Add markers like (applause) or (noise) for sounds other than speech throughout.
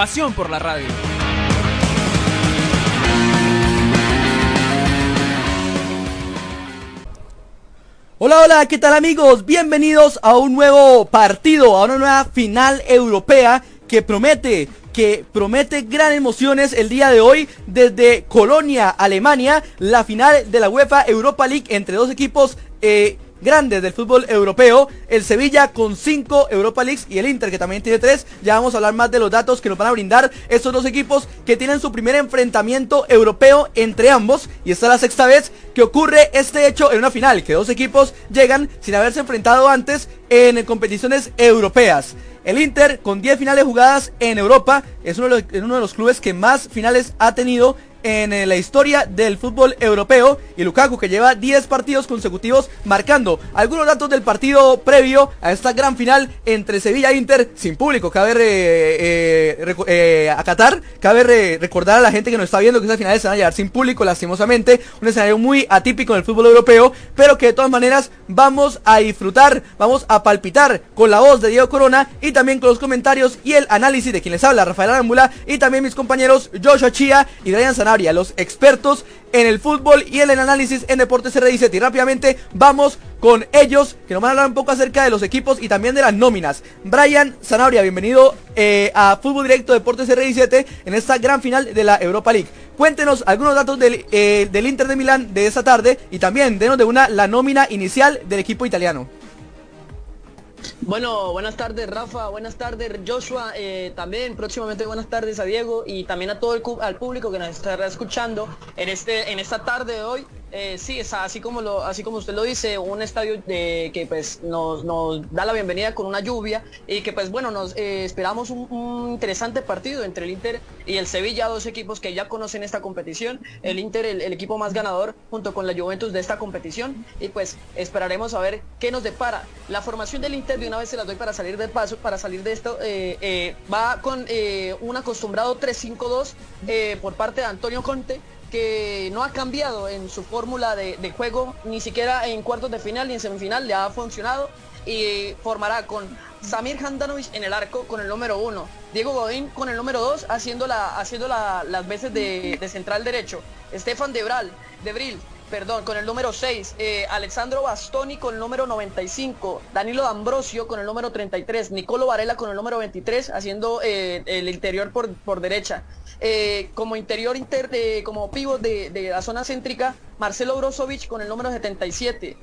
Pasión por la radio. Hola, hola, ¿qué tal amigos? Bienvenidos a un nuevo partido, a una nueva final europea que promete, que promete gran emociones el día de hoy desde Colonia, Alemania, la final de la UEFA Europa League entre dos equipos eh, grandes del fútbol europeo. El Sevilla con 5 Europa Leagues y el Inter que también tiene 3. Ya vamos a hablar más de los datos que nos van a brindar estos dos equipos que tienen su primer enfrentamiento europeo entre ambos. Y esta es la sexta vez que ocurre este hecho en una final, que dos equipos llegan sin haberse enfrentado antes en competiciones europeas. El Inter con 10 finales jugadas en Europa es uno de los, uno de los clubes que más finales ha tenido en eh, la historia del fútbol europeo y Lukaku que lleva 10 partidos consecutivos marcando algunos datos del partido previo a esta gran final entre Sevilla e Inter sin público. Cabe eh, eh, acatar cabe recordar a la gente que nos está viendo que esas finales se van a llevar sin público lastimosamente. Un escenario muy atípico en el fútbol europeo pero que de todas maneras vamos a disfrutar vamos a palpitar con la voz de Diego Corona y también con los comentarios y el análisis de quien les habla Rafael Arámbula y también mis compañeros Joshua Chia y Brian Sanabria los expertos en el fútbol y en el análisis en Deportes RD7. Y rápidamente vamos con ellos, que nos van a hablar un poco acerca de los equipos y también de las nóminas. Brian Zanabria, bienvenido eh, a Fútbol Directo Deportes RD7 en esta gran final de la Europa League. Cuéntenos algunos datos del, eh, del Inter de Milán de esta tarde y también denos de una la nómina inicial del equipo italiano. Bueno, buenas tardes Rafa, buenas tardes Joshua, eh, también próximamente buenas tardes a Diego y también a todo el al público que nos estará escuchando en este en esta tarde de hoy. Eh, sí, es así como así como usted lo dice, un estadio de, que pues nos, da la bienvenida con una lluvia y que pues bueno, nos eh, esperamos un, interesante partido entre el Inter y el Sevilla, dos equipos que ya conocen esta competición, el Inter el, equipo más ganador junto con la Juventus de esta competición. Y pues esperaremos a ver qué nos depara. La formación del Inter de una vez se la doy para salir del paso, para salir de esto, eh, va con un acostumbrado 3-5-2 por parte de Antonio Conte que no ha cambiado en su fórmula de, juego, ni siquiera en cuartos de final ni en semifinal le ha funcionado y formará con Samir Handanovic en el arco con el número uno, Diego Godín con el número dos haciendo, la, las veces de, central derecho, Estefan Debral, Debril perdón, con el número 6, eh, Alexandro Bastoni con el número 95, Danilo D'Ambrosio con el número 33, Nicolo Varela con el número 23, haciendo eh, el interior por derecha. Eh, como interior inter, de, como pivot de, de, la zona céntrica, Marcelo Brozovic con el número 77.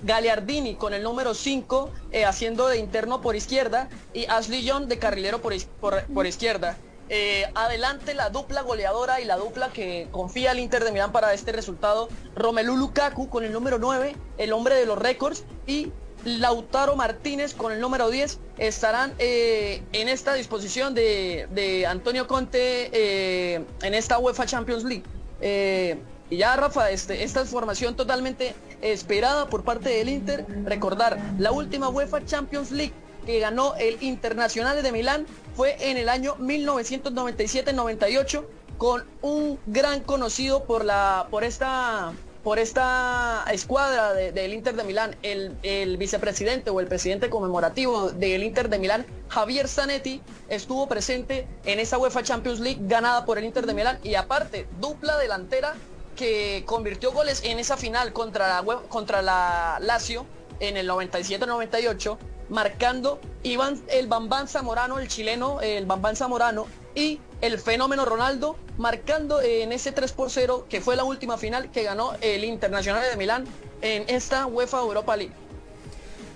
Galeardini con el número 5, haciendo de interno por izquierda, y Ashley Young de carrilero por, por, por izquierda. Eh, adelante la dupla goleadora y la dupla que confía el Inter de Milán para este resultado. Romelu Lukaku con el número 9, el hombre de los récords, y Lautaro Martínez con el número 10 estarán eh, en esta disposición de, de Antonio Conte eh, en esta UEFA Champions League. Eh, y ya, Rafa, este, esta es formación totalmente esperada por parte del Inter. Recordar, la última UEFA Champions League que ganó el Internacional de Milán fue en el año 1997-98 con un gran conocido por la por esta por esta escuadra del de, Inter de Milán, el, el, vicepresidente o el presidente conmemorativo del Inter de Milán, Javier Zanetti, estuvo presente en esa UEFA Champions League ganada por el Inter de Milán y aparte, dupla delantera que convirtió goles en esa final contra la, contra la Lazio en el 97-98 marcando Iván el Bambán Zamorano, el chileno, el Bambán Zamorano y el fenómeno Ronaldo marcando en ese 3 por 0 que fue la última final que ganó el Internacional de Milán en esta UEFA Europa League.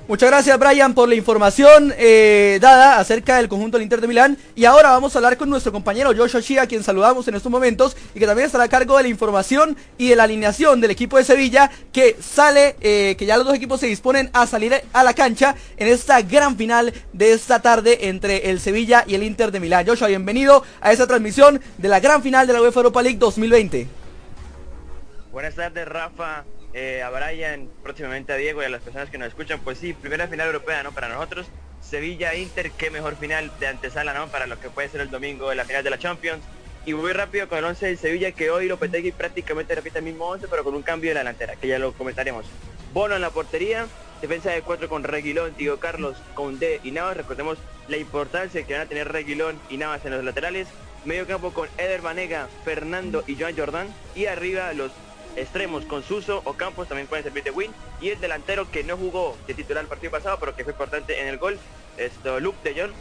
Muchas gracias Brian por la información eh, dada acerca del conjunto del Inter de Milán y ahora vamos a hablar con nuestro compañero Joshua Shia, a quien saludamos en estos momentos y que también estará a cargo de la información y de la alineación del equipo de Sevilla que sale, eh, que ya los dos equipos se disponen a salir a la cancha en esta gran final de esta tarde entre el Sevilla y el Inter de Milán. Joshua, bienvenido a esta transmisión de la gran final de la UEFA Europa League 2020. Buenas tardes Rafa, eh, a Brian, próximamente a Diego y a las personas que nos escuchan, pues sí, primera final europea, ¿no? Para nosotros, Sevilla-Inter, qué mejor final de antesala, ¿no? Para lo que puede ser el domingo de la final de la Champions. Y muy rápido con el 11 de Sevilla, que hoy Lopetegui prácticamente repite el mismo 11, pero con un cambio de la delantera, que ya lo comentaremos. Bono en la portería, defensa de 4 con Reguilón, Diego Carlos, D y Navas. Recordemos la importancia que van a tener Reguilón y Navas en los laterales. Medio campo con Eder Banega, Fernando y Joan Jordán. Y arriba los extremos con Suso o Campos también pueden servir de win. Y el delantero que no jugó de titular el partido pasado pero que fue importante en el gol esto Luke de Jong.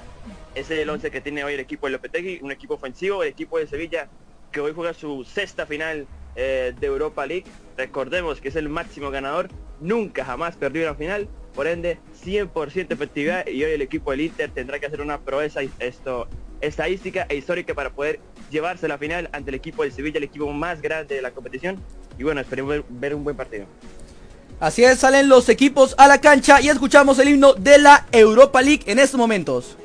Ese es el 11 que tiene hoy el equipo de Lopetegui un equipo ofensivo el equipo de Sevilla que hoy juega su sexta final eh, de Europa League. Recordemos que es el máximo ganador nunca jamás perdió una final por ende 100% efectividad y hoy el equipo del Inter tendrá que hacer una proeza esto estadística e histórica para poder llevarse la final ante el equipo de Sevilla, el equipo más grande de la competición y bueno, esperemos ver, un buen partido. Así es, salen los equipos a la cancha y escuchamos el himno de la Europa League en estos momentos.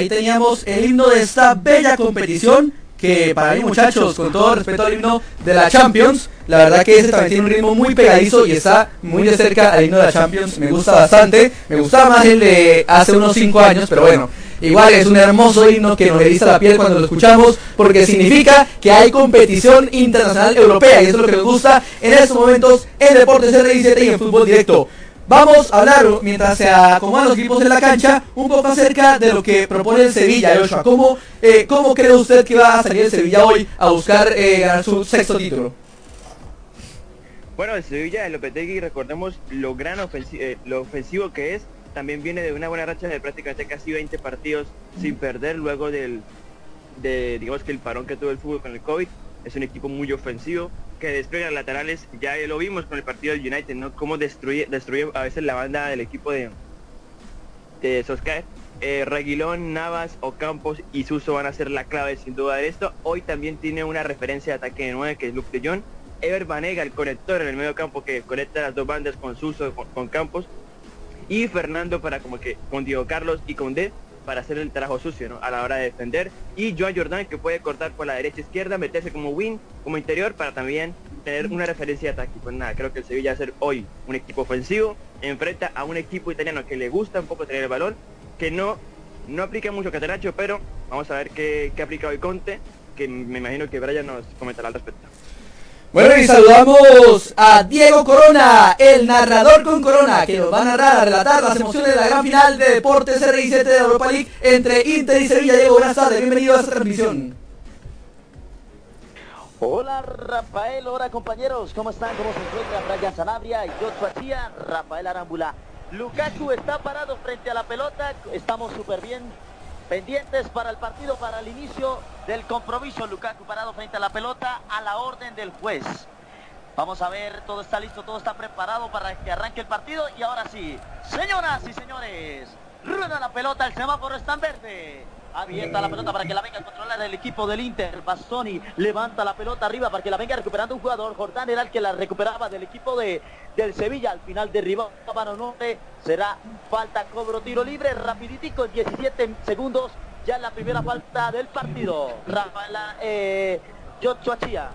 Ahí teníamos el himno de esta bella competición que para mí muchachos, con todo respeto al himno de la Champions, la verdad que ese también tiene un ritmo muy pegadizo y está muy de cerca al himno de la Champions, me gusta bastante, me gustaba más el de hace unos 5 años, pero bueno, igual es un hermoso himno que nos eriza la piel cuando lo escuchamos, porque significa que hay competición internacional europea y eso es lo que nos gusta en estos momentos en Deportes R17 y en Fútbol Directo. Vamos a hablar, mientras se acomodan los equipos en la cancha, un poco acerca de lo que propone el Sevilla, Joshua. ¿Cómo, eh, ¿Cómo cree usted que va a salir el Sevilla hoy a buscar eh, ganar su sexto título? Bueno, el Sevilla de Lopetegui, recordemos lo gran ofensivo, eh, que es, también viene de una buena racha de prácticamente casi 20 partidos sin perder luego del, de, digamos que el parón que tuvo el fútbol con el COVID. Es un equipo muy ofensivo, que despliega laterales, ya lo vimos con el partido del United, ¿no? Cómo destruye, destruye a veces la banda del equipo de, de Soscaer. Eh, Reguilón, Navas, Ocampos y Suso van a ser la clave sin duda de esto. Hoy también tiene una referencia de ataque de 9 que es Luke de Jong. Ever Banega, el conector en el medio campo que conecta las dos bandas con Suso, con, con Campos. Y Fernando para como que con Diego Carlos y con D para hacer el trabajo sucio ¿no? a la hora de defender. Y Joan Jordan que puede cortar por la derecha izquierda, meterse como win, como interior para también tener una referencia de ataque. Pues nada, creo que el Sevilla va a ser hoy un equipo ofensivo, enfrenta a un equipo italiano que le gusta un poco tener el balón, que no, no aplica mucho Catenaccio, pero vamos a ver qué, qué aplica hoy Conte, que me imagino que Brian nos comentará al respecto. Bueno, y saludamos a Diego Corona, el narrador con Corona, que nos va a narrar, a relatar las emociones de la gran final de Deportes R7 de Europa League entre Inter y Sevilla. Diego, buenas tardes, bienvenido a esta transmisión. Hola Rafael, hola compañeros, ¿cómo están? ¿Cómo se encuentra Brian Sanabria y Joshua Chía? Rafael Arambula. Lukaku está parado frente a la pelota, estamos súper bien pendientes para el partido, para el inicio del compromiso. Lukaku parado frente a la pelota a la orden del juez. Vamos a ver, todo está listo, todo está preparado para que arranque el partido. Y ahora sí, señoras y señores, rueda la pelota, el semáforo está en verde. Abierta la pelota para que la venga a controlar el equipo del Inter. Bastoni levanta la pelota arriba para que la venga recuperando un jugador. Jordán era el que la recuperaba del equipo de, del Sevilla. Al final derribó a Norte. Será falta, cobro, tiro libre. Rapiditico en 17 segundos. Ya la primera falta del partido. Rafaela eh, Chía.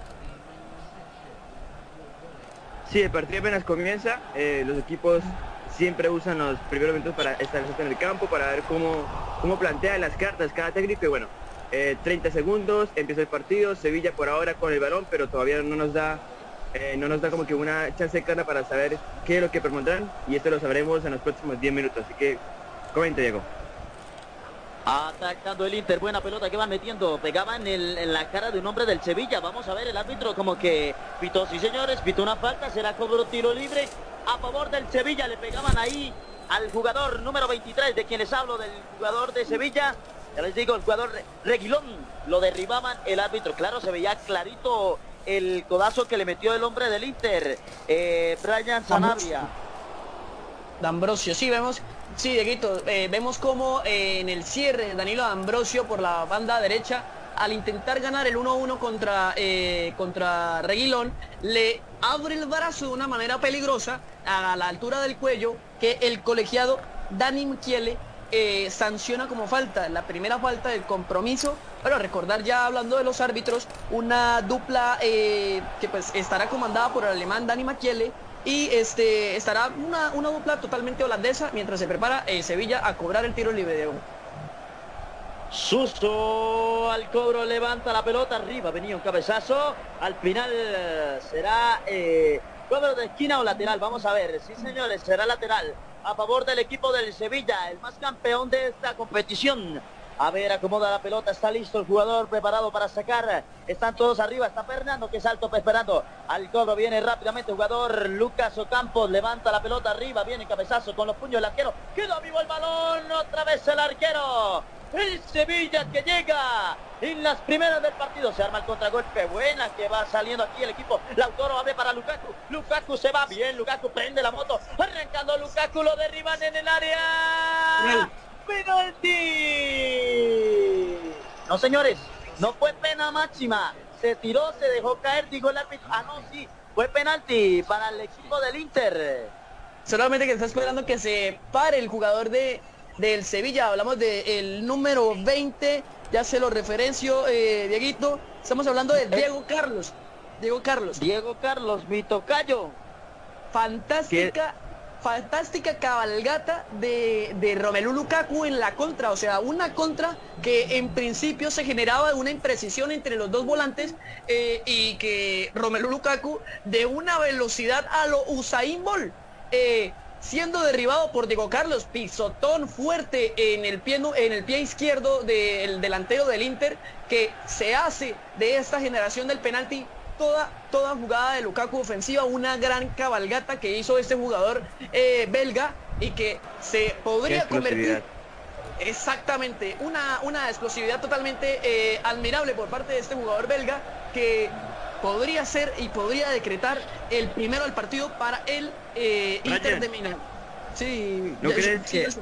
Sí, el partido apenas comienza. eh, los equipos siempre usan los primeros minutos para establecerse en el campo, para ver cómo, cómo plantea las cartas cada técnico. Y bueno, eh, 30 segundos, empieza el partido. Sevilla por ahora con el balón, pero todavía no nos da eh, no nos da como que una chance clara para saber qué es lo que propondrán. Y esto lo sabremos en los próximos 10 minutos. Así que comente, Diego. Atacando el Inter, buena pelota que van metiendo, pegaba en, la cara de un hombre del Sevilla. Vamos a ver el árbitro como que pitó, sí señores, pitó una falta, será cobro tiro libre a favor del Sevilla. Le pegaban ahí al jugador número 23, de quien les hablo, del jugador de Sevilla. Ya les digo, el jugador Re- Reguilón, lo derribaban el árbitro. Claro, se veía clarito el codazo que le metió el hombre del Inter, eh, Brian Sanabria. D'Ambrosio, sí, vemos, sí, Dieguito, eh, vemos como eh, en el cierre Danilo D'Ambrosio por la banda derecha, al intentar ganar el 1-1 contra, eh, contra Reguilón, le abre el brazo de una manera peligrosa a la altura del cuello que el colegiado Dani Michele eh, sanciona como falta, la primera falta del compromiso. Bueno, recordar ya hablando de los árbitros, una dupla eh, que pues estará comandada por el alemán Dani Michele y este estará una, una dupla totalmente holandesa mientras se prepara eh, Sevilla a cobrar el tiro libre de uno. Suso al cobro, levanta la pelota arriba, venía un cabezazo. Al final eh, será cobro de esquina o lateral. Vamos a ver, sí señores, será lateral a favor del equipo del Sevilla, el más campeón de esta competición. A ver, acomoda la pelota, está listo el jugador preparado para sacar. Están todos arriba, está Fernando que salto esperando. Al cobro viene rápidamente el jugador Lucas Ocampos, levanta la pelota arriba, viene cabezazo con los puños el arquero. Queda vivo el balón, otra vez el arquero. El Sevilla que llega en las primeras del partido. Se arma el contragolpe. Buena que va saliendo aquí el equipo. Lautaro abre para Lukaku. Lukaku se va bien. Lukaku prende la moto. Arrancando Lukaku. Lo derriban en el área. ¡Penalti! No, señores. No fue pena máxima. Se tiró, se dejó caer. Dijo el árbitro. Ah, no, sí. Fue penalti para el equipo del Inter. Solamente que está esperando que se pare el jugador de, del Sevilla. Hablamos del número 20, ya se lo referencio, eh, Dieguito. Estamos hablando de Diego Carlos. Diego Carlos. Diego Carlos, mi tocayo. Fantástica, fantástica cabalgata de, de Romelu Lukaku en la contra. O sea, una contra que en principio se generaba una imprecisión entre los dos volantes eh, y que Romelu Lukaku de una velocidad a lo Usain Bolt. eh, siendo derribado por Diego Carlos, pisotón fuerte en el pie, en el pie izquierdo del delantero del Inter, que se hace de esta generación del penalti toda, toda jugada de Lukaku ofensiva, una gran cabalgata que hizo este jugador eh, belga y que se podría convertir. Exactamente, una, una explosividad totalmente eh, admirable por parte de este jugador belga que podría ser y podría decretar el primero del partido para el eh. Inter de Milán. Sí, ¿No ya- crees sí, que eso.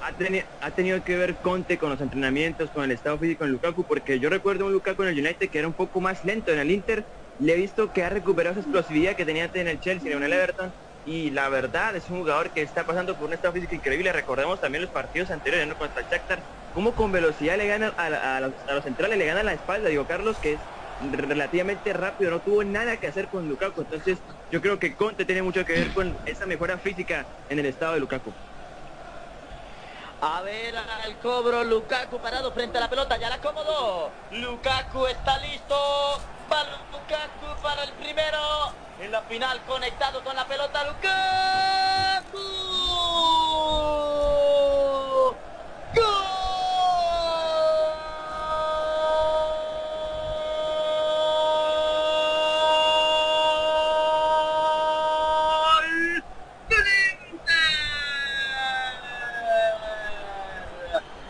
ha, teni- ha tenido que ver Conte con los entrenamientos, con el estado físico en Lukaku? Porque yo recuerdo un Lukaku en el United que era un poco más lento en el Inter. Le he visto que ha recuperado esa explosividad que tenía antes en el Chelsea, en el Everton. Y la verdad es un jugador que está pasando por un estado físico increíble. Recordemos también los partidos anteriores ¿no? contra el Shakhtar. Cómo con velocidad le gana a, los centrales, le gana la espalda. Digo, Carlos, que es relativamente rápido, no tuvo nada que hacer con Lukaku. Entonces yo creo que Conte tiene mucho que ver con esa mejora física en el estado de Lukaku. A ver al cobro, Lukaku parado frente a la pelota, ya la acomodó. Lukaku está listo. Lukaku para el primero. En la final conectado con la pelota, Lukaku.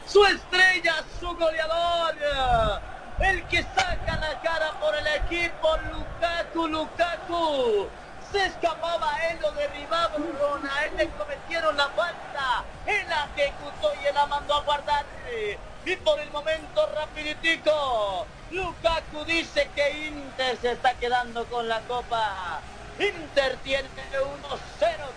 Su estrella, su goleador, el que saca por el equipo, Lukaku, Lukaku. Se escapaba él, lo derribaron, a él le cometieron la falta. Él la ejecutó y él la mandó a guardar. Y por el momento rapiditico, Lukaku dice que Inter se está quedando con la copa. Inter tiene 1-0,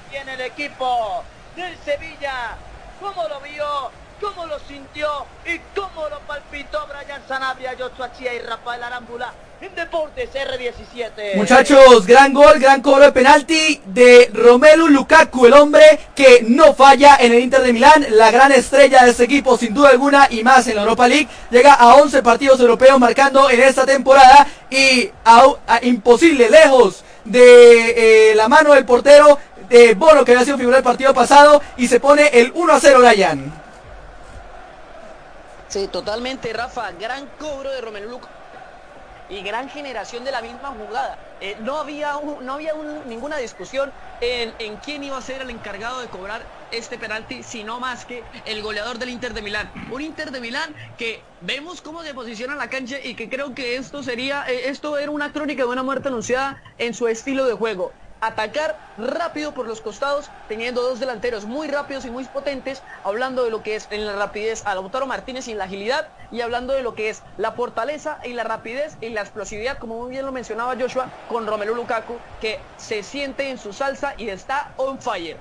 tiene el equipo del Sevilla. ¿Cómo lo vio? ¿Cómo lo sintió? ¿Y cómo lo palpitó Brian y en Deportes R17? Muchachos, gran gol, gran cobro de penalti de Romelu Lukaku, el hombre que no falla en el Inter de Milán, la gran estrella de este equipo sin duda alguna y más en la Europa League. Llega a 11 partidos europeos marcando en esta temporada y imposible, lejos de eh, la mano del portero de Bono que había sido figura del partido pasado y se pone el 1 a 0 Ryan. Sí, totalmente, Rafa. Gran cobro de Romelu Lukaku y gran generación de la misma jugada. Eh, no había, no había ninguna discusión en, en, quién iba a ser el encargado de cobrar este penalti, sino más que el goleador del Inter de Milán. Un Inter de Milán que vemos cómo se posiciona la cancha y que creo que esto sería, eh, esto era una crónica de una muerte anunciada en su estilo de juego atacar rápido por los costados, teniendo dos delanteros muy rápidos y muy potentes, hablando de lo que es en la rapidez a Lautaro Martínez y la agilidad, y hablando de lo que es la fortaleza y la rapidez y la explosividad, como muy bien lo mencionaba Joshua, con Romelu Lukaku, que se siente en su salsa y está on fire.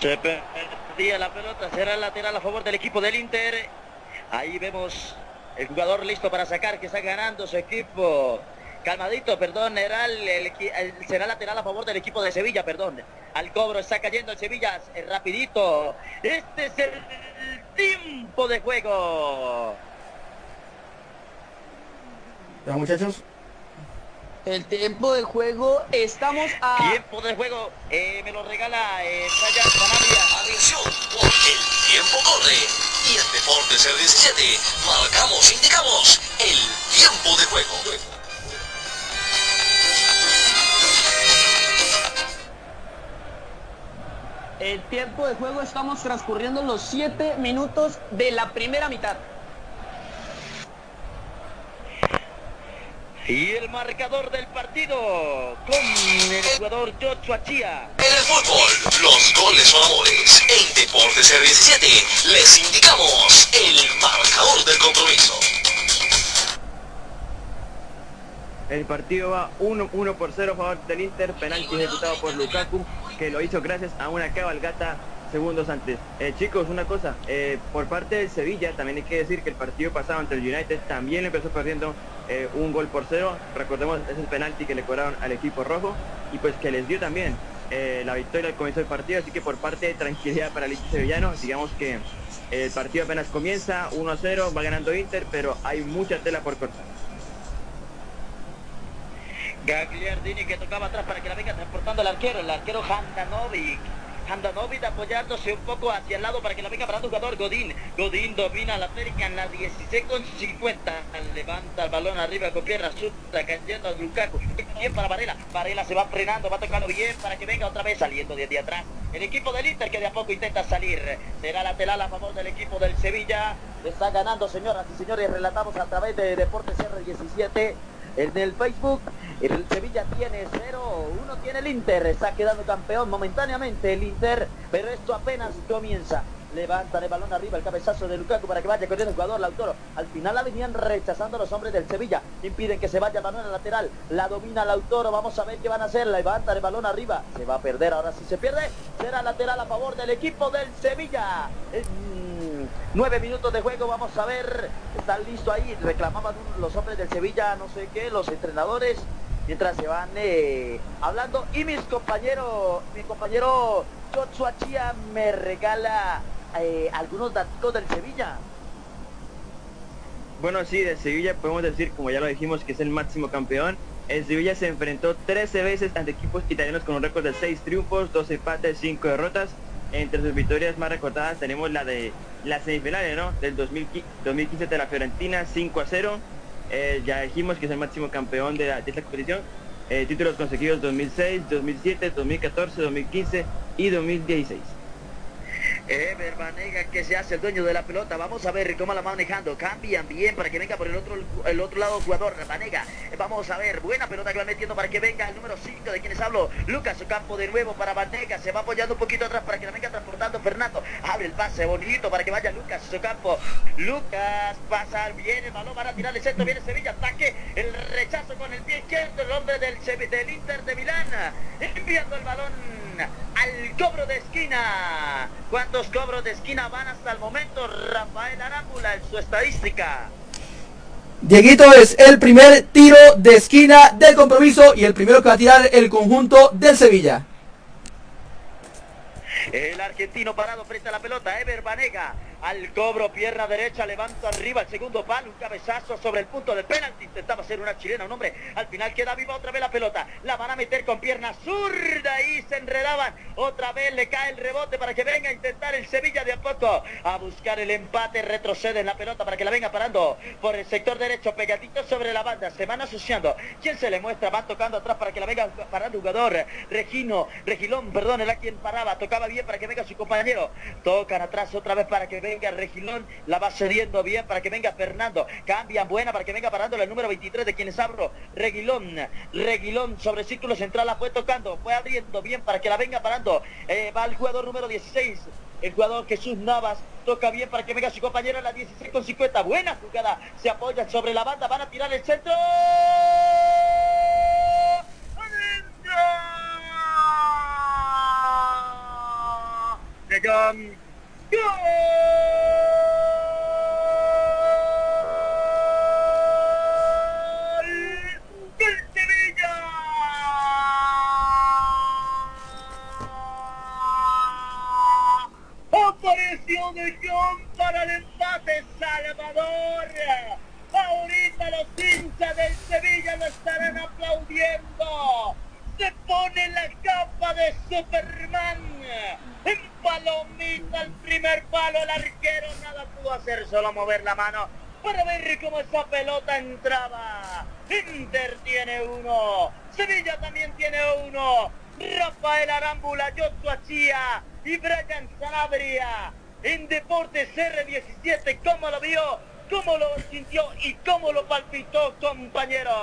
Se perdía la pelota, será lateral a favor del equipo del Inter. Ahí vemos el jugador listo para sacar, que está ganando su equipo. Calmadito, perdón, era el, será lateral a favor del equipo de Sevilla, perdón. Al cobro está cayendo el Sevilla, eh, rapidito. Este es el tiempo de juego. Ya, muchachos. El tiempo de juego, estamos a... Tiempo de juego, eh, me lo regala eh. Atención, porque el tiempo corre. Y en Deportes el 17 marcamos, indicamos el tiempo de juego. El tiempo de juego estamos transcurriendo los 7 minutos de la primera mitad. Y el marcador del partido con el jugador Joshua Chía. En el fútbol, los goles son amores. En Deportes R17 les indicamos el marcador del compromiso. El partido va 1, 1 por 0 a favor del Inter, penalti ejecutado por Lukaku que lo hizo gracias a una cabalgata segundos antes. Eh, chicos, una cosa, eh, por parte del Sevilla también hay que decir que el partido pasado ante el United también empezó perdiendo eh, un gol por cero. Recordemos ese penalti que le cobraron al equipo rojo y pues que les dio también la victoria al comienzo del partido. Así que por parte de tranquilidad para el equipo sevillano, digamos que el partido apenas comienza, 1 a 0, va ganando Inter, pero hay mucha tela por cortar. Gagliardini que tocaba atrás para que la venga transportando el arquero, el arquero Handanovic. Handanovic apoyándose un poco hacia el lado para que la venga parando el jugador Godín. Godín domina la América en la 16 con 50. Levanta el balón arriba con pierna suelta cayendo a Lukaku. Bien para Varela. Varela se va frenando, va tocando bien para que venga otra vez saliendo desde atrás. El equipo del Inter que de a poco intenta salir. Será lateral a favor del equipo del Sevilla. Está ganando, señoras y señores. Relatamos a través de Deportes R17 en el Facebook. El Sevilla tiene 0, 1 tiene el Inter, está quedando campeón momentáneamente el Inter, pero esto apenas comienza. Levanta el balón arriba el cabezazo de Lukaku para que vaya corriendo el jugador Lautaro. Al final la venían rechazando los hombres del Sevilla. Impiden que se vaya el balón al lateral. La domina Lautaro. Vamos a ver qué van a hacer. Levanta el balón arriba. Se va a perder. Ahora si se pierde, será lateral a favor del equipo del Sevilla. Nueve minutos de juego, vamos a ver. Están listos ahí. Reclamaban los hombres del Sevilla, no sé qué, los entrenadores. Mientras se van eh, hablando. Y mis compañeros, mi compañero Joshua me regala eh, algunos datos del Sevilla. Bueno, sí, de Sevilla podemos decir, como ya lo dijimos, que es el máximo campeón. El Sevilla se enfrentó 13 veces ante equipos italianos con un récord de 6 triunfos, 2 empates, 5 derrotas. Entre sus victorias más recordadas tenemos la de las semifinales, ¿no? Del 2015 de la Fiorentina, 5 a 0. Eh, ya dijimos que es el máximo campeón de, esta competición. Eh, títulos conseguidos 2006, 2007, 2014, 2015 y 2016. Ever Banega que se hace el dueño de la pelota. Vamos a ver cómo la va manejando. Cambian bien para que venga por el otro el otro lado jugador. Banega. Vamos a ver. Buena pelota que va metiendo para que venga el número 5 de quienes hablo. Lucas Campo de nuevo para Banega. Se va apoyando un poquito atrás para que la venga transportando Fernando. Abre el pase bonito para que vaya Lucas Campo. Lucas pasa bien el balón. Van a tirar el centro. Viene Sevilla. Ataque. El rechazo con el pie izquierdo. El hombre del, del Inter de Milán. Enviando el balón al cobro de esquina. ¿Cuántos cobros de esquina van hasta el momento? Rafael Arámbula en su estadística. Dieguito es el primer tiro de esquina del compromiso y el primero que va a tirar el conjunto del Sevilla. El argentino parado frente a la pelota, Ever Banega. Al cobro, pierna derecha, levanta arriba el segundo palo, un cabezazo sobre el punto de penalti. Intentaba hacer una chilena, un hombre. Al final queda viva otra vez la pelota. La van a meter con pierna zurda y se enredaban. Otra vez le cae el rebote para que venga a intentar el Sevilla de a poco. A buscar el empate, retrocede en la pelota para que la venga parando por el sector derecho, pegadito sobre la banda. Se van asociando. ¿Quién se le muestra? Van tocando atrás para que la venga parando jugador. Regino, Regilón, perdón, era quien paraba. Tocaba bien para que venga su compañero. Tocan atrás otra vez para que venga venga Regilón, la va cediendo bien para que venga Fernando, cambian buena para que venga parando el número 23 de quienes abro, Reguilón, Reguilón sobre círculo central la fue tocando, fue abriendo bien para que la venga parando, eh, va el jugador número 16, el jugador Jesús Navas toca bien para que venga su compañero en la 16 con 50. Buena jugada. Se apoya sobre la banda. Van a tirar el centro. Apareció de John para el empate Salvador. Ahorita los hinchas del Sevilla lo estarán aplaudiendo. Se pone la capa de Superman. En palomita el primer palo, el arquero nada pudo hacer, solo mover la mano para ver cómo esa pelota entraba. Inter tiene uno, Sevilla también tiene uno. Rafael Arámbula, Joshua Chía y Brian Sanabria. En Deportes R17, ¿cómo lo vio? Cómo lo sintió y cómo lo palpitó, compañeros.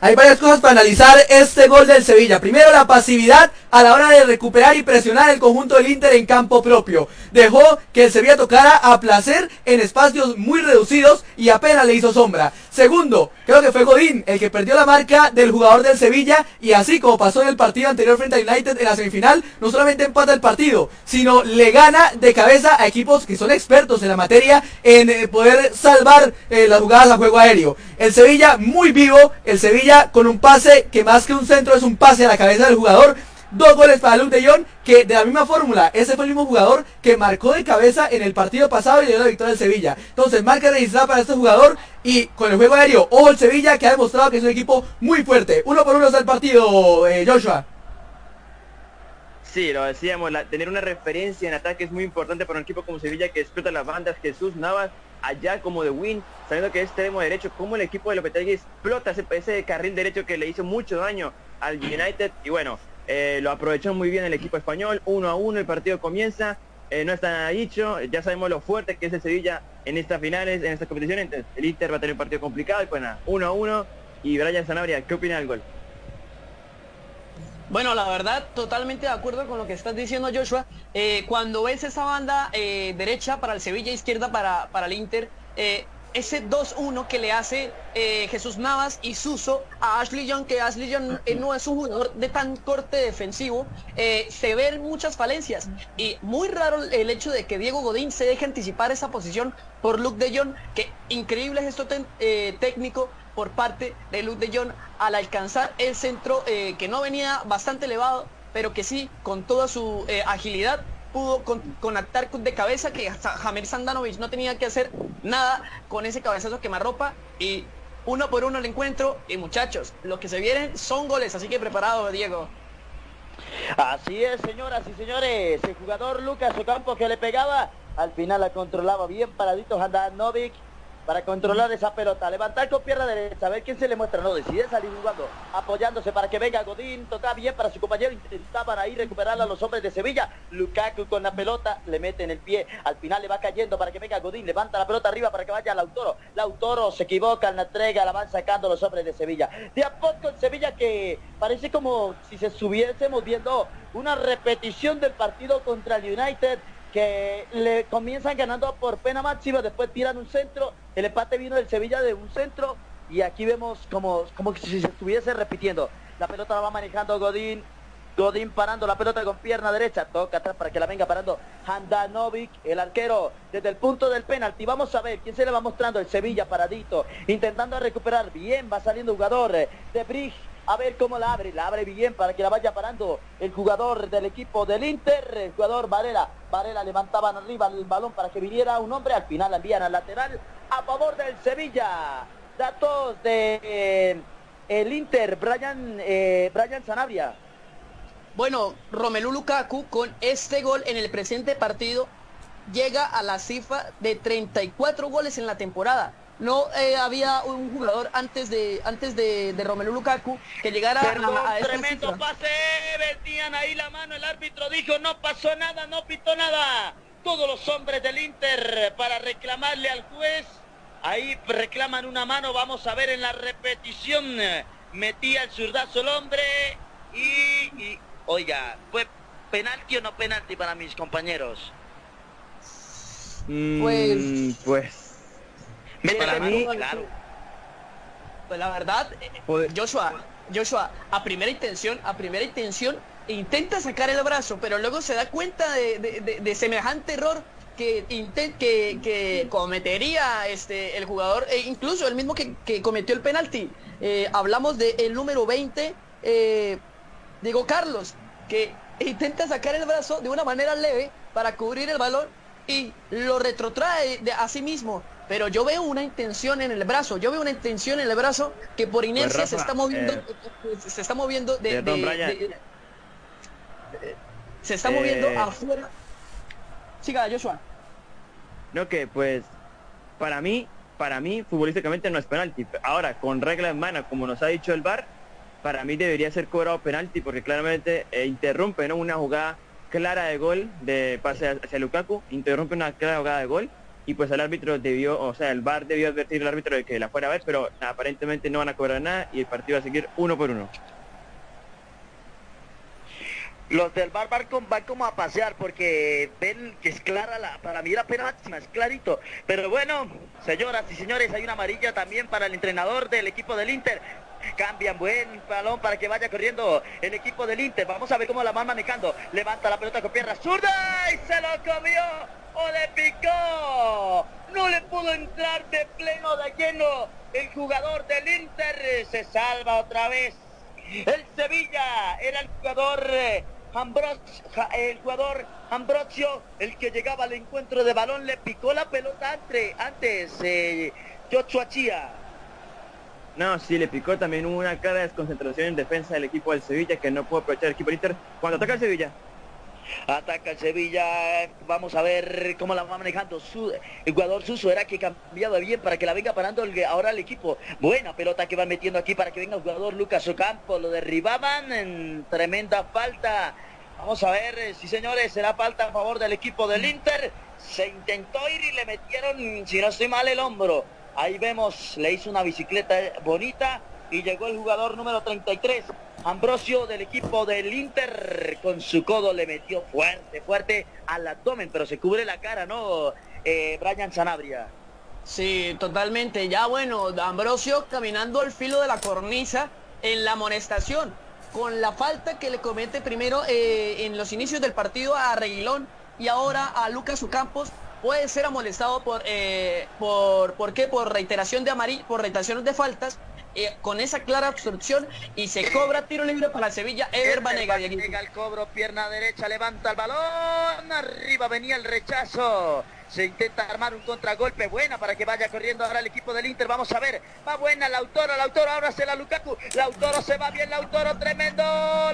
Hay varias cosas para analizar este gol del Sevilla. Primero, la pasividad a la hora de recuperar y presionar el conjunto del Inter en campo propio. Dejó que el Sevilla tocara a placer en espacios muy reducidos y apenas le hizo sombra. Segundo, creo que fue Godín el que perdió la marca del jugador del Sevilla y así como pasó en el partido anterior frente a United en la semifinal, no solamente empata el partido, sino le gana de cabeza a equipos que son expertos en la materia en eh, poder salvar eh, las jugadas a juego aéreo. El Sevilla muy vivo, el Sevilla con un pase que más que un centro es un pase a la cabeza del jugador Dos goles para Luke de Jong, que de la misma fórmula, ese fue el mismo jugador que marcó de cabeza en el partido pasado y le dio la victoria al Sevilla. Entonces, marca registrada para este jugador y con el juego aéreo, ojo el Sevilla que ha demostrado que es un equipo muy fuerte. Uno por uno está el partido, eh, Joshua. Sí, lo decíamos, tener una referencia en ataque es muy importante para un equipo como Sevilla que explota las bandas, Jesús Navas allá como de Win, sabiendo que es extremo derecho, como el equipo de Lopetegui explota ese, carril derecho que le hizo mucho daño al United y bueno, eh, lo aprovechó muy bien el equipo español, uno a uno, el partido comienza, eh, no está nada dicho, ya sabemos lo fuerte que es el Sevilla en estas finales, en estas competiciones, entonces el Inter va a tener un partido complicado y pues nada, uno a uno. Y Brian Sanabria, ¿qué opina del gol? Bueno, la verdad, totalmente de acuerdo con lo que estás diciendo, Joshua. Eh, cuando ves esa banda derecha para el Sevilla, izquierda para, para el Inter, ese 2-1 que le hace eh, Jesús Navas y Suso a Ashley Young, que Ashley Young eh, no es un jugador de tan corte defensivo, eh, se ven muchas falencias. Y muy raro el hecho de que Diego Godín se deje anticipar esa posición por Luke de Jong, que increíble gesto técnico por parte de Luke de Jong al alcanzar el centro que no venía bastante elevado, pero que sí, con toda su agilidad, pudo conectar de cabeza que Jamir Sandanovic no tenía que hacer nada con ese cabezazo quemarropa y uno por uno el encuentro y muchachos, lo que se vienen son goles, así que preparado Diego. Así es, señoras y señores, el jugador Lucas Ocampo que le pegaba, al final la controlaba bien paradito Handanovic para controlar esa pelota. Levantar con pierna derecha, a ver quién se le muestra. No, decide salir jugando, apoyándose para que venga Godín. Toca bien para su compañero. Intentaban ahí recuperarla a los hombres de Sevilla. Lukaku con la pelota, le mete en el pie. Al final le va cayendo para que venga Godín. Levanta la pelota arriba para que vaya Lautaro. Lautaro se equivoca en la entrega, la van sacando los hombres de Sevilla. De a poco en Sevilla que parece como si se estuviésemos viendo una repetición del partido contra el United que le comienzan ganando por pena máxima, después tiran un centro, el empate vino del Sevilla de un centro y aquí vemos como, como si se estuviese repitiendo. La pelota la va manejando Godín, Godín parando la pelota con pierna derecha, toca atrás para que la venga parando Handanovic, el arquero, desde el punto del penalti. Vamos a ver quién se le va mostrando, el Sevilla paradito, intentando recuperar, bien, va saliendo jugador de Brig a ver cómo la abre, la abre bien para que la vaya parando el jugador del equipo del Inter, el jugador Varela. Varela levantaban arriba el balón para que viniera un hombre, al final la envían al lateral a favor del Sevilla. Datos de eh, el Inter, Brian, eh, Brian Sanabria. Bueno, Romelu Lukaku con este gol en el presente partido llega a la cifra de 34 goles en la temporada no eh, había un jugador antes de antes de, de Romelu Lukaku que llegara a, a tremendo pase metían ahí la mano el árbitro dijo no pasó nada no pitó nada todos los hombres del Inter para reclamarle al juez ahí reclaman una mano vamos a ver en la repetición metía el zurdazo el hombre y, y oiga fue penalti o no penalti para mis compañeros pues Mm, pues para mí, claro. Pues la verdad, eh, Joshua, Joshua, a primera intención, a primera intención, intenta sacar el brazo, pero luego se da cuenta de, de, de, semejante error que, que, que, cometería este el jugador, e incluso el mismo que, que cometió el penalti. Eh, hablamos del número 20, eh, Diego Carlos, que intenta sacar el brazo de una manera leve para cubrir el balón y lo retrotrae de a sí mismo pero yo veo una intención en el brazo, yo veo una intención en el brazo que por inercia pues Rafa, se está moviendo, eh, se está moviendo de, de, de, de se está eh, moviendo afuera. Siga, Joshua. No que pues para mí, para mí futbolísticamente no es penalti. Ahora, con regla en mano, como nos ha dicho el VAR, para mí debería ser cobrado penalti porque claramente eh, interrumpe ¿no? una jugada clara de gol de pase hacia Lukaku, interrumpe una clara jugada de gol y pues el árbitro debió, o sea, el VAR debió advertir al árbitro de que la fuera a ver, pero aparentemente no van a cobrar nada y el partido va a seguir uno por uno. Los del VAR van, van como a pasear porque ven que es clara, la, para mí la pena máxima, es clarito. Pero bueno, señoras y señores, hay una amarilla también para el entrenador del equipo del Inter. Cambian buen balón para que vaya corriendo el equipo del Inter. Vamos a ver cómo la van manejando. Levanta la pelota con pierna zurda y se lo comió o le picó. No le pudo entrar de pleno de lleno el jugador del Inter. Se salva otra vez. El Sevilla era el jugador Ambrosio, el jugador Ambrosio, el que llegaba al encuentro de balón, le picó la pelota antes, antes eh, Joshua. No, sí, le picó también una clara desconcentración en defensa del equipo del Sevilla que no pudo aprovechar el equipo del Inter cuando ataca el Sevilla. Ataca el Sevilla. Vamos a ver cómo la va manejando. Su, jugador Suso era que cambiado bien para que la venga parando ahora el equipo. Buena pelota que van metiendo aquí para que venga el jugador Lucas Ocampo. Lo derribaban en tremenda falta. Vamos a ver, eh, sí señores, será falta a favor del equipo del Inter. Se intentó ir y le metieron, si no estoy mal, el hombro. Ahí vemos, le hizo una bicicleta bonita y llegó el jugador número 33, Ambrosio del equipo del Inter, con su codo le metió fuerte, fuerte al abdomen, pero se cubre la cara, ¿no? Eh, Brian Sanabria. Sí, totalmente. Ya bueno, Ambrosio caminando al filo de la cornisa en la amonestación, con la falta que le comete primero eh, en los inicios del partido a Reguilón y ahora a Lucas Ucampos puede ser amonestado por, eh, por, ¿por qué? Por reiteración de amarillo, por reiteraciones de faltas eh, con esa clara obstrucción y se cobra tiro libre para Sevilla. Eder Banega. Llega el cobro, pierna derecha, levanta el balón, arriba venía el rechazo. Se intenta armar un contragolpe buena para que vaya corriendo ahora el equipo del Inter. Vamos a ver. Va buena Lautaro, Lautaro, ahora se la Lukaku. Lautaro se va bien, Lautaro tremendo.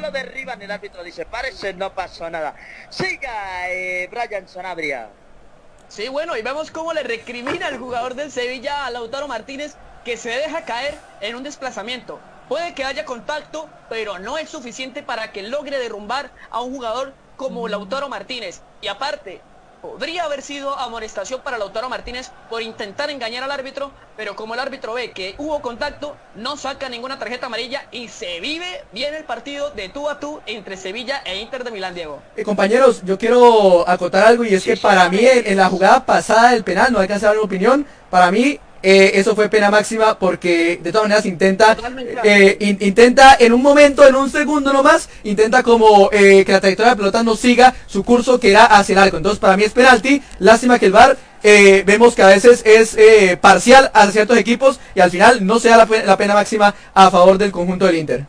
Lo derriban. El árbitro dice, parece, no pasó nada. Siga eh, Brian Sanabria. Sí, bueno, y vemos cómo le recrimina el jugador del Sevilla a Lautaro Martínez que se deja caer en un desplazamiento. Puede que haya contacto, pero no es suficiente para que logre derrumbar a un jugador como Lautaro Martínez. Y aparte, podría haber sido amonestación para Lautaro Martínez por intentar engañar al árbitro, pero como el árbitro ve que hubo contacto, no saca ninguna tarjeta amarilla y se vive bien el partido de tú a tú entre Sevilla e Inter de Milán, Diego. Eh, compañeros, yo quiero acotar algo y es que para mí en, en la jugada pasada del penal, no alcanza a dar una opinión, para mí eh, eso fue pena máxima porque de todas maneras intenta eh, in- intenta en un momento, en un segundo nomás, intenta como eh, que la trayectoria de la pelota no siga su curso que era hacia el arco. Entonces para mí es penalti. Lástima que el VAR vemos que a veces es parcial a ciertos equipos y al final no se da la, la pena máxima a favor del conjunto del Inter.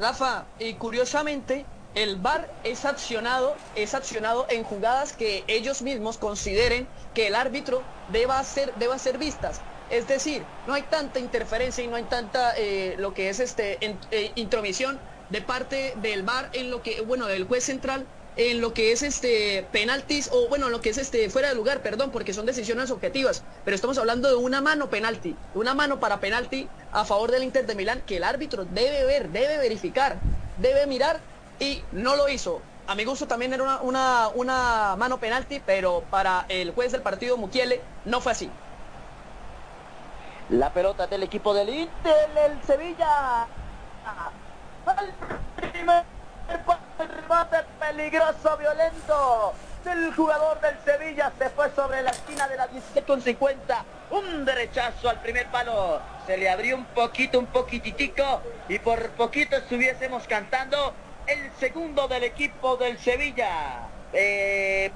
Rafa, y curiosamente, el VAR es accionado, es accionado en jugadas que ellos mismos consideren que el árbitro deba ser, deba vistas. Es decir, no hay tanta interferencia y no hay tanta eh, lo que es este en- eh, intromisión de parte del VAR en lo que, bueno, del juez central en lo que es este penaltis o bueno, lo que es este fuera de lugar, perdón, porque son decisiones objetivas, pero estamos hablando de una mano penalti, una mano para penalti a favor del Inter de Milán que el árbitro debe ver, debe verificar, debe mirar y no lo hizo. A mi gusto también era una, una, mano penalti, pero para el juez del partido Mukiele no fue así. La pelota del equipo del Inter, el Sevilla. Al primer remate peligroso, violento del jugador del Sevilla. Se fue sobre la esquina de la 17 con 50. Un derechazo al primer palo. Se le abrió un poquito, un poquititico. Y por poquito estuviésemos cantando el segundo del equipo del Sevilla. Eh,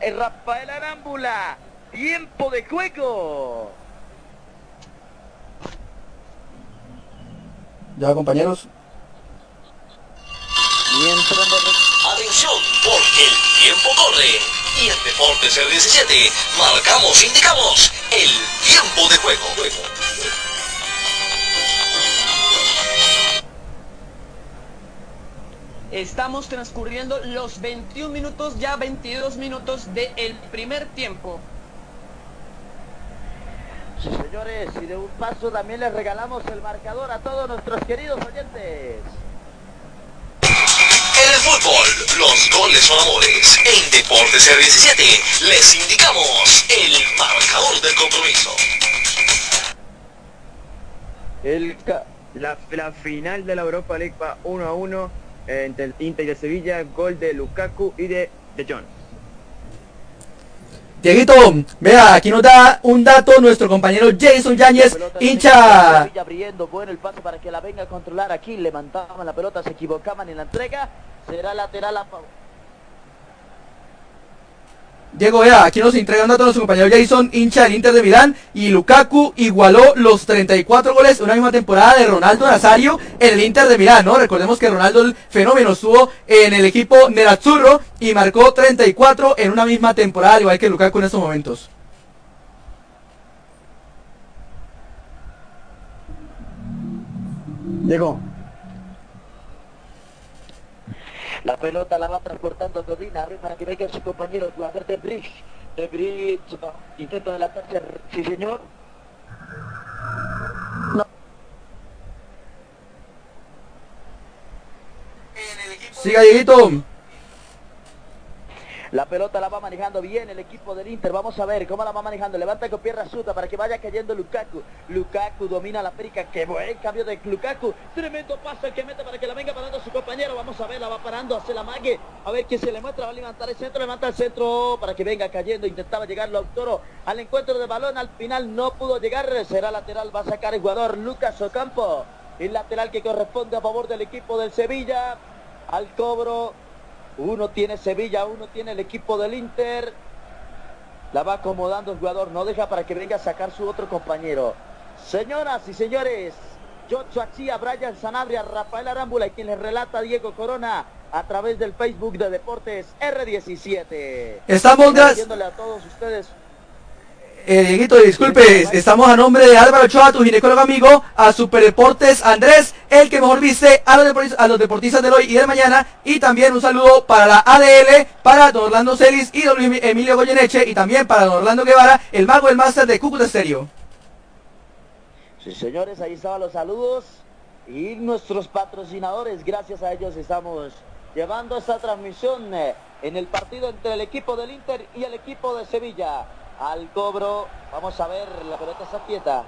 eh, Rafael Arámbula. Tiempo de juego. Ya compañeros. Atención, porque el tiempo corre. Y en Deportes R17 marcamos, indicamos el tiempo de juego. Estamos transcurriendo los 21 minutos, ya 22 minutos del primer tiempo. Sí, señores, y de un paso también les regalamos el marcador a todos nuestros queridos oyentes. En el fútbol, los goles son amores. En Deportes R17 les indicamos el marcador del compromiso. El La, la final de la Europa League va 1 a 1 eh, entre el Inter y el Sevilla, gol de Lukaku y de De Jong. Dieguito, vea, aquí nos da un dato nuestro compañero Jason Yáñez, hincha. Sevilla abriendo, bueno el pase para que la venga a controlar aquí, levantaban la pelota, se equivocaban en la entrega, será lateral a favor. Diego, vea, aquí nos entrega un dato nuestro compañero Jason, hincha del Inter de Milán, y Lukaku igualó los 34 goles en una misma temporada de Ronaldo Nazario en el Inter de Milán, ¿no? Recordemos que Ronaldo el fenómeno estuvo en el equipo Nerazzurro y marcó 34 en una misma temporada, al igual que Lukaku en estos momentos. Llegó. La pelota la va transportando Godín, abre para que venga su compañero, el jugador de Bridge. De Bridge, intento de la tercera, sí señor. Siga, Dieguito. La pelota la va manejando bien el equipo del Inter. Vamos a ver cómo la va manejando. Levanta con pierna suta para que vaya cayendo Lukaku. Lukaku domina la América. Qué buen cambio de Lukaku. Tremendo paso el que mete para que la venga parando su compañero. Vamos a ver, la va parando, hace la mague. A ver quién se le muestra. Va a levantar el centro, levanta el centro para que venga cayendo. Intentaba llegar Lautaro al encuentro de balón. Al final no pudo llegar. Será lateral. Va a sacar el jugador Lucas Ocampo. El lateral que corresponde a favor del equipo del Sevilla. Al cobro uno tiene Sevilla, uno tiene el equipo del Inter. La va acomodando el jugador, no deja para que venga a sacar su otro compañero. Señoras y señores, Joshua Chia, Brian Sanabria, Rafael Arámbula y quien les relata Diego Corona a través del Facebook de Deportes R17. Estamos Agradeciéndole a todos ustedes. Eh, disculpe, estamos a nombre de Álvaro Ochoa, tu ginecólogo amigo, a Super Deportes Andrés, el que mejor viste a los, deportistas, del hoy y del mañana, y también un saludo para la ADL, para don Orlando Celis y don Emilio Goyeneche, y también para don Orlando Guevara, el mago del máster de Cúcuta Estéreo. Sí, señores, ahí estaban los saludos y nuestros patrocinadores. Gracias a ellos estamos llevando esta transmisión eh, en el partido entre el equipo del Inter y el equipo de Sevilla. Al cobro, vamos a ver, la pelota está quieta.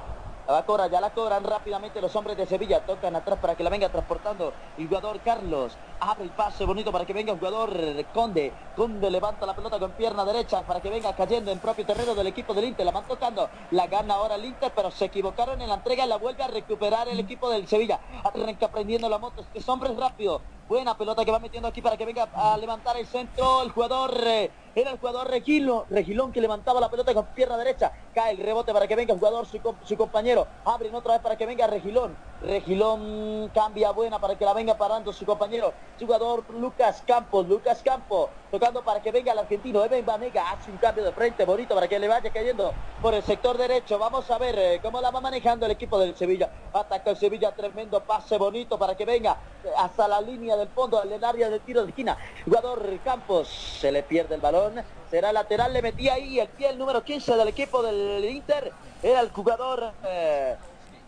La cobra, ya la cobran rápidamente los hombres de Sevilla. Tocan atrás para que la venga transportando el jugador Carlos. Abre el pase bonito para que venga el jugador Conde. Conde levanta la pelota con pierna derecha para que venga cayendo en propio terreno del equipo del Inter. La van tocando. La gana ahora el Inter, pero se equivocaron en la entrega y la vuelve a recuperar el equipo del Sevilla. Arranca prendiendo la moto. Este hombre es rápido. Buena pelota que va metiendo aquí para que venga a levantar el centro. El jugador eh, era el jugador Regilo, Regilón que levantaba la pelota con pierna derecha. Cae el rebote para que venga el jugador, su, su compañero. Abren otra vez para que venga Regilón. Regilón cambia buena para que la venga parando su compañero. Su jugador Lucas Campos. Lucas Campos tocando para que venga el argentino. Eben Banega hace un cambio de frente bonito para que le vaya cayendo por el sector derecho. Vamos a ver eh, cómo la va manejando el equipo del Sevilla. Ataca el Sevilla, tremendo pase bonito para que venga hasta la línea del fondo, el área de tiro de esquina. Jugador Campos se le pierde el balón. Será lateral, le metía ahí el pie el número 15 del equipo del Inter. Era el jugador eh,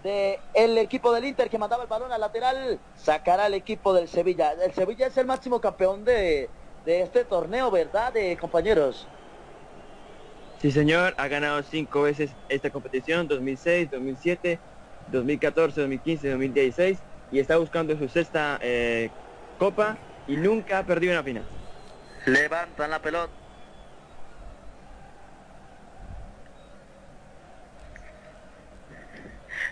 del equipo del Inter que mandaba el balón al lateral. Sacará el equipo del Sevilla. El Sevilla es el máximo campeón de, de este torneo, ¿verdad, de compañeros? Sí, señor, ha ganado cinco veces esta competición, 2006, 2007, 2014, 2015, 2016, y está buscando su sexta eh, copa y nunca ha perdido una final. Levantan la pelota.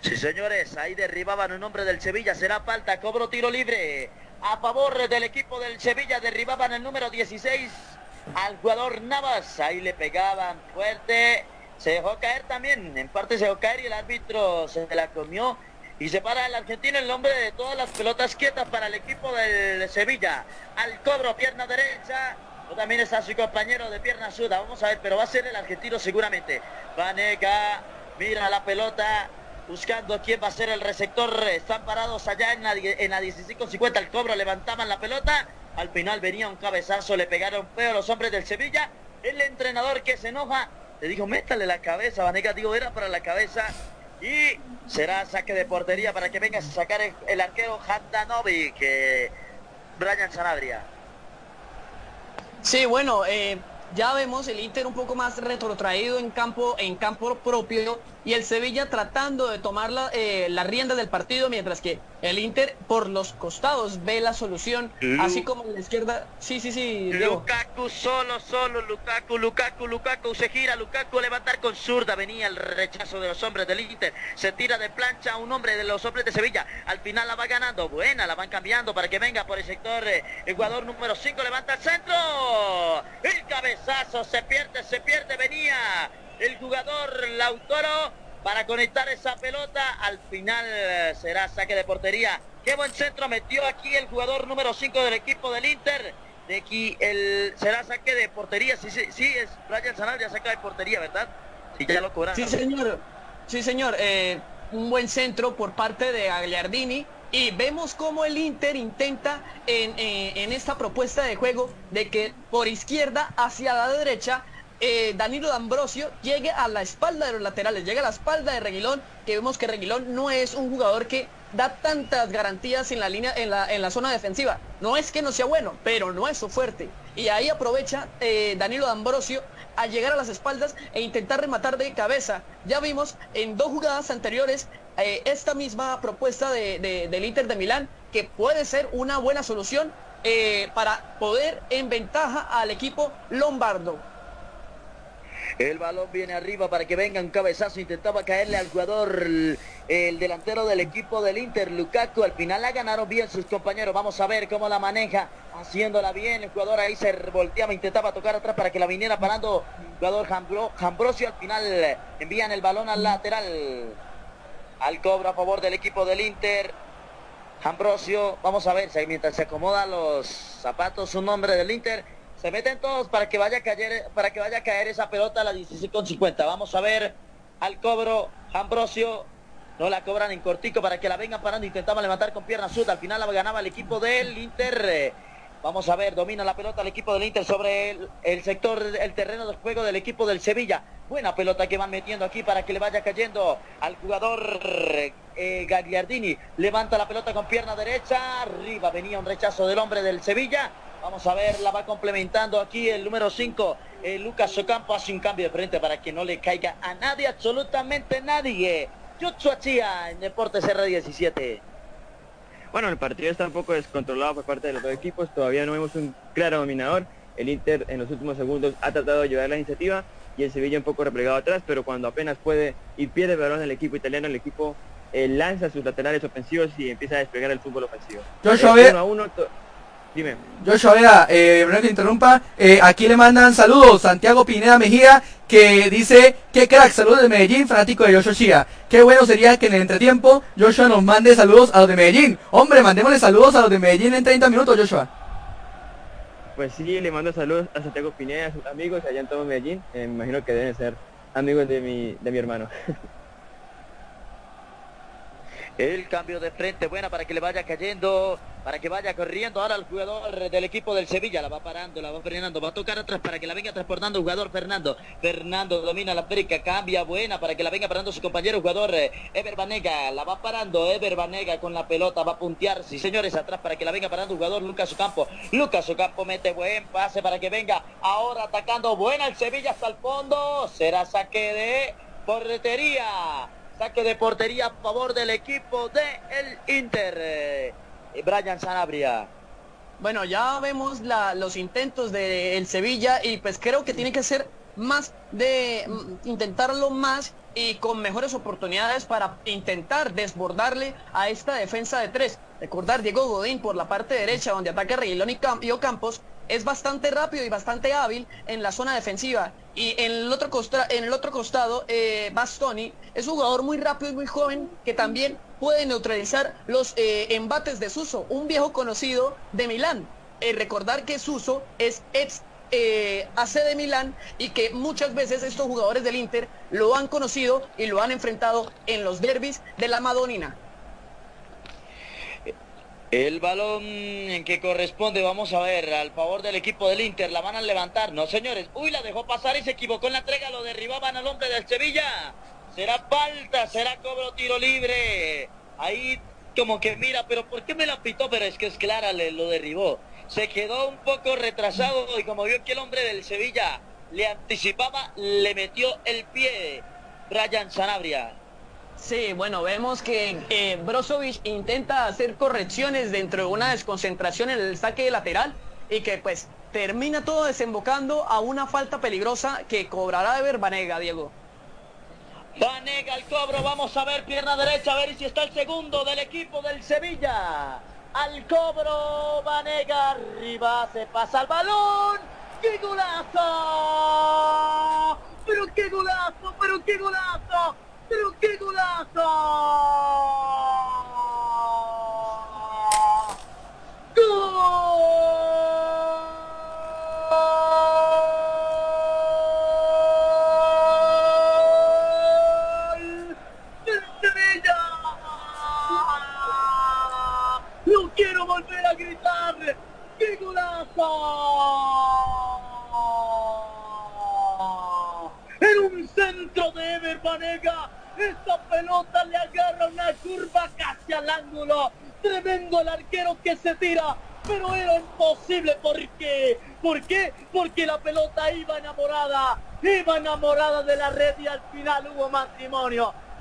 Sí, señores, ahí derribaban un hombre del Sevilla, será falta, cobro tiro libre. A favor del equipo del Sevilla, derribaban el número 16 al jugador Navas, ahí le pegaban fuerte. Se dejó caer también, en parte se dejó caer y el árbitro se la comió y se para el argentino el nombre de todas las pelotas quietas para el equipo del Sevilla. Al cobro, pierna derecha. O también está su compañero de pierna suda. Vamos a ver, pero va a ser el argentino seguramente. Vanega, mira la pelota. Buscando quién va a ser el receptor. Están parados allá en la, en la 15-50. El cobro levantaban la pelota. Al final venía un cabezazo. Le pegaron feo los hombres del Sevilla. El entrenador que se enoja. Le dijo, métale la cabeza. Vanega, digo, era para la cabeza. Y será saque de portería para que venga a sacar el, arquero Handanovic, que Brian Sanabria. Sí, bueno, eh, ya vemos el Inter un poco más retrotraído en campo, en campo propio y el Sevilla tratando de tomar la, eh, la rienda del partido mientras que el Inter por los costados ve la solución, así como en la izquierda. Sí, sí, sí. Lukaku solo, solo, Lukaku, Lukaku, Lukaku se gira, Lukaku levantar con zurda, venía el rechazo de los hombres del Inter, se tira de plancha a un hombre de los hombres de Sevilla, al final la va ganando, buena, la van cambiando para que venga por el sector eh, el jugador número 5, levanta el centro, el cabezazo se pierde, se pierde, venía el jugador Lautaro para conectar esa pelota. Al final eh, será saque de portería. Qué buen centro metió aquí el jugador número 5 del equipo del Inter. De aquí el será saque de portería. Sí, sí, sí es Brian Sanabria saca de portería, ¿verdad? Sí, ya lo. Sí, señor. Sí, señor. Eh, un buen centro por parte de Agliardini. Y vemos cómo el Inter intenta en, eh, en esta propuesta de juego de que por izquierda hacia la derecha eh, Danilo D'Ambrosio llegue a la espalda de los laterales, llega a la espalda de Reguilón, que vemos que Reguilón no es un jugador que da tantas garantías en la línea, en la zona defensiva. No es que no sea bueno, pero no es su fuerte. Y ahí aprovecha eh, Danilo D'Ambrosio a llegar a las espaldas e intentar rematar de cabeza. Ya vimos en dos jugadas anteriores eh, esta misma propuesta de, del Inter de Milán, que puede ser una buena solución para poder en ventaja al equipo lombardo. El balón viene arriba para que venga un cabezazo. Intentaba caerle al jugador, el delantero del equipo del Inter, Lukaku. Al final la ganaron bien sus compañeros. Vamos a ver cómo la maneja, haciéndola bien. El jugador ahí se volteaba, intentaba tocar atrás para que la viniera parando. El jugador Jambrosio. Al final envían el balón al lateral. Al cobro a favor del equipo del Inter. Ambrosio, vamos a ver, mientras se acomoda los zapatos, un hombre del Inter Se meten todos para que vaya a caer, para que vaya a caer esa pelota a la 16 con 50. Vamos a ver al cobro. Ambrosio no la cobran en cortico para que la vengan parando. Intentaba levantar con pierna sud. Al final la ganaba el equipo del Inter. Vamos a ver, domina la pelota el equipo del Inter sobre el, el sector, el terreno de juego del equipo del Sevilla. Buena pelota que van metiendo aquí para que le vaya cayendo al jugador eh, Gagliardini. Levanta la pelota con pierna derecha. Arriba venía un rechazo del hombre del Sevilla. Vamos a ver, la va complementando aquí el número 5, eh, Lucas Ocampo hace un cambio de frente para que no le caiga a nadie, absolutamente nadie. Chía en Deportes R17. Bueno, el partido está un poco descontrolado por parte de los dos equipos, todavía no vemos un claro dominador. El Inter en los últimos segundos ha tratado de llevar la iniciativa y el Sevilla un poco replegado atrás, pero cuando apenas puede y pierde el balón el equipo italiano, el equipo eh, lanza sus laterales ofensivos y empieza a desplegar el fútbol ofensivo. Joshua, Eh, uno a uno, Dime. Joshua Vega, eh, perdón que interrumpa, eh, aquí le mandan saludos, Santiago Pineda Mejía, que dice, qué crack, saludos de Medellín, fanático de Joshua Chía. Qué bueno sería que en el entretiempo Joshua nos mande saludos a los de Medellín. Hombre, mandémosle saludos a los de Medellín en 30 minutos, Joshua. Pues sí, le mando saludos a Santiago Pineda, a sus amigos allá en todo Medellín. Eh, me imagino que deben ser amigos de mi, de mi hermano. (laughs) El cambio de frente, buena para que le vaya cayendo, para que vaya corriendo ahora el jugador del equipo del Sevilla. La va parando, la va frenando, va a tocar atrás para que la venga transportando el jugador Fernando. Fernando domina la perica, cambia buena para que la venga parando su compañero jugador eh, Ever Banega. La va parando Ever Banega con la pelota, va a puntear, sí señores, atrás para que la venga parando el jugador Lucas Ocampo. Lucas Ocampo mete buen pase para que venga ahora atacando buena el Sevilla hasta el fondo. Será saque de portería. Saque de portería a favor del equipo de el Inter. Eh, Brian Sanabria. Bueno, ya vemos los intentos del Sevilla y pues creo que tiene que ser más de mm, intentarlo más y con mejores oportunidades para intentar desbordarle a esta defensa de tres. Recordar Diego Godín por la parte derecha donde ataca Reguilón y, y Ocampos es bastante rápido y bastante hábil en la zona defensiva. Y en el otro, en el otro costado, eh, Bastoni es un jugador muy rápido y muy joven que también puede neutralizar los eh, embates de Suso, un viejo conocido de Milán. Eh, recordar que Suso es ex AC de Milán y que muchas veces estos jugadores del Inter lo han conocido y lo han enfrentado en los derbis de la Madonina. El balón en que corresponde, vamos a ver, al favor del equipo del Inter, la van a levantar, no señores, uy, la dejó pasar y se equivocó en la entrega, lo derribaban al hombre del Sevilla, será falta, será cobro tiro libre, ahí como que mira, pero ¿por qué me la pitó? Pero es que es clara, le, lo derribó, se quedó un poco retrasado y como vio que el hombre del Sevilla le anticipaba, le metió el pie, Brian Sanabria. Sí, bueno, vemos que eh, Brozovic intenta hacer correcciones dentro de una desconcentración en el saque lateral y que pues termina todo desembocando a una falta peligrosa que cobrará de Verbanega, Diego. Vanega el cobro, vamos a ver pierna derecha, a ver si está el segundo del equipo del Sevilla. Al cobro, Vanega arriba, se pasa el balón. ¡Qué golazo! ¡Pero qué golazo! ¡Pero qué golazo! ¡Pero qué golazo!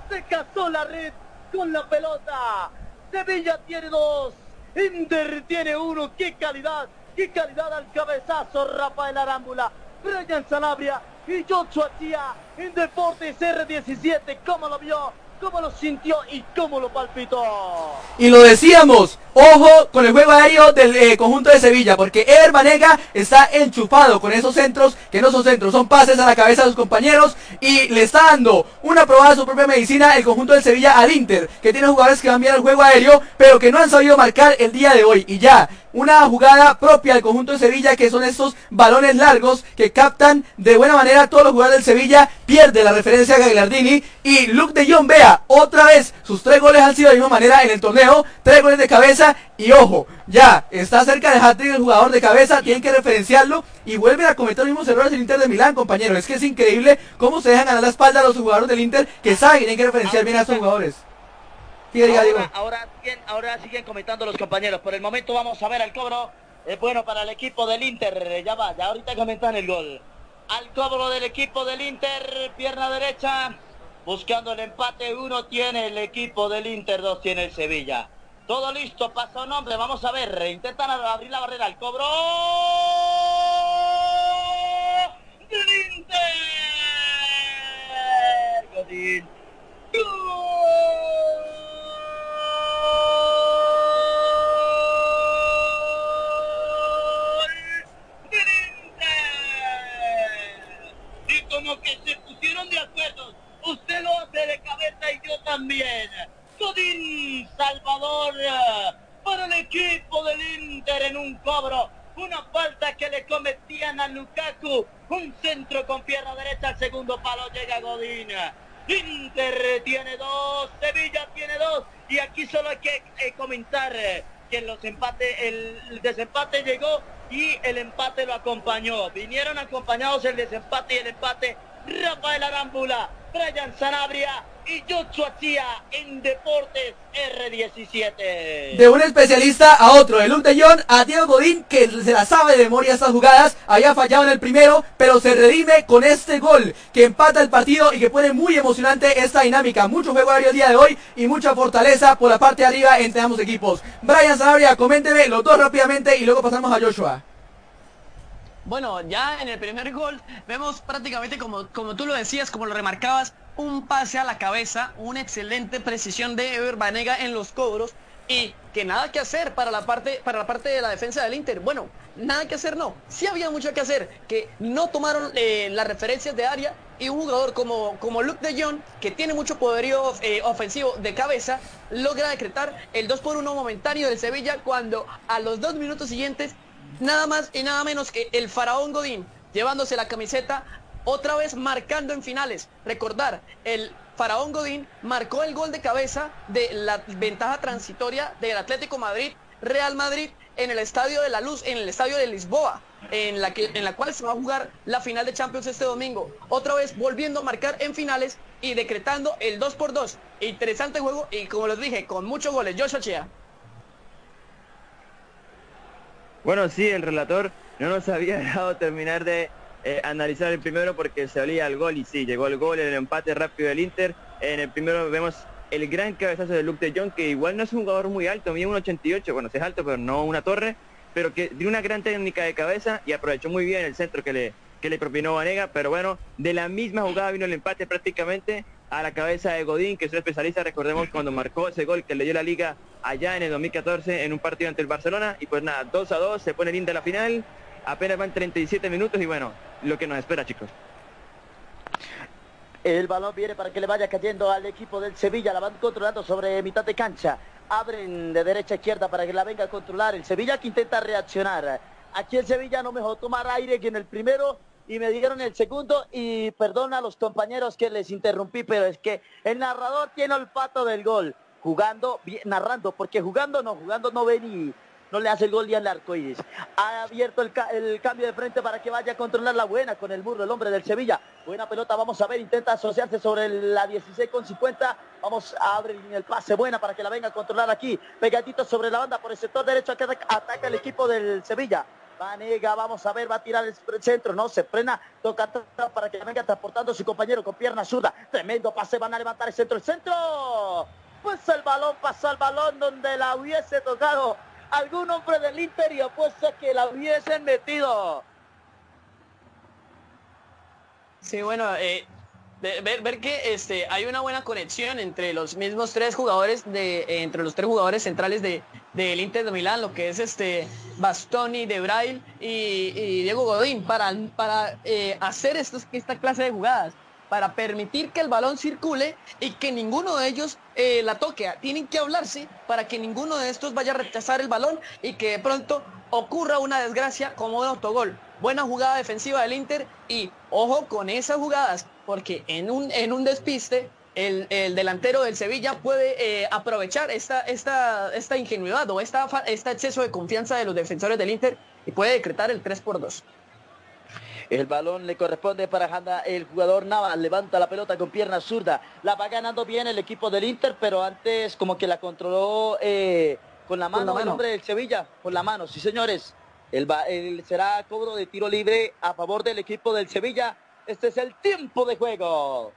Se casó la red con la pelota. Sevilla tiene dos, Inter tiene uno. ¡Qué calidad! ¡Qué calidad al cabezazo! Rafael Arámbula, Brian Sanabria y Joshua Chía en Deportes R17. ¿Cómo lo vio? ¿Cómo lo sintió y cómo lo palpitó? Y lo decíamos, Ojo con el juego aéreo del eh, conjunto de Sevilla, porque Banega está enchufado con esos centros, que no son centros, son pases a la cabeza de sus compañeros, y le está dando una probada a su propia medicina el conjunto del Sevilla al Inter, que tiene jugadores que van bien al juego aéreo, pero que no han sabido marcar el día de hoy. Y ya, una jugada propia del conjunto de Sevilla, que son estos balones largos que captan de buena manera a todos los jugadores del Sevilla, pierde la referencia a Gagliardini y Luke de Jong vea otra vez sus tres goles han sido de la misma manera en el torneo, tres goles de cabeza y ojo, ya está cerca de hat el jugador de cabeza, tienen que referenciarlo y vuelven a cometer los mismos errores el Inter de Milán, compañeros. Es que es increíble cómo se dejan ganar la espalda a los jugadores del Inter que saben que tienen que referenciar bien a estos jugadores. Ahora, ahora, siguen, ahora siguen comentando los compañeros. Por el momento vamos a ver el cobro. Es bueno para el equipo del Inter. Ya va, ya ahorita comentan el gol. Al cobro del equipo del Inter, pierna derecha. Buscando el empate, uno tiene el equipo del Inter, dos tiene el Sevilla. Todo listo, pasa un hombre, vamos a ver. Intentan abrir la barrera, el cobro. ¡Del Inter! Godín. Y como que se pusieron de acuerdo. Usted lo hace de cabeza y yo también. Salvador para el equipo del Inter en un cobro. Una falta que le cometían a Lukaku. Un centro con pierna derecha al segundo palo llega Godín. Inter tiene dos, Sevilla tiene dos. Y aquí solo hay que eh, comentar eh, que los empates, el desempate llegó y el empate lo acompañó. Vinieron acompañados el desempate y el empate. Rafael Arámbula, Brian Sanabria y Joshua en Deportes R17. De un especialista a otro, de Jong a Diego Godín, que se la sabe de memoria estas jugadas, había fallado en el primero, pero se redime con este gol, que empata el partido y que pone muy emocionante esta dinámica. Mucho juego aéreo el día de hoy y mucha fortaleza por la parte de arriba entre ambos equipos. Brian Sanabria, coménteme los dos rápidamente y luego pasamos a Joshua. Bueno, ya en el primer gol vemos prácticamente como, como tú lo decías, como lo remarcabas, un pase a la cabeza, una excelente precisión de Ever Banega en los cobros y que nada que hacer para la parte para la parte de la defensa del Inter. Bueno, nada que hacer no. Sí había mucho que hacer, que no tomaron eh, las referencias de área y un jugador como, como Luke de Jong, que tiene mucho poderío eh, ofensivo de cabeza, logra decretar el 2 por 1 momentáneo del Sevilla cuando a los dos minutos siguientes nada más y nada menos que el faraón Godín llevándose la camiseta otra vez marcando en finales. Recordar, el faraón Godín marcó el gol de cabeza de la ventaja transitoria del Atlético Madrid, Real Madrid en el Estadio de la Luz, en el Estadio de Lisboa, en la, que, en la cual se va a jugar la final de Champions este domingo. Otra vez volviendo a marcar en finales y decretando el 2 por 2 Interesante juego y como les dije, con muchos goles. Joshua Chia. Bueno, sí, el relator no nos había (laughs) dejado terminar de eh, analizar el primero porque se olía el gol y sí, llegó el gol, el empate rápido del Inter. En el primero vemos el gran cabezazo de Luke de Jong, que igual no es un jugador muy alto, mide un 88, bueno, es alto, pero no una torre, pero que dio una gran técnica de cabeza y aprovechó muy bien el centro que le, que le propinó Vanega, pero bueno, de la misma jugada vino el empate prácticamente a la cabeza de Godín, que es un especialista, recordemos cuando marcó ese gol que le dio la liga allá en el 2014 en un partido ante el Barcelona, y pues nada, 2 a 2, se pone linda la final, apenas van 37 minutos y bueno, lo que nos espera chicos. El balón viene para que le vaya cayendo al equipo del Sevilla, la van controlando sobre mitad de cancha. Abren de derecha a izquierda para que la venga a controlar. El Sevilla que intenta reaccionar. Aquí el Sevilla no mejor tomar aire que en el primero y me dieron el segundo y perdona a los compañeros que les interrumpí, pero es que el narrador tiene el pato del gol, jugando, narrando, porque jugando no, jugando no ven y no le hace el gol ni al arco iris. Ha abierto el, cambio de frente para que vaya a controlar la buena con el muro, el hombre del Sevilla. Buena pelota, vamos a ver, intenta asociarse sobre la 16 con 50. Vamos a abrir el pase buena para que la venga a controlar aquí. Pegadito sobre la banda por el sector derecho que ataca el equipo del Sevilla. Vanega, vamos a ver, va a tirar el centro, no se frena, toca para que venga transportando a su compañero con pierna zurda. Tremendo pase, van a levantar el centro, el centro. Pues el balón pasó al balón donde la hubiese tocado algún hombre del Inter y apuesta que la hubiesen metido. Sí, bueno, eh, ver, que este, hay una buena conexión entre los mismos tres jugadores de entre los tres jugadores centrales de del Inter de Milán, lo que es este Bastoni, De Brail y, y Diego Godín para, para eh, hacer estos, esta clase de jugadas, para permitir que el balón circule y que ninguno de ellos eh, la toque. Tienen que hablarse para que ninguno de estos vaya a rechazar el balón y que de pronto ocurra una desgracia como un autogol. Buena jugada defensiva del Inter y ojo con esas jugadas, porque en un, en un despiste el, el delantero del Sevilla puede eh, aprovechar esta, esta, esta ingenuidad o esta, este exceso de confianza de los defensores del Inter y puede decretar el 3 por 2. El balón le corresponde para Janda, el jugador Navas levanta la pelota con pierna zurda. La va ganando bien el equipo del Inter, pero antes como que la controló eh, con la mano la el hombre del Sevilla. Con la mano, sí señores. El- será cobro de tiro libre a favor del equipo del Sevilla. Este es el tiempo de juego.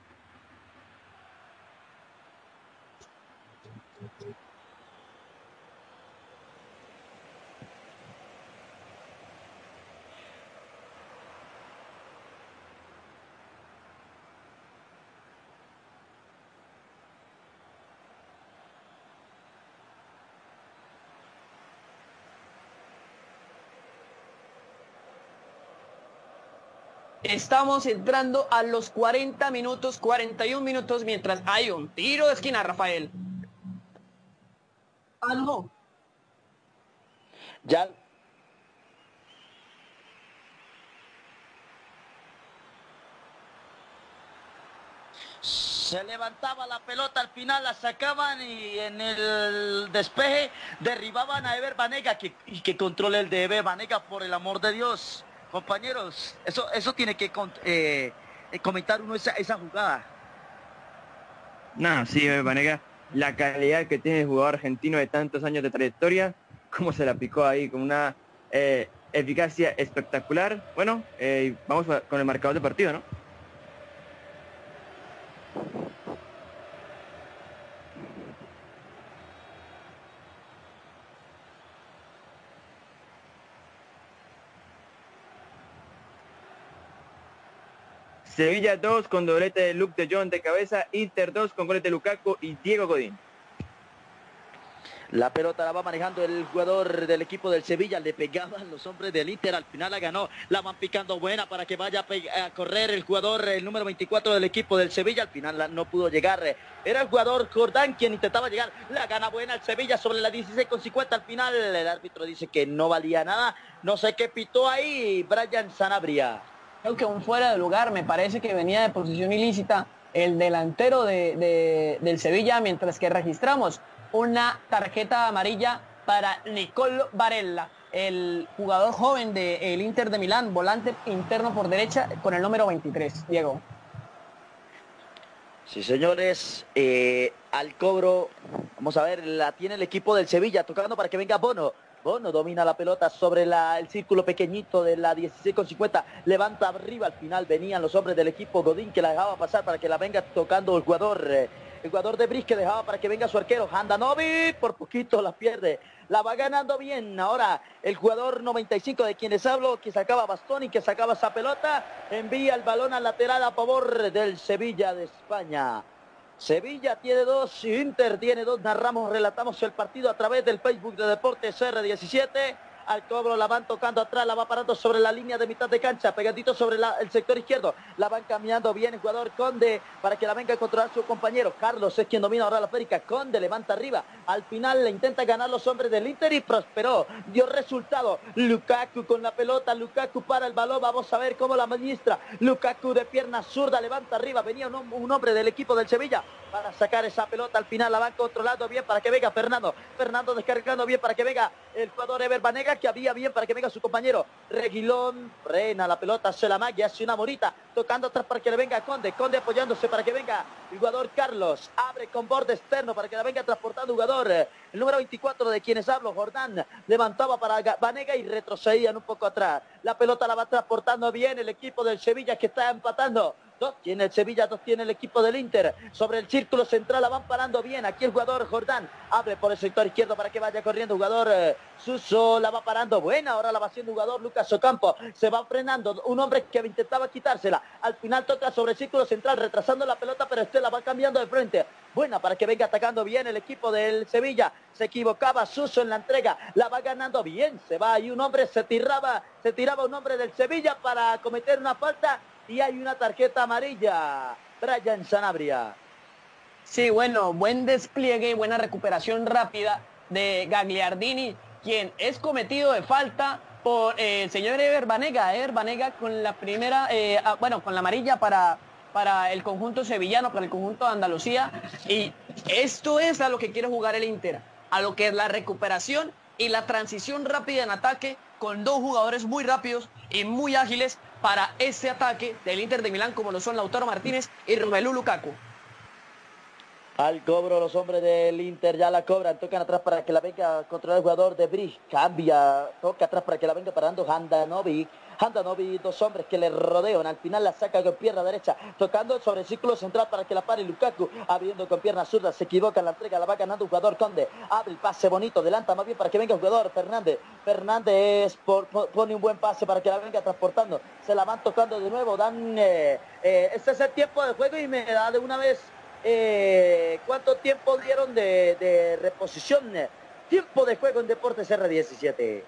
Estamos entrando a los 40 minutos, 41 minutos, mientras hay un tiro de esquina, Rafael. Ah, no. Ya. Se levantaba la pelota, al final la sacaban y en el despeje derribaban a Ever Banega que, y que controle el de Ever Banega por el amor de Dios. Compañeros, eso, eso tiene que eh, eh, comentar uno esa, esa jugada. No, sí, me Vanega, la calidad que tiene el jugador argentino de tantos años de trayectoria, cómo se la picó ahí con una eh, eficacia espectacular. Bueno, eh, vamos con el marcador de partido, ¿no? Sevilla 2 con doblete de Luke de Jong de cabeza, Inter 2 con goles de Lukaku y Diego Godín. La pelota la va manejando el jugador del equipo del Sevilla. Le pegaban los hombres del Inter. Al final la ganó. La van picando buena para que vaya a, correr el jugador, el número 24 del equipo del Sevilla. Al final no pudo llegar. Era el jugador Jordán quien intentaba llegar. La gana buena el Sevilla sobre la 16 con 50. Al final el árbitro dice que no valía nada. No sé qué pitó ahí Brian Sanabria. Creo que un fuera de lugar, me parece que venía de posición ilícita el delantero de, de- del Sevilla, mientras que registramos una tarjeta amarilla para Nicolo Varela, el jugador joven del Inter de Milán, volante interno por derecha con el número 23, Diego. Sí, señores, eh, al cobro, vamos a ver, la tiene el equipo del Sevilla, tocando para que venga Bono. Bono domina la pelota sobre la- el círculo pequeñito de la 16 con 50, levanta arriba, al final. Venían los hombres del equipo Godín que la dejaba pasar para que la venga tocando el jugador, eh, el jugador de Bris que dejaba para que venga su arquero, Handanovic, por poquito la pierde, la va ganando bien, ahora el jugador 95 de quienes hablo, que sacaba bastón y que sacaba esa pelota, envía el balón al lateral a favor del Sevilla de España. Sevilla tiene dos, Inter tiene dos, narramos, relatamos el partido a través del Facebook de Deportes R17. Al cobro la van tocando atrás, la va parando sobre la línea de mitad de cancha, pegadito sobre el sector izquierdo. La van caminando bien el jugador Conde para que la venga a controlar su compañero. Carlos es quien domina ahora la férica. Conde levanta arriba. Al final le intenta ganar los hombres del Inter y prosperó. Dio resultado. Lukaku con la pelota. Lukaku para el balón. Vamos a ver cómo la administra. Lukaku de pierna zurda levanta arriba. Venía un, un hombre del equipo del Sevilla para sacar esa pelota. Al final la van controlando bien para que venga Fernando. Fernando descargando bien para que venga el jugador Ever Banega que había bien para que venga su compañero. Reguilón frena la pelota, se la magia, hace una morita. Tocando atrás para que le venga Conde. Conde apoyándose para que venga el jugador Carlos. Abre con borde externo para que la venga transportando jugador. El número 24 de quienes hablo, Jordán. Levantaba para Ga- Banega y retrocedían un poco atrás. La pelota la va transportando bien el equipo del Sevilla que está empatando Dos tiene el Sevilla, dos tiene el equipo del Inter. Sobre el círculo central la van parando bien. Aquí el jugador Jordán abre por el sector izquierdo para que vaya corriendo. Jugador eh, Suso la va parando. Buena, ahora la va haciendo jugador Lucas Ocampo. Se va frenando. Un hombre que intentaba quitársela. Al final toca sobre el círculo central, retrasando la pelota, pero este la va cambiando de frente. Buena para que venga atacando bien el equipo del Sevilla. Se equivocaba Suso en la entrega. La va ganando bien. Se va y un hombre se tiraba, se tiraba un hombre del Sevilla para cometer una falta y hay una tarjeta amarilla. Brian Sanabria. Sí, bueno, buen despliegue, buena recuperación rápida de Gagliardini, quien es cometido de falta por eh, el señor Ever Banega. Ever Banega con la primera, eh, ah, bueno, con la amarilla para, para el conjunto sevillano, para el conjunto de Andalucía. Y esto es a lo que quiere jugar el Inter, a lo que es la recuperación y la transición rápida en ataque con dos jugadores muy rápidos y muy ágiles para ese ataque del Inter de Milán como lo son Lautaro Martínez y Romelu Lukaku. Al cobro los hombres del Inter ya la cobran, tocan atrás para que la venga a controlar el jugador de Bridge, cambia, toca atrás para que la venga parando Handanovic, Handanovic, dos hombres que le rodean, al final la saca con pierna derecha, tocando sobre el círculo central para que la pare Lukaku, abriendo con pierna zurda, se equivoca en la entrega, la va ganando un jugador Conde, abre el pase bonito, adelanta más bien para que venga el jugador Fernández, Fernández pone un buen pase para que la venga transportando, se la van tocando de nuevo, dan, eh, eh, este es el tiempo de juego y me da de una vez eh, ¿Cuánto tiempo dieron de, de, reposición? Tiempo de juego en Deportes R17.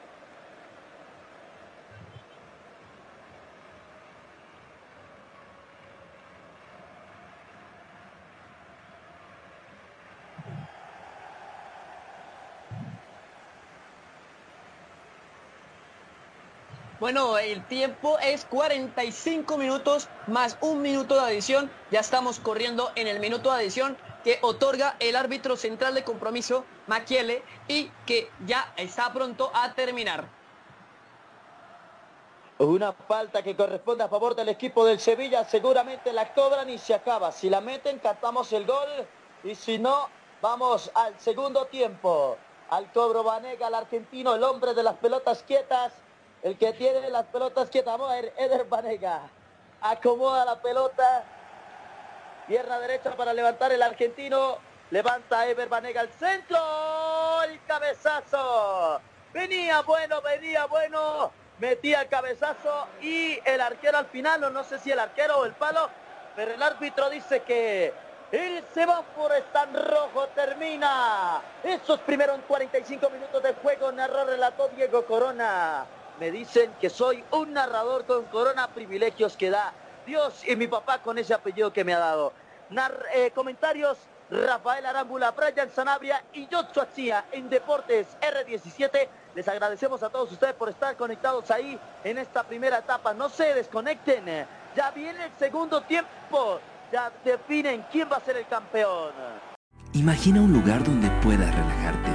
Bueno, el tiempo es 45 minutos más un minuto de adición. Ya estamos corriendo en el minuto de adición que otorga el árbitro central de compromiso, Maquiele, y que ya está pronto a terminar. Una falta que corresponde a favor del equipo del Sevilla. Seguramente la cobran y se acaba. Si la meten, cantamos el gol. Y si no, vamos al segundo tiempo. Al cobro Vanega, el argentino, el hombre de las pelotas quietas. El que tiene las pelotas vamos a ver, Eder Banega. Acomoda la pelota. Pierna derecha para levantar el argentino. Levanta Ever Banega al centro. El cabezazo. Venía bueno, venía bueno. Metía el cabezazo y el arquero al final, o no sé si el arquero o el palo, pero el árbitro dice que el semáforo está en rojo, termina. Esos primeros 45 minutos de juego narró, relató Diego Corona. Me dicen que soy un narrador con corona privilegios que da Dios y mi papá con ese apellido que me ha dado. Eh, comentarios, Rafael Arámbula, Brian Sanabria y yo Chía en Deportes R17. Les agradecemos a todos ustedes por estar conectados ahí en esta primera etapa. No se desconecten. Ya viene el segundo tiempo. Ya definen quién va a ser el campeón. Imagina un lugar donde puedas relajarte.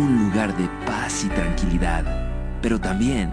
Un lugar de paz y tranquilidad. Pero también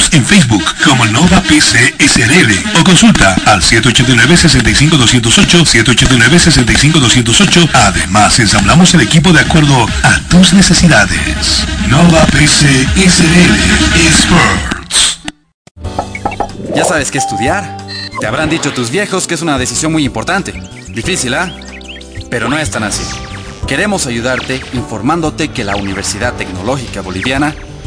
en Facebook como Nova PC SRL o consulta al 789-65208, 789-65208. Además, ensamblamos el equipo de acuerdo a tus necesidades. Nova PC SRL Experts. Ya sabes qué estudiar. Te habrán dicho tus viejos que es una decisión muy importante. Difícil, ¿ah? Pero no es tan así. Queremos ayudarte informándote que la Universidad Tecnológica Boliviana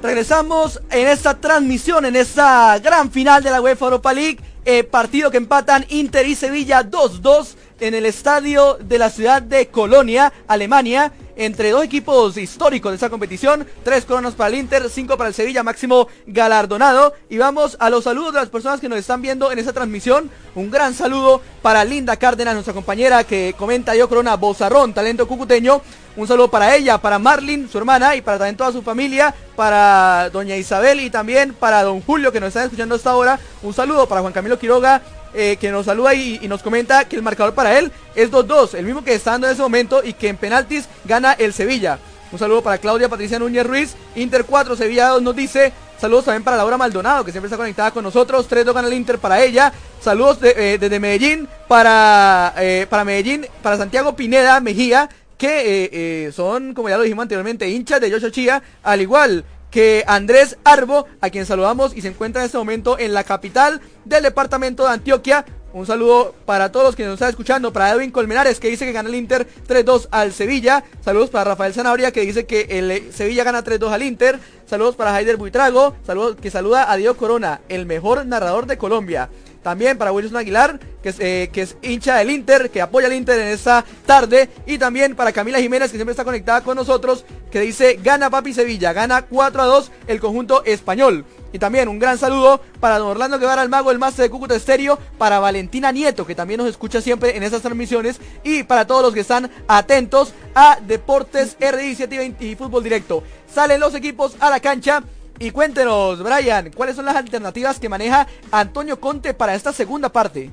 Regresamos en esta transmisión, en esta gran final de la UEFA Europa League. Eh, partido que empatan Inter y Sevilla 2-2 en el estadio de la ciudad de Colonia, Alemania entre dos equipos históricos de esta competición. Tres coronas para el Inter, cinco para el Sevilla, máximo galardonado. Y vamos a los saludos de las personas que nos están viendo en esta transmisión. Un gran saludo para Linda Cárdenas, nuestra compañera que comenta yo corona Bozarrón, talento cucuteño. Un saludo para ella, para Marlin, su hermana, y para también toda su familia, para doña Isabel y también para don Julio que nos están escuchando hasta ahora. Un saludo para Juan Camilo Quiroga, eh, que nos saluda y, nos comenta que el marcador para él es 2-2, el mismo que está dando en ese momento y que en penaltis gana el Sevilla. Un saludo para Claudia Patricia Núñez Ruiz, Inter 4, Sevilla 2 nos dice. Saludos también para Laura Maldonado, que siempre está conectada con nosotros. 3-2 gana el Inter para ella. Saludos eh, desde Medellín para, eh, para Medellín, para Santiago Pineda Mejía, que son, como ya lo dijimos anteriormente, hinchas de Yocho Chía, al igual que Andrés Arbo, a quien saludamos y se encuentra en este momento en la capital del departamento de Antioquia. Un saludo para todos los que nos están escuchando, para Edwin Colmenares que dice que gana el Inter 3-2 al Sevilla. Saludos para Rafael Zanabria que dice que el Sevilla gana 3-2 al Inter. Saludos para Haider Buitrago, saludos que saluda a Diego Corona, el mejor narrador de Colombia. También para Wilson Aguilar, que es, eh, que es hincha del Inter, que apoya al Inter en esta tarde. Y también para Camila Jiménez, que siempre está conectada con nosotros, que dice, gana Papi Sevilla, gana 4 a 2 el conjunto español. Y también un gran saludo para don Orlando Guevara, el mago, el máster de Cúcuta Estéreo, para Valentina Nieto, que también nos escucha siempre en estas transmisiones, y para todos los que están atentos a Deportes R17 y Fútbol Directo. Salen los equipos a la cancha y cuéntenos, Brian, ¿cuáles son las alternativas que maneja Antonio Conte para esta segunda parte?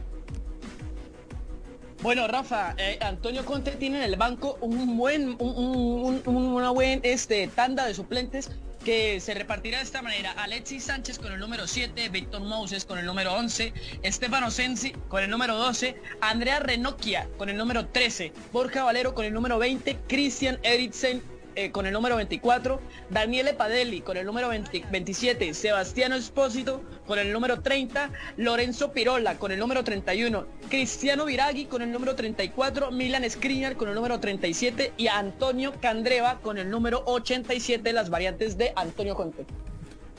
Bueno, Rafa, eh, Antonio Conte tiene en el banco un buen, una buena este, tanda de suplentes que se repartirá de esta manera. Alexis Sánchez con el número 7, Víctor Moses con el número 11, Estefano Sensi con el número 12, Andrea Renocchia con el número 13, Borja Valero con el número 20, Christian Eriksen eh, con el número 24, Daniele Padelli con el número 27, Sebastiano Espósito con el número 30, Lorenzo Pirola con el número 31, Cristiano Viragui con el número 34, Milan Skriniar con el número 37 y Antonio Candreva con el número 87, las variantes de Antonio Conte.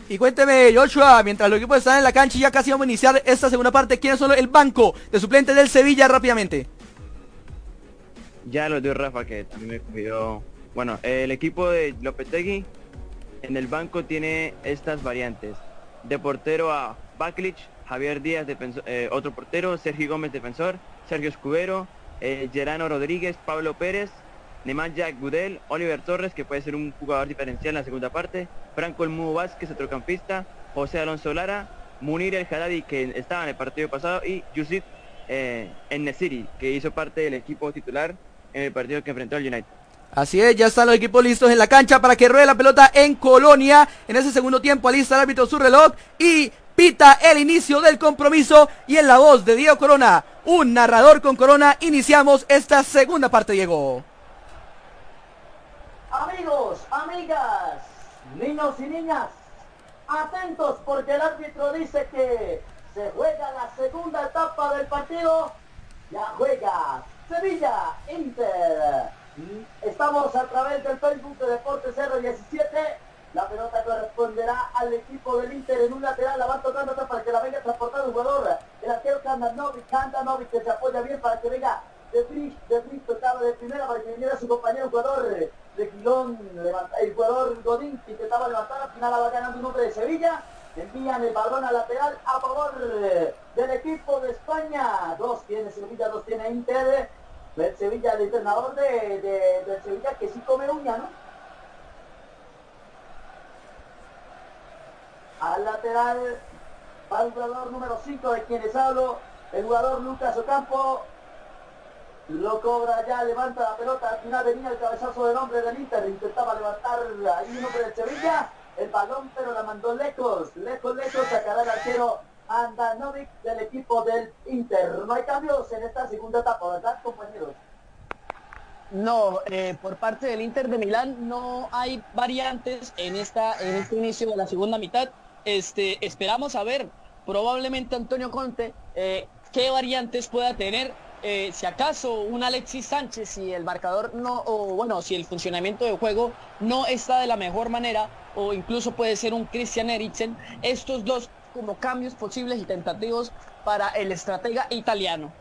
Y cuénteme, Joshua, mientras los equipos están en la cancha y ya casi vamos a iniciar esta segunda parte, ¿quién es solo el banco de suplentes del Sevilla rápidamente? Ya lo dio Rafa, que también me cogió bueno, el equipo de Lopetegui en el banco tiene estas variantes. De portero a Baklich, Javier Díaz, eh, otro portero, Sergio Gómez, defensor, Sergio Escudero, eh, Gerano Rodríguez, Pablo Pérez, Nemanja Gudel, Oliver Torres, que puede ser un jugador diferencial en la segunda parte, Franco El Mudo Vázquez, centrocampista, José Alonso Lara, Munir El Haddadi, que estaba en el partido pasado, y Yusuf eh, que hizo parte del equipo titular en el partido que enfrentó al United. Así es, ya están los equipos listos en la cancha para que ruede la pelota en Colonia. En ese segundo tiempo alista el árbitro su reloj y pita el inicio del compromiso. Y en la voz de Diego Corona, un narrador con Corona, iniciamos esta segunda parte, Diego. Amigos, amigas, niños y niñas, atentos porque el árbitro dice que se juega la segunda etapa del partido. Ya juega Sevilla Inter. Estamos a través del Facebook de Deportes R17. La pelota corresponderá al equipo del Inter en un lateral. La va tocando para que la venga transportando el jugador. El arquero Kandanovic. Kandanovic que se apoya bien para que venga de Frisch. De tocaba de primera para que viniera su compañero jugador de Quilón. El jugador Godín que intentaba levantar. Al final la va ganando un hombre de Sevilla. Envían el balón al lateral a favor del equipo de España. Dos tiene Sevilla, dos tiene Inter del Sevilla, el entrenador de, de, del Sevilla que sí come uña, ¿no? Al lateral va el jugador número 5 de quienes hablo, el jugador Lucas Ocampo. Lo cobra ya, levanta la pelota, al final venía el cabezazo del hombre del Inter, intentaba levantar ahí un hombre del Sevilla, el balón, pero la mandó lejos, lejos, lejos, sacará el arquero Andanovic del equipo del Inter. No hay cambios en esta segunda etapa, ¿verdad, compañeros? No, eh, por parte del Inter de Milán no hay variantes en esta en este inicio de la segunda mitad. Este, esperamos a ver, probablemente Antonio Conte, eh, qué variantes pueda tener. eh, si acaso un Alexis Sánchez, si el marcador no, o bueno, si el funcionamiento de juego no está de la mejor manera, o incluso puede ser un Christian Eriksen, estos dos como cambios posibles y tentativos para el estratega italiano.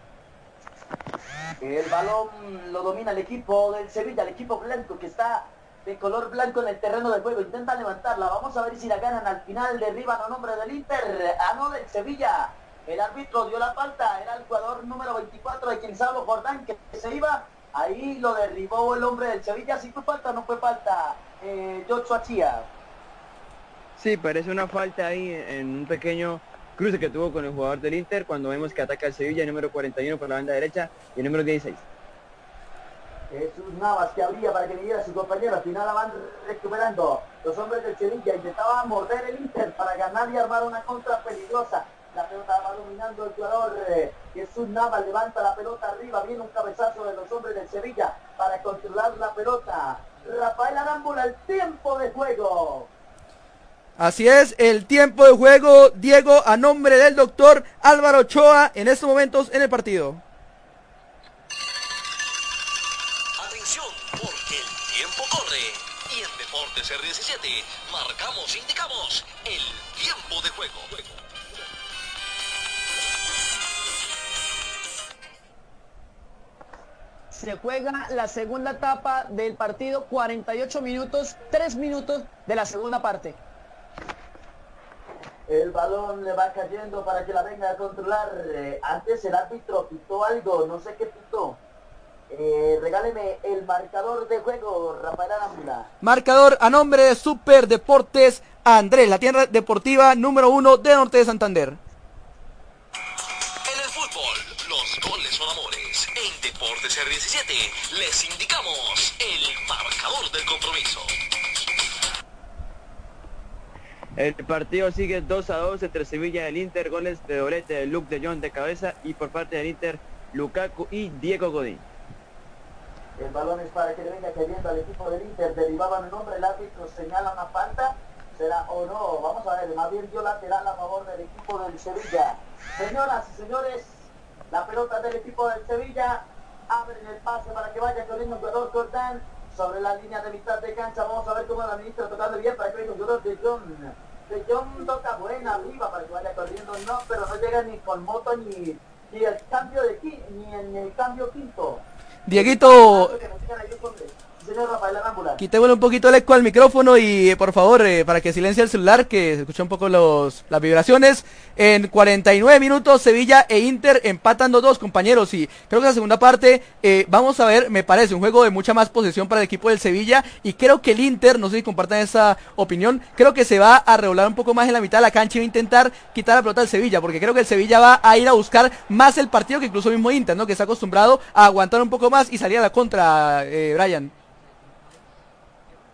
El balón lo domina el equipo del Sevilla, el equipo blanco que está de color blanco en el terreno de juego. Intenta levantarla. Vamos a ver si la ganan al final. Derriban a nombre del Inter. A no del Sevilla. El árbitro dio la falta. Era el jugador número 24 de Quienzalo Jordán que se iba. Ahí lo derribó el hombre del Sevilla. Si fue falta no fue falta. Eh, Joshua Chía. Sí, parece una falta ahí en un pequeño cruce que tuvo con el jugador del Inter cuando vemos que ataca el Sevilla, el número 41 por la banda derecha y el número 16. Jesús Navas que abría para que viniera su compañero. Al final la van recuperando. Los hombres del Sevilla intentaban morder el Inter para ganar y armar una contra peligrosa. La pelota va dominando el jugador eh, Jesús Navas. Levanta la pelota arriba. Viene un cabezazo de los hombres del Sevilla para controlar la pelota. Rafael Arámbula, el tiempo de juego. Así es, el tiempo de juego, Diego, a nombre del doctor Álvaro Ochoa, en estos momentos en el partido. Atención, porque el tiempo corre. Y en Deportes R17 marcamos, indicamos el tiempo de juego. Se juega la segunda etapa del partido, 48 minutos, 3 minutos de la segunda parte. El balón le va cayendo para que la venga a controlar. Eh, antes el árbitro pitó algo, no sé qué pitó. Eh, regáleme el marcador de juego, Rafael Arámbula. Marcador a nombre de Super Deportes Andrés, la tienda deportiva número uno de Norte de Santander. En el fútbol, los goles son amores. En Deportes R17 les indicamos el marcador del compromiso. El partido sigue 2 a 2 entre Sevilla y el Inter, goles de doblete de Luke de Jong de cabeza y por parte del Inter, Lukaku y Diego Godín. El balón es para que le venga cayendo al equipo del Inter. Derivaban el nombre, el árbitro señala una falta. ¿Será o no? Vamos a ver, más bien dio lateral a favor del equipo del Sevilla. Señoras y señores, la pelota del equipo del Sevilla. Abren el pase para que vaya corriendo el jugador Cortán sobre la línea de mitad de cancha. Vamos a ver cómo la ministra tocando bien para que venga el jugador de John. De John toca buena arriba para que vaya corriendo. No, pero no llega ni con moto ni, ni el cambio de ni en el cambio quinto. Dieguito. Quitémosle un poquito el eco al micrófono y eh, por favor, eh, para que silencie el celular, que se escucha un poco los, las vibraciones. En 49 minutos, Sevilla e Inter empatan 2-2, compañeros. Y creo que la segunda parte, eh, vamos a ver, me parece un juego de mucha más posesión para el equipo del Sevilla. Y creo que el Inter, no sé si compartan esa opinión, creo que se va a regular un poco más en la mitad de la cancha y va a intentar quitar la pelota al Sevilla. Porque creo que el Sevilla va a ir a buscar más el partido que incluso el mismo Inter, ¿no? Que está acostumbrado a aguantar un poco más y salir a la contra, eh, Brian.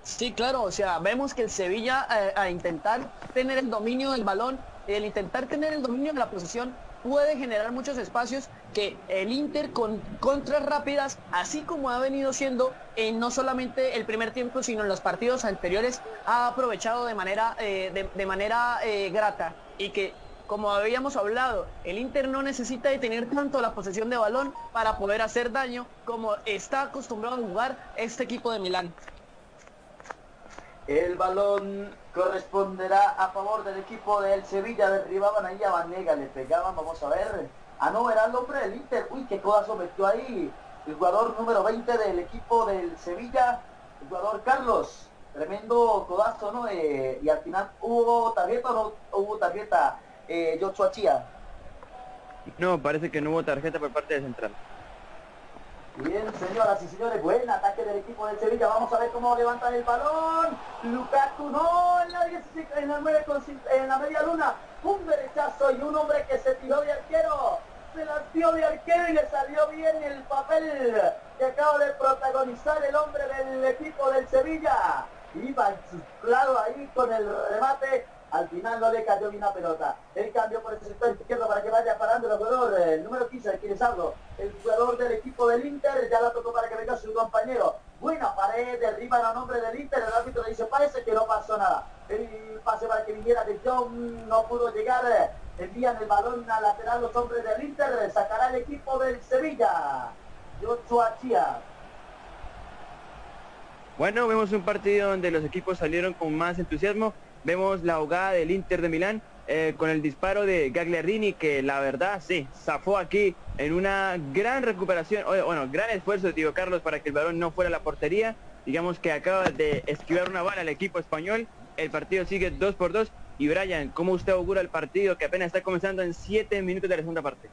Sí, claro, o sea, vemos que el Sevilla eh, a intentar tener el dominio del balón, el intentar tener el dominio de la posesión puede generar muchos espacios que el Inter con contras rápidas, así como ha venido siendo en no solamente el primer tiempo, sino en los partidos anteriores, ha aprovechado de manera, eh, de, manera eh, grata y que como habíamos hablado, el Inter no necesita de tener tanto la posesión de balón para poder hacer daño como está acostumbrado a jugar este equipo de Milán. El balón corresponderá a favor del equipo del Sevilla. Derribaban ahí a Vanega, le pegaban, vamos a ver. Ah, no, era el hombre del Inter. Uy, qué codazo metió ahí. El jugador número 20 del equipo del Sevilla, el jugador Carlos. Tremendo codazo, ¿no? Eh, y al final hubo tarjeta o no hubo tarjeta, eh, Joshua Chía. No, parece que no hubo tarjeta por parte de Central. Bien, señoras y señores, buen ataque del equipo del Sevilla. Vamos a ver cómo levantan el balón. Lukaku, no, en la, 16 en la, nueve con cin- en la media luna. Un derechazo y un hombre que se tiró de arquero. Se las dio de arquero y le salió bien el papel que acaba de protagonizar el hombre del equipo del Sevilla. iba insuflado ahí con el remate, al final no le cayó bien la pelota. El cambio por el sector izquierdo para que vaya parando el jugador, el número 15, ¿quién es algo? El jugador del equipo del Inter, ya la tocó para que venga su compañero. Buena pared, derriban a nombre del Inter, el árbitro dice, parece que no pasó nada. El pase para que viniera de John, no pudo llegar, envían el balón a lateral los hombres del Inter, sacará el equipo del Sevilla. Joshua Chia. Bueno, vemos un partido donde los equipos salieron con más entusiasmo. Vemos la ahogada del Inter de Milán eh, con el disparo de Gagliardini que la verdad sí, zafó aquí en una gran recuperación, bueno, gran esfuerzo de Tío Carlos para que el balón no fuera a la portería. Digamos que acaba de esquivar una bala al equipo español. El partido sigue 2 por 2. Y Brian, ¿cómo usted augura el partido que apenas está comenzando en 7 minutos de la segunda parte?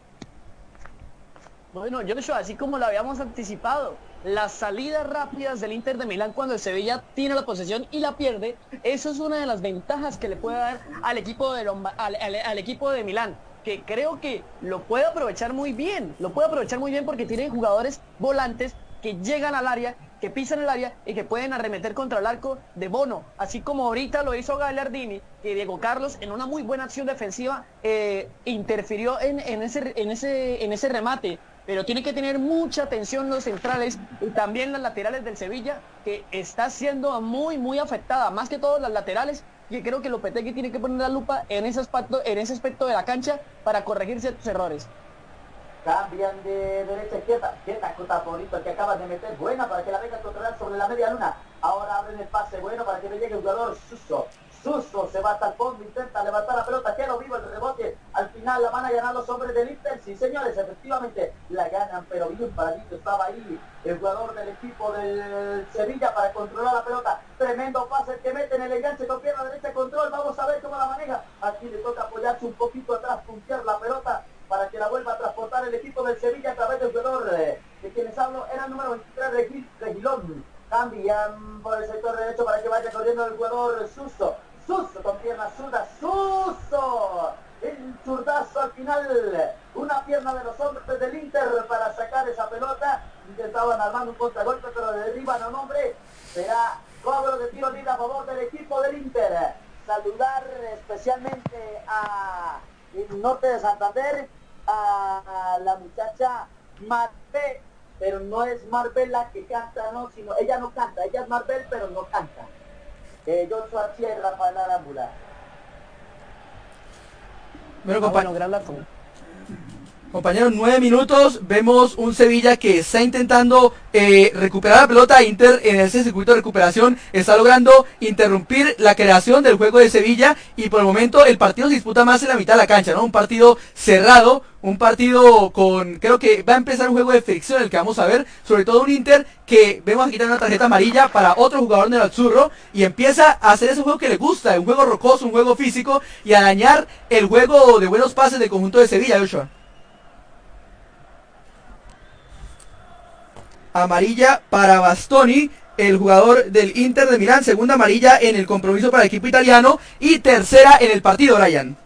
Bueno, Joshua, así como lo habíamos anticipado, las salidas rápidas del Inter de Milán cuando el Sevilla tiene la posesión y la pierde, eso es una de las ventajas que le puede dar al equipo de, al, equipo de Milán que creo que lo puede aprovechar muy bien, lo puede aprovechar muy bien porque tiene jugadores volantes que llegan al área, que pisan el área y que pueden arremeter contra el arco de Bono, así como ahorita lo hizo Gagliardini, que Diego Carlos en una muy buena acción defensiva eh, interfirió en, ese, en, ese, en ese remate pero tiene que tener mucha atención los centrales y también las laterales del Sevilla, que está siendo muy, muy afectada, más que todas las laterales, y creo que Lopetegui tiene que poner la lupa en ese aspecto, en ese aspecto de la cancha para corregir ciertos errores. Cambian de derecha a izquierda. Qué cota bonito que acaba de meter. Buena para que la venga a controlar sobre la media luna. Ahora abren el pase bueno para que le llegue el jugador Suso. Suso se va hasta el fondo, intenta levantar la pelota, queda vivo el rebote. Al final la van a ganar los hombres del Inter. Sí, señores, efectivamente la ganan, pero bien paradito estaba ahí el jugador del equipo del Sevilla para controlar la pelota. Tremendo pase que mete en el enganche con pierna derecha control. Vamos a ver cómo la maneja. Aquí le toca apoyarse un poquito atrás, puntear la pelota para que la vuelva a transportar el equipo del Sevilla a través del jugador eh, de quienes hablo. Era el número 23 de Gilón. Cambian por el sector derecho para que vaya corriendo el jugador Suso. Suso con pierna zurda, Suso. El zurdazo al final, una pierna de los hombres del Inter para sacar esa pelota. Intentaban armando un contragolpe, pero derriban a un hombre. Será cobro de tiro libre a favor del equipo del Inter. Saludar especialmente a el norte de Santander, a la muchacha Marbe, pero no es Marvel la que canta, no, sino ella no canta, ella es Marvel, pero no canta eh, Joshua Archie y Rafael Arámbula. Bueno, compañero. Compañeros, nueve minutos, vemos un Sevilla que está intentando eh, recuperar la pelota, Inter en ese circuito de recuperación está logrando interrumpir la creación del juego de Sevilla y por el momento el partido se disputa más en la mitad de la cancha, ¿no? Un partido cerrado, un partido con, creo que va a empezar un juego de fricción el que vamos a ver, sobre todo un Inter que vemos aquí una tarjeta amarilla para otro jugador del Azzurro y empieza a hacer ese juego que le gusta, un juego rocoso, un juego físico y a dañar el juego de buenos pases del conjunto de Sevilla, Joshua. Amarilla para Bastoni, el jugador del Inter de Milán, segunda amarilla en el compromiso para el equipo italiano y tercera en el partido, Ryan.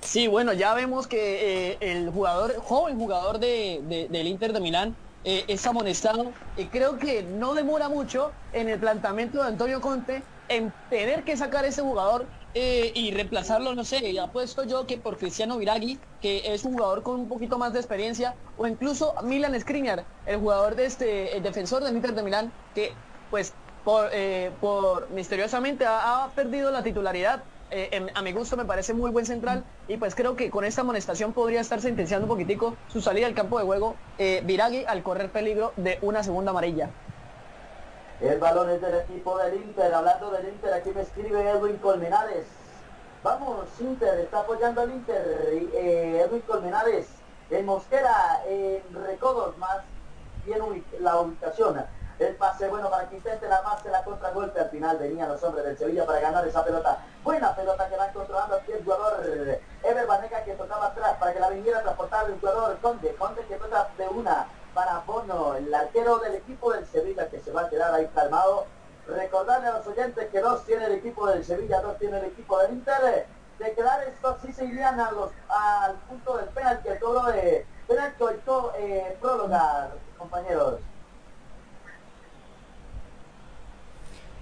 Sí, bueno, ya vemos que eh, el jugador, joven jugador de, del Inter de Milán, eh, es amonestado y creo que no demora mucho en el planteamiento de Antonio Conte en tener que sacar ese jugador eh, y reemplazarlo, no sé, ya puesto yo que por Cristiano Viragui, que es un jugador con un poquito más de experiencia, o incluso Milan Skriniar, el jugador de este, el defensor del Inter de Milán, que pues por, eh, por misteriosamente ha, perdido la titularidad. Eh, a mi gusto me parece muy buen central y pues creo que con esta amonestación podría estar sentenciando un poquitico su salida al campo de juego Viragui al correr peligro de una segunda amarilla. El balón es del equipo del Inter. Hablando del Inter, aquí me escribe Edwin Colmenares. Vamos, Inter, está apoyando al Inter. Eh, Edwin Colmenares en Mosquera, en Recodos, más bien la ubicación. El pase bueno para que la más la contragolpe. Al final venían los hombres del Sevilla para ganar esa pelota. Buena pelota que van controlando aquí el jugador Ever Banega que tocaba atrás para que la viniera a transportar el jugador Conde. Conde que toca de una para Bono, el arquero del equipo del Quedar ahí calmado. Recordarle a los oyentes que dos tiene el equipo del Sevilla, dos tiene el equipo del Inter. De quedar estos sí se irían a los, al punto del penalti, el cobro de penalti eh, próloga, compañeros.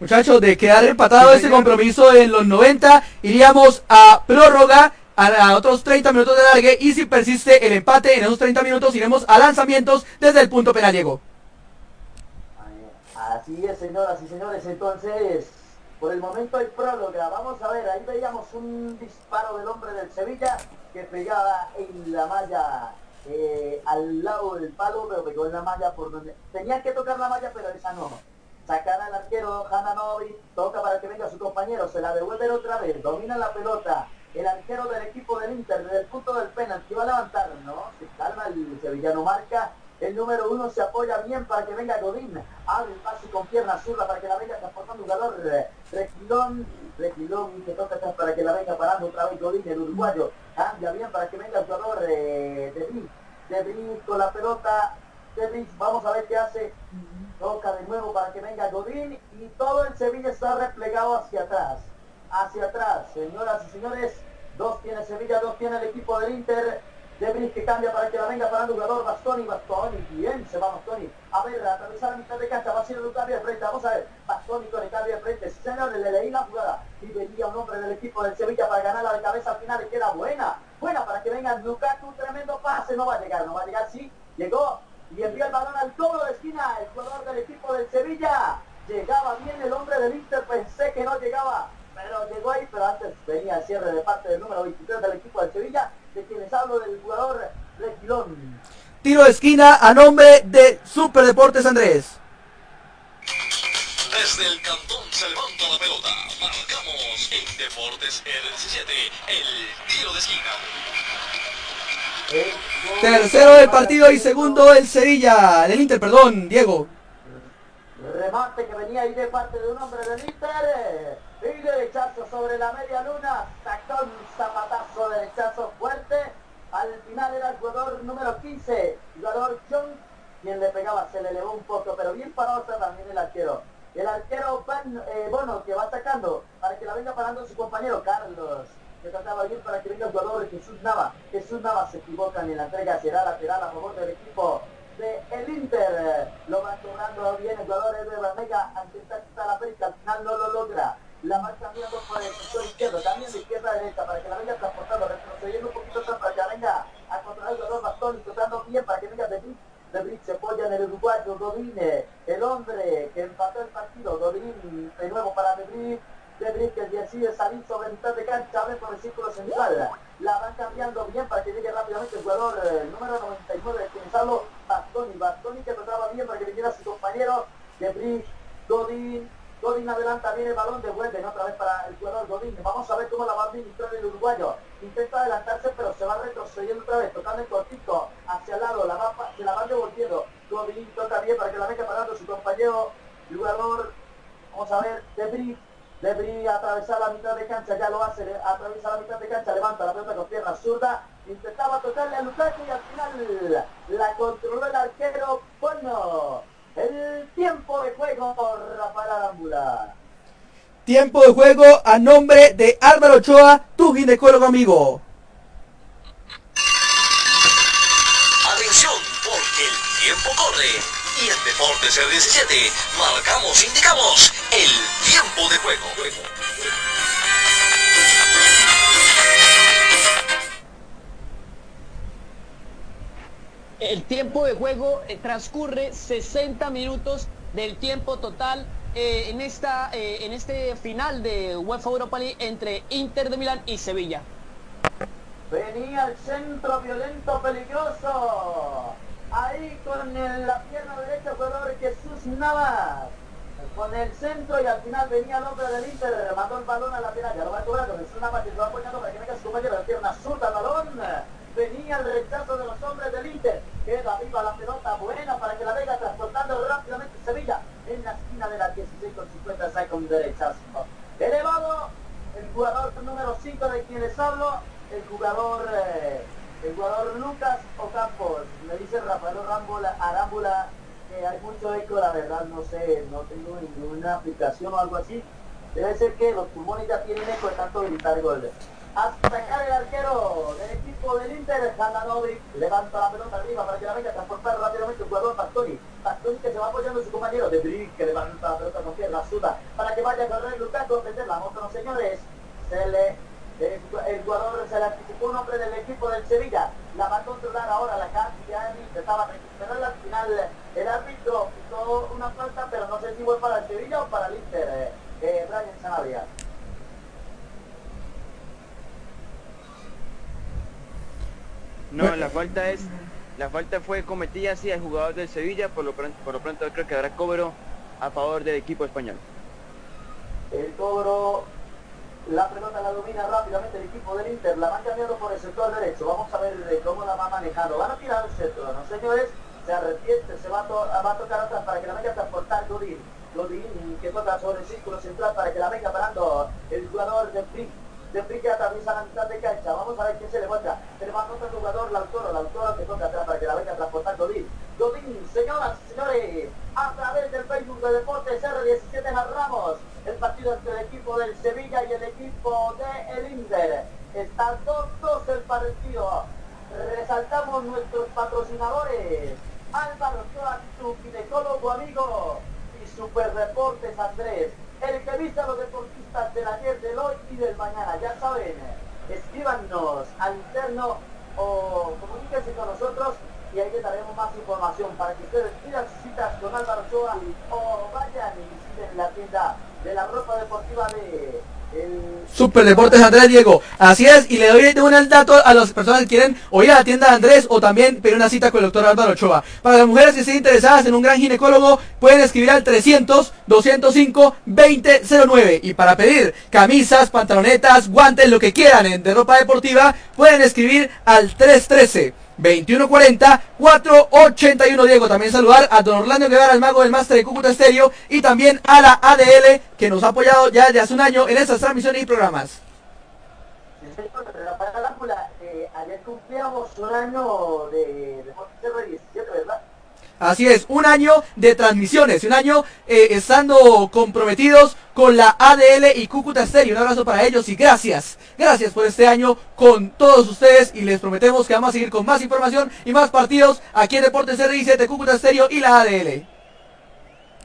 Muchachos, de quedar empatado ese compromiso en los 90, iríamos a prórroga a, otros 30 minutos de largue y si persiste el empate en esos 30 minutos iremos a lanzamientos desde el punto penal, Diego. Así es, señoras y señores, entonces por el momento hay próloga. Vamos a ver, ahí veíamos un disparo del hombre del Sevilla que pegaba en la malla eh, al lado del palo, pero pegó en la malla por donde... Tenía que tocar la malla, pero esa no. Sacar al arquero Hananovi, toca para que venga su compañero, se la devuelve otra vez, domina la pelota. El arquero del equipo del Inter, desde el punto del penalti, va a levantar, ¿no? Se calma, el sevillano marca, el número uno se apoya bien para que venga Godín. Abre el pase con pierna zurda para que la venga transportando un jugador. Requilón. Requilón que toca atrás para que la venga parando otra vez Godín, el uruguayo. Cambia bien para que venga el jugador eh, de Bris. De Bris con la pelota. De Bris, vamos a ver qué hace. Toca de nuevo para que venga Godín. Y todo el Sevilla está replegado hacia atrás. Hacia atrás, señoras y señores. Dos tiene Sevilla, dos tiene el equipo del Inter. Debris que cambia para que la venga parando el jugador Bastoni, Bastoni, bien se va Bastoni. A ver, a atravesar la mitad de cancha, va ser un cambio de frente, vamos a ver, Bastoni con el cambio de frente, señores, le leí la jugada. Y venía un hombre del equipo del Sevilla para ganarla de cabeza al final y queda buena, buena para que venga Lukaku, tremendo pase, no va a llegar, no va a llegar, sí, llegó. Y envió el balón al cobro de esquina, el jugador del equipo del Sevilla, llegaba bien el hombre del Inter, pensé que no llegaba, pero llegó ahí, pero antes venía el cierre de parte del número 23 del equipo del Sevilla, de quienes hablo del jugador Requilón. Tiro de esquina a nombre de Super Deportes Andrés. Desde el cantón se levanta la pelota. Marcamos en Deportes R17 el tiro de esquina. Tercero del partido y segundo el Sevilla, del Inter, perdón, Diego. Remate que venía ahí de parte de un hombre del Inter. Y derechazo sobre la media luna. Sacó un zapatazo derechazo fuerte. Al final era el jugador número 15, jugador John, quien le pegaba, se le elevó un poco, pero bien parado también el arquero. El arquero eh, Bono, que va atacando para que la venga parando su compañero Carlos, que trataba bien para que venga el jugador Jesús Nava. Jesús Nava se equivoca en la entrega, será lateral a favor del equipo el Inter. Lo va cobrando bien el jugador de Banega ante esta la América, al final no lo logra la va cambiando por el sector izquierdo, también de izquierda a derecha, para que la venga transportando, retrocediendo un poquito atrás para que venga a controlar el dolor bastón y tratando bien para que venga de Brick. De Brick se apoya en el uruguayo Godine, el hombre que empató el partido, Godín de nuevo para De. De Brick que decide salir sobre mitad de cancha, abre por el círculo central. La van cambiando bien para que llegue rápidamente el jugador el número 99 de quienes hablo, Bastoni. Bastoni que trataba bien para que viniera su compañero. De Brick, Godín, Godín adelanta, viene el balón, devuelve otra vez para el jugador Godín. Vamos a ver cómo la va a administrar el uruguayo. Intenta adelantarse, pero se va retrocediendo otra vez, tocando el cortito hacia el lado, la va, se la va devolviendo. Godín toca bien para que la venga parando su compañero, jugador, vamos a ver, Debris. Debris atravesar la mitad de cancha, ya lo hace, atraviesa la mitad de cancha, levanta la pelota con pierna zurda, intentaba tocarle a Lukaku y al final la controló el arquero Bueno. El tiempo de juego, Rafael Arambula. Tiempo de juego a nombre de Álvaro Ochoa, tu ginecólogo amigo. Deportes R17 marcamos, indicamos el tiempo de juego. El tiempo de juego eh, transcurre 60 minutos del tiempo total eh, en, esta, eh, en este final de UEFA Europa League entre Inter de Milán y Sevilla. Venía el centro violento peligroso. Ahí con la pierna derecha jugador Jesús Navas. Con el centro y al final venía el hombre del Inter, mandó el balón a la ya lo va cobrando, Jesús Navas que se va apoyando para que venga su compañero, la pierna zurda el balón venía el rechazo de los hombres del Inter. Queda viva la pelota buena para que la venga transportando rápidamente Sevilla en la esquina de la 16 con 50 saca un derechazo. Elevado el jugador número 5 de quienes hablo, el jugador eh, el jugador Lucas Ocampos. Me dice Rafael Arámbula, que hay mucho eco, la verdad no sé, no tengo ninguna aplicación o algo así. Debe ser que los pulmones ya tienen eco de tanto gritar gol. a sacar el arquero del equipo del Inter, Handanovic, levanta la pelota arriba para que la venga a transportar rápidamente el jugador Bastoni. Bastoni que se va apoyando en su compañero de Brick, que levanta la pelota con pierna suda para que vaya a correr Lukaku a defenderla. Otros señores, se le, el, jugador se le anticipó un hombre del equipo del Sevilla. La va a controlar ahora la Castiani, intentaba recuperarla al final. El árbitro hizo una falta, pero no sé si fue para el Sevilla o para el Inter, eh, eh, Brian Sanabria. No, la falta es, la falta fue cometida así al jugador del Sevilla, por lo pronto, por lo pronto creo que habrá cobro a favor del equipo español. El cobro, la pelota la domina rápidamente el equipo del Inter, la van cambiando por el sector derecho. Vamos a ver eh, cómo la va manejando. Van a tirar el centro, ¿no señores? Se arrepiente, se va a, to va a tocar atrás para que la venga a transportar Godín. Godín que toca sobre el círculo central para que la venga parando el jugador de Frick. De Frick que atraviesa la mitad de cancha. Vamos a ver quién se le muestra. Tenemos a otro jugador, Lautaro, Lautaro que toca atrás para que la venga a transportar Godín. Godín, señoras y señores, a través del Facebook de Deportes R17 narramos el partido entre el equipo del Sevilla y el equipo de el Inter. Está 2-2 el partido. Resaltamos nuestros patrocinadores. Álvaro Ochoa, tu ginecólogo amigo y Super Deportes Andrés. El que vista a los deportistas del ayer, del hoy y del mañana. Ya saben, escríbanos al interno o comuníquense con nosotros y ahí les daremos más información para que ustedes pidan sus citas con Álvaro Ochoa o vayan y visiten la tienda de la ropa deportiva de el Super Deportes Andrés Diego. Así es, y le doy el dato a las personas que quieren o ir a la tienda de Andrés o también pedir una cita con el doctor Álvaro Ochoa. Para las mujeres que estén interesadas en un gran ginecólogo, pueden escribir al 300-205-2009. Y para pedir camisas, pantalonetas, guantes, lo que quieran de ropa deportiva, pueden escribir al 313. 2140 481 Diego. También saludar a don Orlando Guevara, el mago del máster de Cúcuta Estéreo y también a la ADL que nos ha apoyado ya desde hace un año en estas transmisiones y programas. Rafael Arámbula, ayer cumplíamos un año de Deportes R17, ¿verdad? Así es, un año de transmisiones, un año eh, estando comprometidos con la ADL y Cúcuta Stereo. Un abrazo para ellos y gracias, gracias por este año con todos ustedes y les prometemos que vamos a seguir con más información y más partidos aquí en Deportes R17, Cúcuta Stereo y la ADL.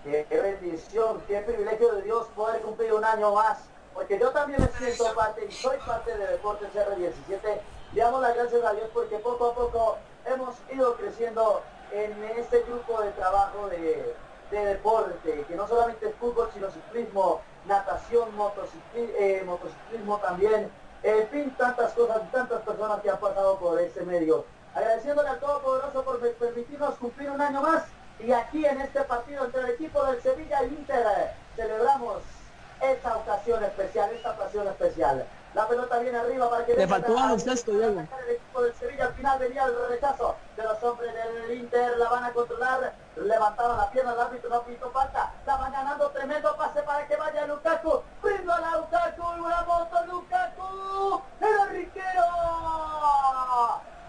Qué, qué bendición, qué privilegio de Dios poder cumplir un año más, porque yo también me siento parte y soy parte de Deportes R17. Le damos las gracias a Dios porque poco a poco hemos ido creciendo en este grupo de trabajo de, de deporte, que no solamente es fútbol, sino ciclismo, natación, motociclismo, eh, motociclismo también, en fin, tantas cosas y tantas personas que han pasado por este medio. Agradeciéndole al Todopoderoso por permitirnos cumplir un año más y aquí en este partido entre el equipo del Sevilla y Inter celebramos esta ocasión especial, esta ocasión especial. La pelota viene arriba para que... Le faltó a Diego. El equipo del Sevilla al final venía el rechazo de los hombres del Inter, la van a controlar, levantaron la pierna, el árbitro no pintó falta, la van ganando, tremendo pase para que vaya Lukaku, brindo a la Lukaku, una moto Lukaku, el arrinquero,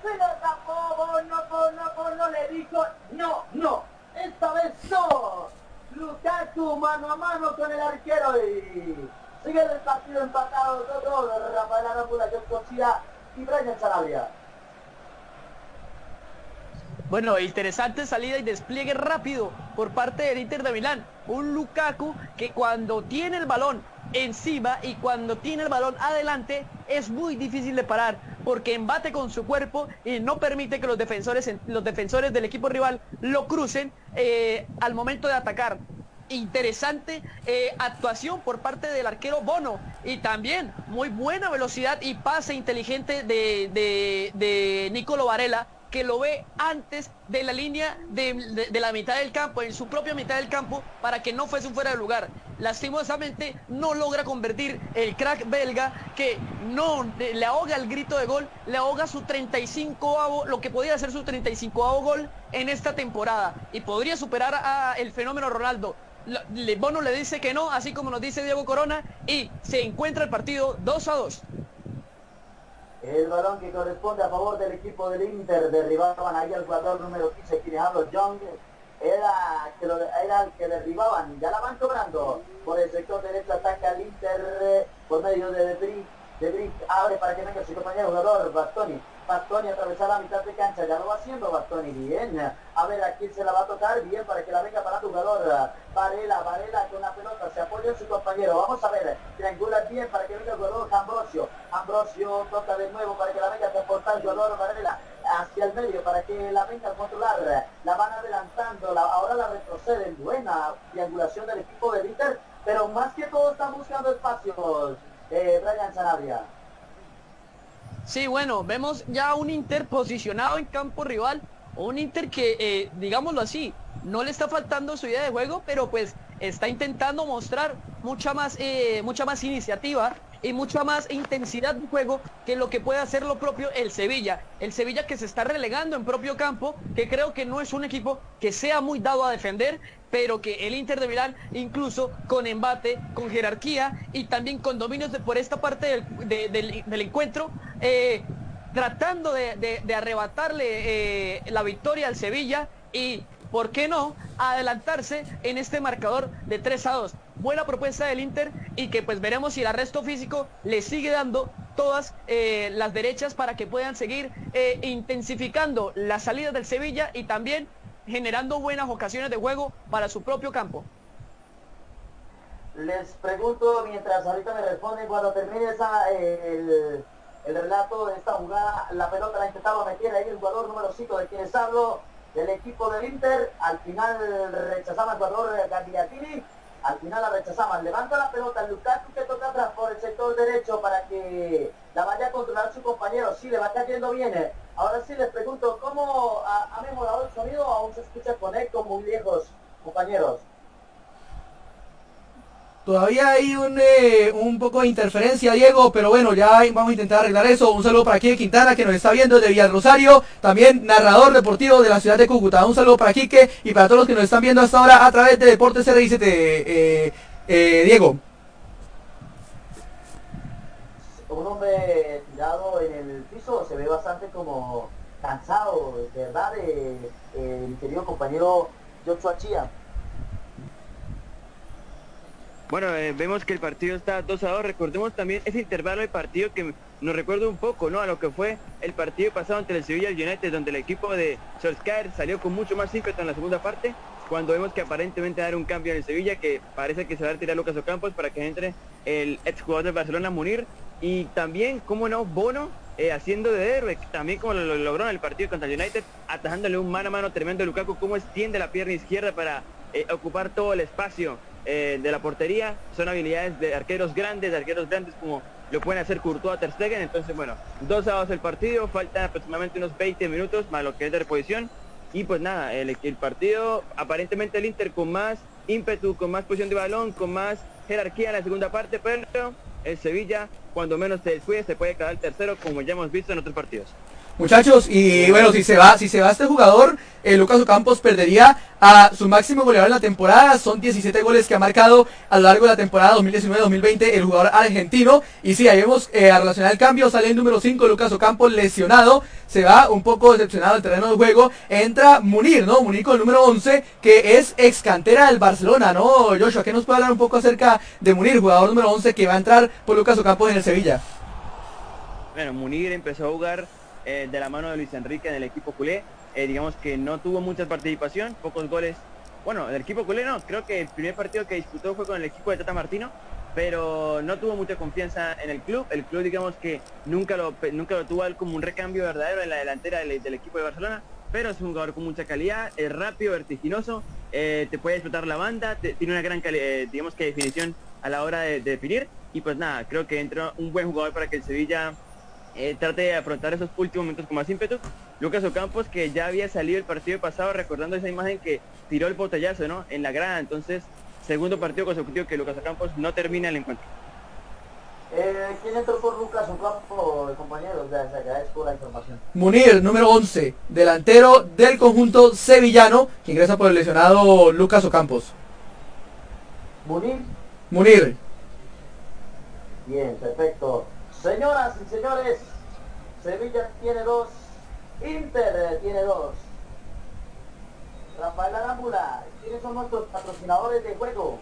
se la tapó, Bono, Bono, Bono. Le dijo, no, no, esta vez no, Lukaku mano a mano con el arquero y sigue el partido empatado, todo, Rafael Arámbula, John Cochira y Brian Sanabria. Bueno, interesante salida y despliegue rápido por parte del Inter de Milán. Un Lukaku que cuando tiene el balón encima y cuando tiene el balón adelante es muy difícil de parar porque embate con su cuerpo y no permite que los defensores, los defensores del equipo rival lo crucen eh, al momento de atacar interesante eh, actuación por parte del arquero Bono y también muy buena velocidad y pase inteligente de, de, de Nicolo Varela que lo ve antes de la línea de, de, la mitad del campo, en su propia mitad del campo, para que no fuese un fuera de lugar. Lastimosamente no logra convertir el crack belga que no le ahoga el grito de gol, le ahoga su 35 lo que podría ser su 35 gol en esta temporada y podría superar a el fenómeno Ronaldo. Bono le dice que no, así como nos dice Diego Corona, y se encuentra el partido 2 a 2. El balón que corresponde a favor del equipo del Inter, derribaban ahí al jugador número 15, quien hablo, Young, era, que lo, era el que derribaban, ya la van cobrando. Por el sector derecho ataca al Inter eh, por medio de Debris, De Brick abre para que venga su compañero jugador Bastoni. Bastoni atravesar la mitad de cancha, ya lo va haciendo Bastoni, bien. A ver a quién se la va a tocar, bien para que la venga para tu jugador. Varela, Varela con la pelota, se apoya su compañero. Vamos a ver, triangula bien para que venga el jugador Ambrosio. Ambrosio toca de nuevo para que la venga a transportar el jugador Varela hacia el medio para que la venga a controlar. La van adelantando, la, ahora la retroceden. Buena triangulación del equipo de Inter, pero más que todo están buscando espacios. Eh, Brian Sanabria. Sí, bueno, vemos ya un Inter posicionado en campo rival, un Inter que, eh, digámoslo así, no le está faltando su idea de juego, pero pues está intentando mostrar mucha más, eh, mucha más iniciativa y mucha más intensidad de juego que lo que puede hacer lo propio el Sevilla. El Sevilla que se está relegando en propio campo, que creo que no es un equipo que sea muy dado a defender, pero que el Inter de Milán, incluso con embate, con jerarquía y también con dominios de, por esta parte del, de- del- encuentro, eh, tratando de, de- de arrebatarle eh, la victoria al Sevilla y, ¿por qué no?, adelantarse en este marcador de 3 a 2. Buena propuesta del Inter y que pues veremos si el arresto físico le sigue dando todas eh, las derechas para que puedan seguir eh, intensificando las salidas del Sevilla y también generando buenas ocasiones de juego para su propio campo. Les pregunto, mientras ahorita me responden, cuando termine el, el relato de esta jugada, la pelota la intentaba meter ahí el jugador número 5 de quienes hablo, del equipo del Inter, al final rechazaba el jugador eh, Gagliardini, al final la rechazaban, levanta la pelota, Lukaku que toca atrás por el sector derecho para que la vaya a controlar su compañero, sí, le va cayendo bien, eh. ahora sí les pregunto, ¿cómo ha, ha mejorado el sonido? Aún se escucha con eco muy lejos, compañeros. Todavía hay un, eh, un poco de interferencia, Diego, pero bueno, ya vamos a intentar arreglar eso. Un saludo para Quique Quintana, que nos está viendo desde Villa Rosario, también narrador deportivo de la ciudad de Cúcuta. Un saludo para Quique y para todos los que nos están viendo hasta ahora a través de Deportes RICT. Eh, eh, Diego. un hombre tirado en el piso se ve bastante como cansado, de verdad, eh, eh, mi querido compañero Joshua Chia. Bueno, eh, vemos que el partido está 2 a 2. Recordemos también ese intervalo de partido que nos recuerda un poco, ¿no? A lo que fue el partido pasado entre el Sevilla y el United, donde el equipo de Solskjaer salió con mucho más ímpetu en la segunda parte, cuando vemos que aparentemente dar un cambio en el Sevilla, que parece que se va a retirar Lucas Ocampos para que entre el ex jugador de Barcelona, Munir, y también, como no, Bono eh, haciendo de héroe, también como lo, lo logró en el partido contra el United, atajándole un mano a mano tremendo a Lukaku, cómo extiende la pierna izquierda para eh, ocupar todo el espacio eh, de la portería. Son habilidades de arqueros grandes, de arqueros grandes como lo pueden hacer Courtois Ter Stegen. Entonces, bueno, dos a dos el partido, faltan aproximadamente unos 20 minutos más lo que es de reposición. Y pues nada, el, el partido, aparentemente el Inter con más ímpetu, con más posición de balón, con más jerarquía en la segunda parte, pero el Sevilla, cuando menos se descuide, se puede quedar el tercero, como ya hemos visto en otros partidos. Muchachos, y bueno, si se va, si se va este jugador, eh, Lucas Ocampos perdería a su máximo goleador en la temporada. Son 17 goles que ha marcado a lo largo de la temporada 2019-2020 el jugador argentino. Y sí, ahí vemos eh, a relacionar el cambio, sale el número 5, Lucas Ocampos lesionado. Se va un poco decepcionado del terreno de juego. Entra Munir, ¿no? Munir con el número 11, que es ex cantera del Barcelona, ¿no? Joshua, ¿qué nos puede hablar un poco acerca de Munir, jugador número 11 que va a entrar por Lucas Ocampos en el Sevilla? Bueno, Munir empezó a jugar eh, de la mano de Luis Enrique en el equipo culé. Eh, digamos que no tuvo mucha participación, pocos goles. Bueno, del equipo culé no, creo que el primer partido que disputó fue con el equipo de Tata Martino, pero no tuvo mucha confianza en el club. El club digamos que nunca lo, nunca lo tuvo como un recambio verdadero en la delantera del, equipo de Barcelona, pero es un jugador con mucha calidad, es rápido, vertiginoso, eh, te puede explotar la banda, tiene una gran digamos que definición a la hora de, de definir. Y pues nada, creo que entra un buen jugador para que el Sevilla eh, trate de afrontar esos últimos momentos con más ímpetu. Lucas Ocampos, que ya había salido el partido pasado, recordando esa imagen que tiró el botellazo, ¿no? En la grada. Entonces, segundo partido consecutivo que Lucas Ocampos no termina el encuentro. Eh, ¿Quién entró por Lucas Ocampo, compañeros? Les agradezco la información. Munir, número 11, delantero del conjunto sevillano, que ingresa por el lesionado Lucas Ocampos. Munir, Munir, bien, perfecto. Señoras y señores, Sevilla tiene dos, Inter tiene dos. Rafael Arámbula, ¿quiénes son nuestros patrocinadores de juego?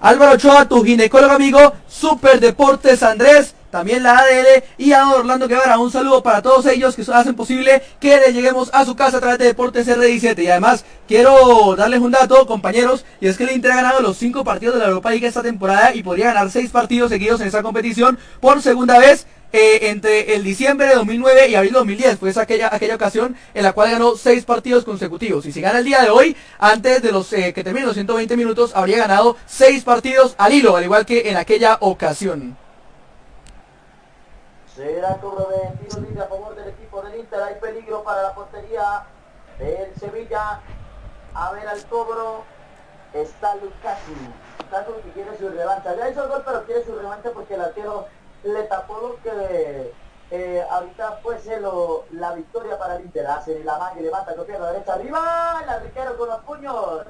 Álvaro Ochoa, tu ginecólogo amigo, Super Deportes Andrés, también la ADL y a Orlando Guevara. Un saludo para todos ellos que hacen posible que le lleguemos a su casa a través de Deportes R17. Y además quiero darles un dato, compañeros, y es que el Inter ha ganado los cinco partidos de la Europa League esta temporada y podría ganar seis partidos seguidos en esta competición por segunda vez. Eh, entre el diciembre de 2009 y abril de 2010. Fue esa aquella, aquella ocasión en la cual ganó seis partidos consecutivos. Y si gana el día de hoy, antes de los eh, que terminen los 120 minutos, habría ganado seis partidos al hilo, al igual que en aquella ocasión. Será cobro de tiro libre a favor del equipo del Inter. Hay peligro para la portería del Sevilla. A ver al cobro. Está Lukaku. Lukaku que quiere su revancha. Ya hizo el gol, pero quiere su revancha porque el arquero le tapó lo que eh, ahorita fuese lo, la victoria para el Inter. Hace la manga y levanta con pierna derecha arriba. El arquero con los puños.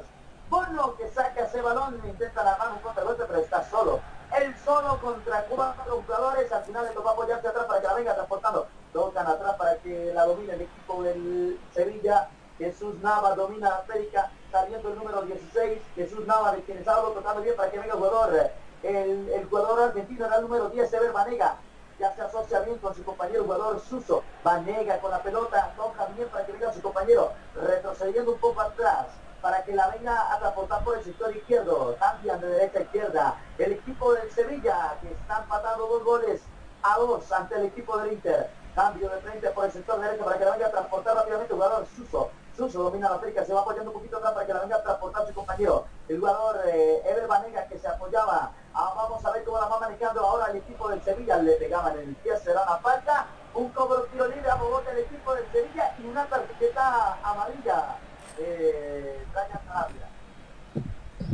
Bono que saca ese balón, intenta la mano contra golpe, pero está solo. Él solo contra cuatro jugadores. Al final le tocó apoyarse atrás para que la venga transportando. Tocan atrás para que la domine el equipo del Sevilla. Jesús Nava domina la América, saliendo el número 16. Jesús Nava, de quienes hablo, tocando bien para que venga el jugador. El, el jugador argentino era el número 10, Ever Vanega. Ya se asocia bien con su compañero jugador Suso. Vanega con la pelota, toca bien para que venga su compañero. Retrocediendo un poco atrás para que la venga a transportar por el sector izquierdo. Cambian de derecha a izquierda. El equipo del Sevilla, que está empatando dos goles a dos ante el equipo del Inter. Cambio de frente por el sector derecho para que la venga a transportar rápidamente el jugador Suso. Suso domina la América, se va apoyando un poquito atrás para que la venga a transportar su compañero. El jugador eh, Ever Banega que se apoyaba. Ah, vamos a ver cómo la va manejando ahora el equipo del Sevilla. Le pegaban en el pie, será una falta. Un cobro tiro libre a favor del equipo del Sevilla y una tarjeta amarilla. Eh,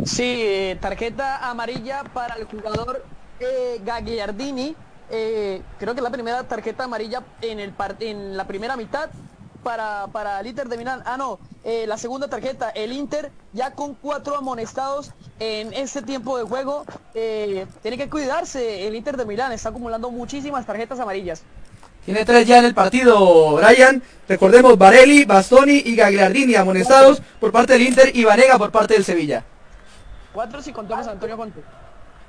Sí, eh, tarjeta amarilla para el jugador eh, Gagliardini. Eh, creo que la primera tarjeta amarilla en, el en la primera mitad para, para el Inter de Milán. Ah, no, la segunda tarjeta, el Inter ya con cuatro amonestados en este tiempo de juego. Tiene que cuidarse el Inter de Milán, está acumulando muchísimas tarjetas amarillas. Tiene tres ya en el partido, Brian. Recordemos, Barelli, Bastoni y Gagliardini amonestados por parte del Inter y Vanega por parte del Sevilla. Cuatro si contamos a Antonio Conte.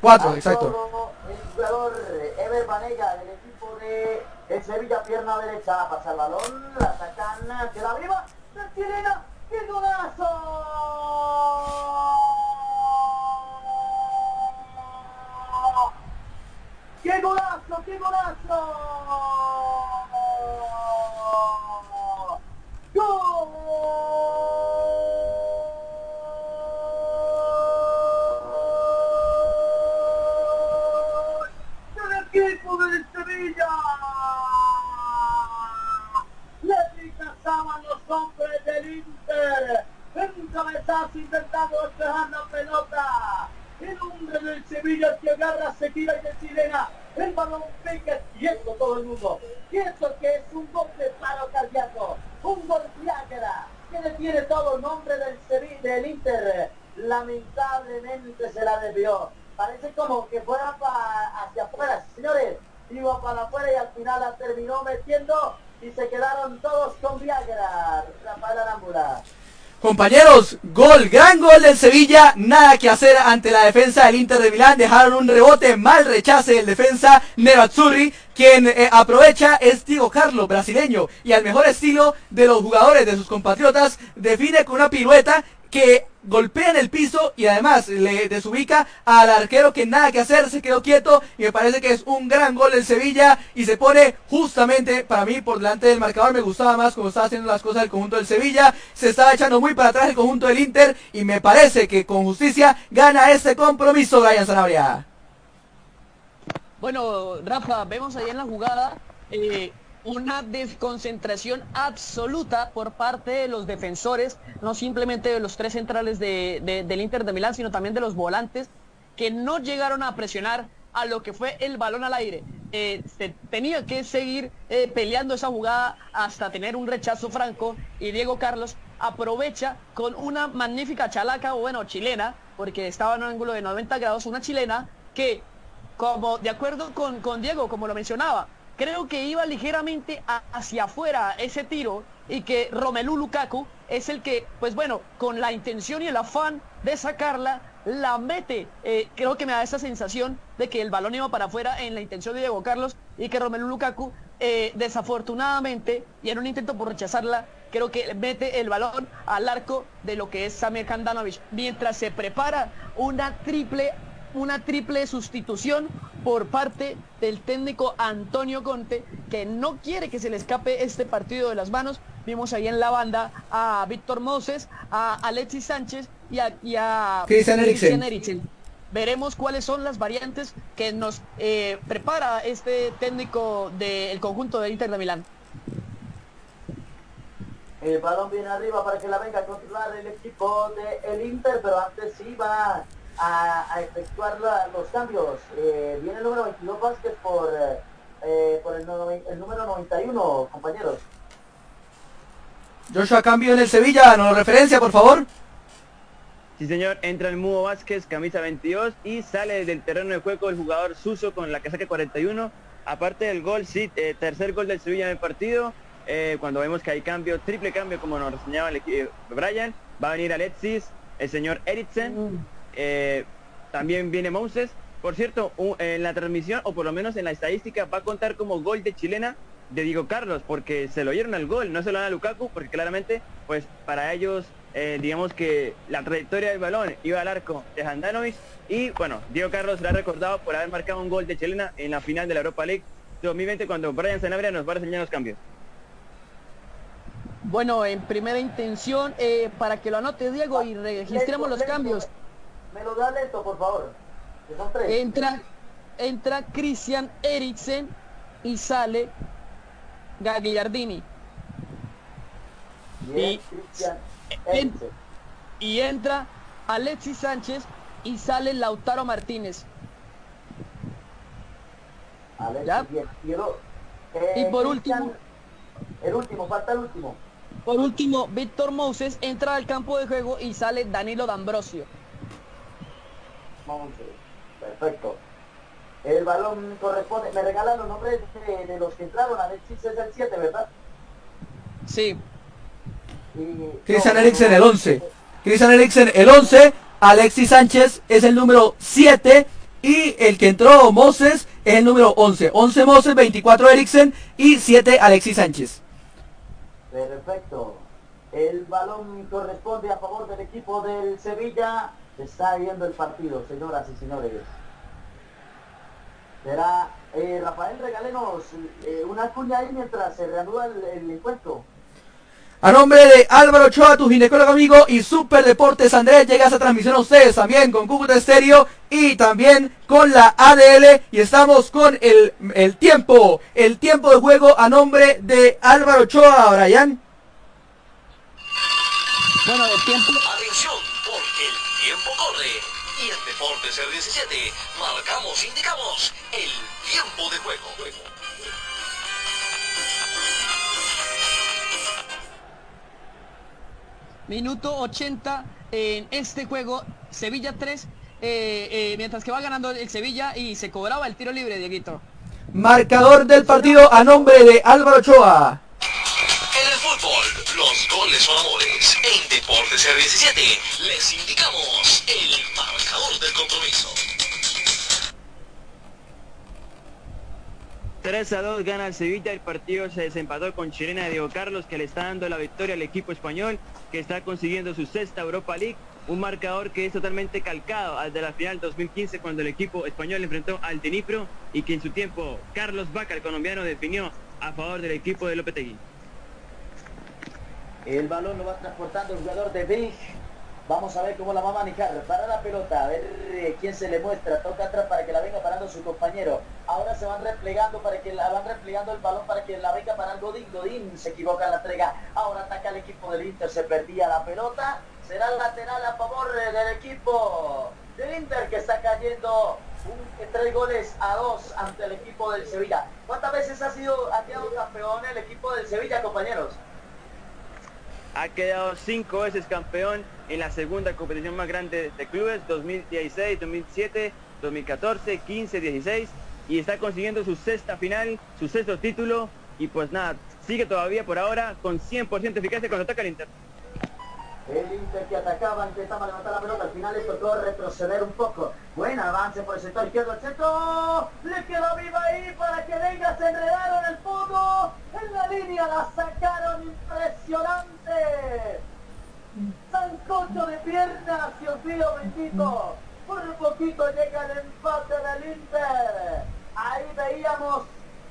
Cuatro, exacto. El jugador Ever Vanega del equipo de el Sevilla, pierna derecha, pasa el balón, la sacan, queda viva, la chilena, ¡qué golazo! ¡Qué golazo, qué golazo! ¡Gol! ¡Del equipo del Sevilla! Le rechazaban los hombres del Inter. Un cabezazo intentando despejar la pelota. El hombre del Sevilla que agarra, se tira y de chilena. El balón pica quieto todo el mundo. Pienso que es un gol de paro cardíaco. Un gol Viagra que le tiene todo el nombre del Sevilla, del Inter. Lamentablemente se la desvió. Parece como que fuera pa- hacia afuera, señores. Iba para afuera y al final la terminó metiendo y se quedaron todos con Viagra. Rafael Arámbula. Compañeros, gran gol del Sevilla, nada que hacer ante la defensa del Inter de Milán, dejaron un rebote, mal rechace del defensa Nerazzurri, quien eh, aprovecha es Diego Carlos, brasileño, y al mejor estilo de los jugadores de sus compatriotas, define con una pirueta que golpea en el piso y además le desubica al arquero que nada que hacer, se quedó quieto y me parece que es un gran gol del Sevilla y se pone justamente para mí por delante del marcador, me gustaba más como estaba haciendo las cosas el conjunto del Sevilla, se estaba echando muy para atrás el conjunto del Inter y me parece que con justicia gana este compromiso Brian Sanabria. Bueno, Rafa, vemos ahí en la jugada eh, una desconcentración absoluta por parte de los defensores, no simplemente de los tres centrales de- de- del Inter de Milán, sino también de los volantes, que no llegaron a presionar a lo que fue el balón al aire. Eh, tenía que seguir eh, peleando esa jugada hasta tener un rechazo franco y Diego Carlos aprovecha con una magnífica chalaca, o bueno, chilena, porque estaba en un ángulo de 90 grados, una chilena que como de acuerdo con, con Diego, como lo mencionaba, creo que iba ligeramente hacia afuera ese tiro y que Romelu Lukaku es el que, pues bueno, con la intención y el afán de sacarla, la mete. Eh, creo que me da esa sensación de que el balón iba para afuera en la intención de Diego Carlos y que Romelu Lukaku eh, desafortunadamente y en un intento por rechazarla creo que mete el balón al arco de lo que es Samir Kandanovic mientras se prepara una triple una triple sustitución por parte del técnico Antonio Conte, que no quiere que se le escape este partido de las manos. Vimos ahí en la banda a Víctor Moses, a Alexis Sánchez y a, Christian Eriksen. Veremos cuáles son las variantes que nos eh, prepara este técnico del conjunto de Inter de Milán. El balón viene arriba para que la venga a controlar el equipo del Inter, pero antes sí va a, efectuar los cambios. Eh, viene el número 22 Vázquez por, eh, eh, por el, número 91, compañeros. Joshua, cambio en el Sevilla, ¿nos referencia, por favor? Sí, señor, entra el Mudo Vázquez, camisa 22, y sale del terreno de juego el jugador Suso con la casaca 41. Aparte del gol, sí, tercer gol del Sevilla en el partido, cuando vemos que hay cambio, triple cambio, como nos reseñaba el, Brian, va a venir Alexis, el señor Eriksen, mm. Eh, también viene Moses. Por cierto, en la transmisión, o por lo menos en la estadística, va a contar como gol de chilena de Diego Carlos, porque se lo dieron al gol, no se lo dan a Lukaku, porque claramente, pues para ellos, eh, digamos que la trayectoria del balón iba al arco de Handanovic, y bueno, Diego Carlos será recordado por haber marcado un gol de chilena en la final de la Europa League 2020, cuando Brian Sanabria nos va a reseñar los cambios. Bueno, en primera intención, eh, para que lo anote Diego y registremos los cambios. Me lo da lento, por favor. Entra, entra Christian Eriksen y sale Gagliardini. y, y entra Alexis Sánchez y sale Lautaro Martínez. y por eh, último... El último, falta el último. Por último, Víctor Moses entra al campo de juego y sale Danilo D'Ambrosio. Perfecto. El balón corresponde. Me regalan los nombres de, los que entraron. Alexis es el 7, ¿verdad? Sí. Cristian Eriksen el 11. Cristian Eriksen el 11. Alexis Sánchez es el número 7. Y el que entró Moses es el número 11. 11 Moses, 24 Eriksen y 7 Alexis Sánchez. Perfecto. El balón corresponde a favor del equipo del Sevilla está viendo el partido, señoras y señores. Será eh, Rafael, regálenos eh, una cuña ahí mientras se reanuda el, encuentro. A nombre de Álvaro Ochoa, tu ginecólogo amigo y Super Deportes Andrés, llega esta transmisión a ustedes también con Cúcuta Estéreo y también con la ADL y estamos con el, el tiempo, el tiempo de juego a nombre de Álvaro Ochoa, Brian. Bueno, el tiempo... en Deportes R17 marcamos, indicamos el tiempo de juego. Minuto 80 en este juego, Sevilla 3, eh, eh, mientras que va ganando el Sevilla y se cobraba el tiro libre, Dieguito. Marcador del partido a nombre de Álvaro Ochoa. En el fútbol, los goles son amores. En Deportes R17 les indicamos el del compromiso. 3 a 2 gana el Sevilla, el partido se desempató con Chilena de Diego Carlos que le está dando la victoria al equipo español que está consiguiendo su sexta Europa League, un marcador que es totalmente calcado al de la final 2015 cuando el equipo español enfrentó al Tenipro y que en su tiempo Carlos Vaca, el colombiano, definió a favor del equipo de Lopetegui. El balón lo va transportando el jugador de Big. Vamos a ver cómo la va a manejar. Para la pelota, a ver eh, quién se le muestra. Toca atrás para que la venga parando su compañero. Ahora se van replegando para que la van replegando el balón para que la venga parando Godín. Godín se equivoca en la entrega. Ahora ataca el equipo del Inter. Se perdía la pelota. Será el lateral a favor eh, del equipo del Inter que está cayendo un, tres goles a dos ante el equipo del Sevilla. ¿Cuántas veces ha sido ha quedado campeón el equipo del Sevilla, compañeros? Ha quedado cinco veces campeón en la segunda competición más grande de clubes, 2016, 2007, 2014, 15, 16, y está consiguiendo su sexta final, su sexto título, y pues nada, sigue todavía por ahora con 100% eficacia cuando ataca el Inter. El Inter que atacaba, intentaba levantar la pelota, al final le tocó retroceder un poco. Buen avance por el sector izquierdo centro. Le quedó viva ahí para que venga, se enredaron el fondo. En la línea la sacaron impresionante. Sancocho de piernas, Dios mío bendito. Por un poquito llega el empate del Inter. Ahí veíamos,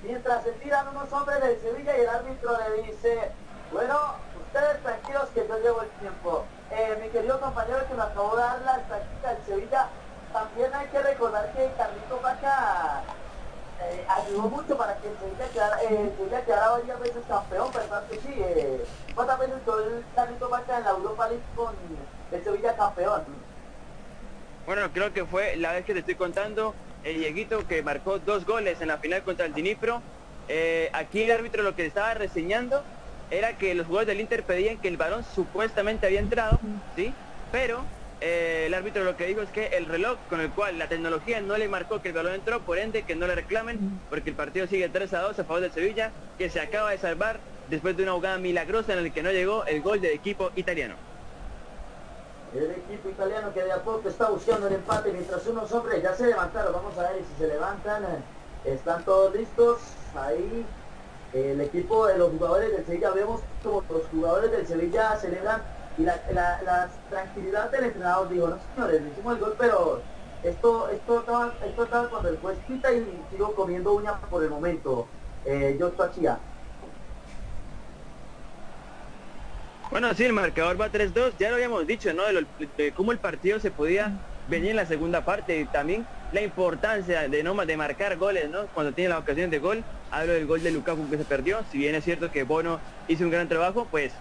mientras se tiran unos hombres del Sevilla y el árbitro le dice, bueno, tranquilos que yo llevo el tiempo. Eh, mi querido compañero que me acabó de dar la estadística del Sevilla, también hay que recordar que Carlito Paca eh, ayudó mucho para que el Sevilla quedara, eh, Sevilla quedara varias veces campeón, ¿verdad que sí? Eh, ¿Cuántas veces el Carlito Paca en la Europa League con el Sevilla campeón? Bueno, creo que fue la vez que te estoy contando, el Dieguito que marcó dos goles en la final contra el Dinipro. Eh, aquí el árbitro lo que estaba reseñando era que los jugadores del Inter pedían que el balón supuestamente había entrado, ¿sí? Pero eh, el árbitro lo que dijo es que el reloj con el cual la tecnología no le marcó que el balón entró, por ende que no le reclamen, porque el partido sigue 3 a 2 a favor del Sevilla, que se acaba de salvar después de una jugada milagrosa en la que no llegó el gol del equipo italiano. El equipo italiano que de a poco está buscando el empate mientras unos hombres ya se levantaron. Vamos a ver si se levantan. Están todos listos. Ahí el equipo de los jugadores del Sevilla, vemos como los jugadores del Sevilla celebran y la, la, la tranquilidad del entrenador dijo, no señores, le hicimos el gol, pero esto, esto, estaba, esto estaba cuando el juez quita y sigo comiendo uñas por el momento. Eh, yo Chía. Bueno, sí, el marcador va 3-2, ya lo habíamos dicho, ¿no? De cómo el partido se podía venir en la segunda parte y también la importancia de no de marcar goles, ¿no? Cuando tiene la ocasión de gol, hablo del gol de Lukaku que se perdió, si bien es cierto que Bono hizo un gran trabajo, pues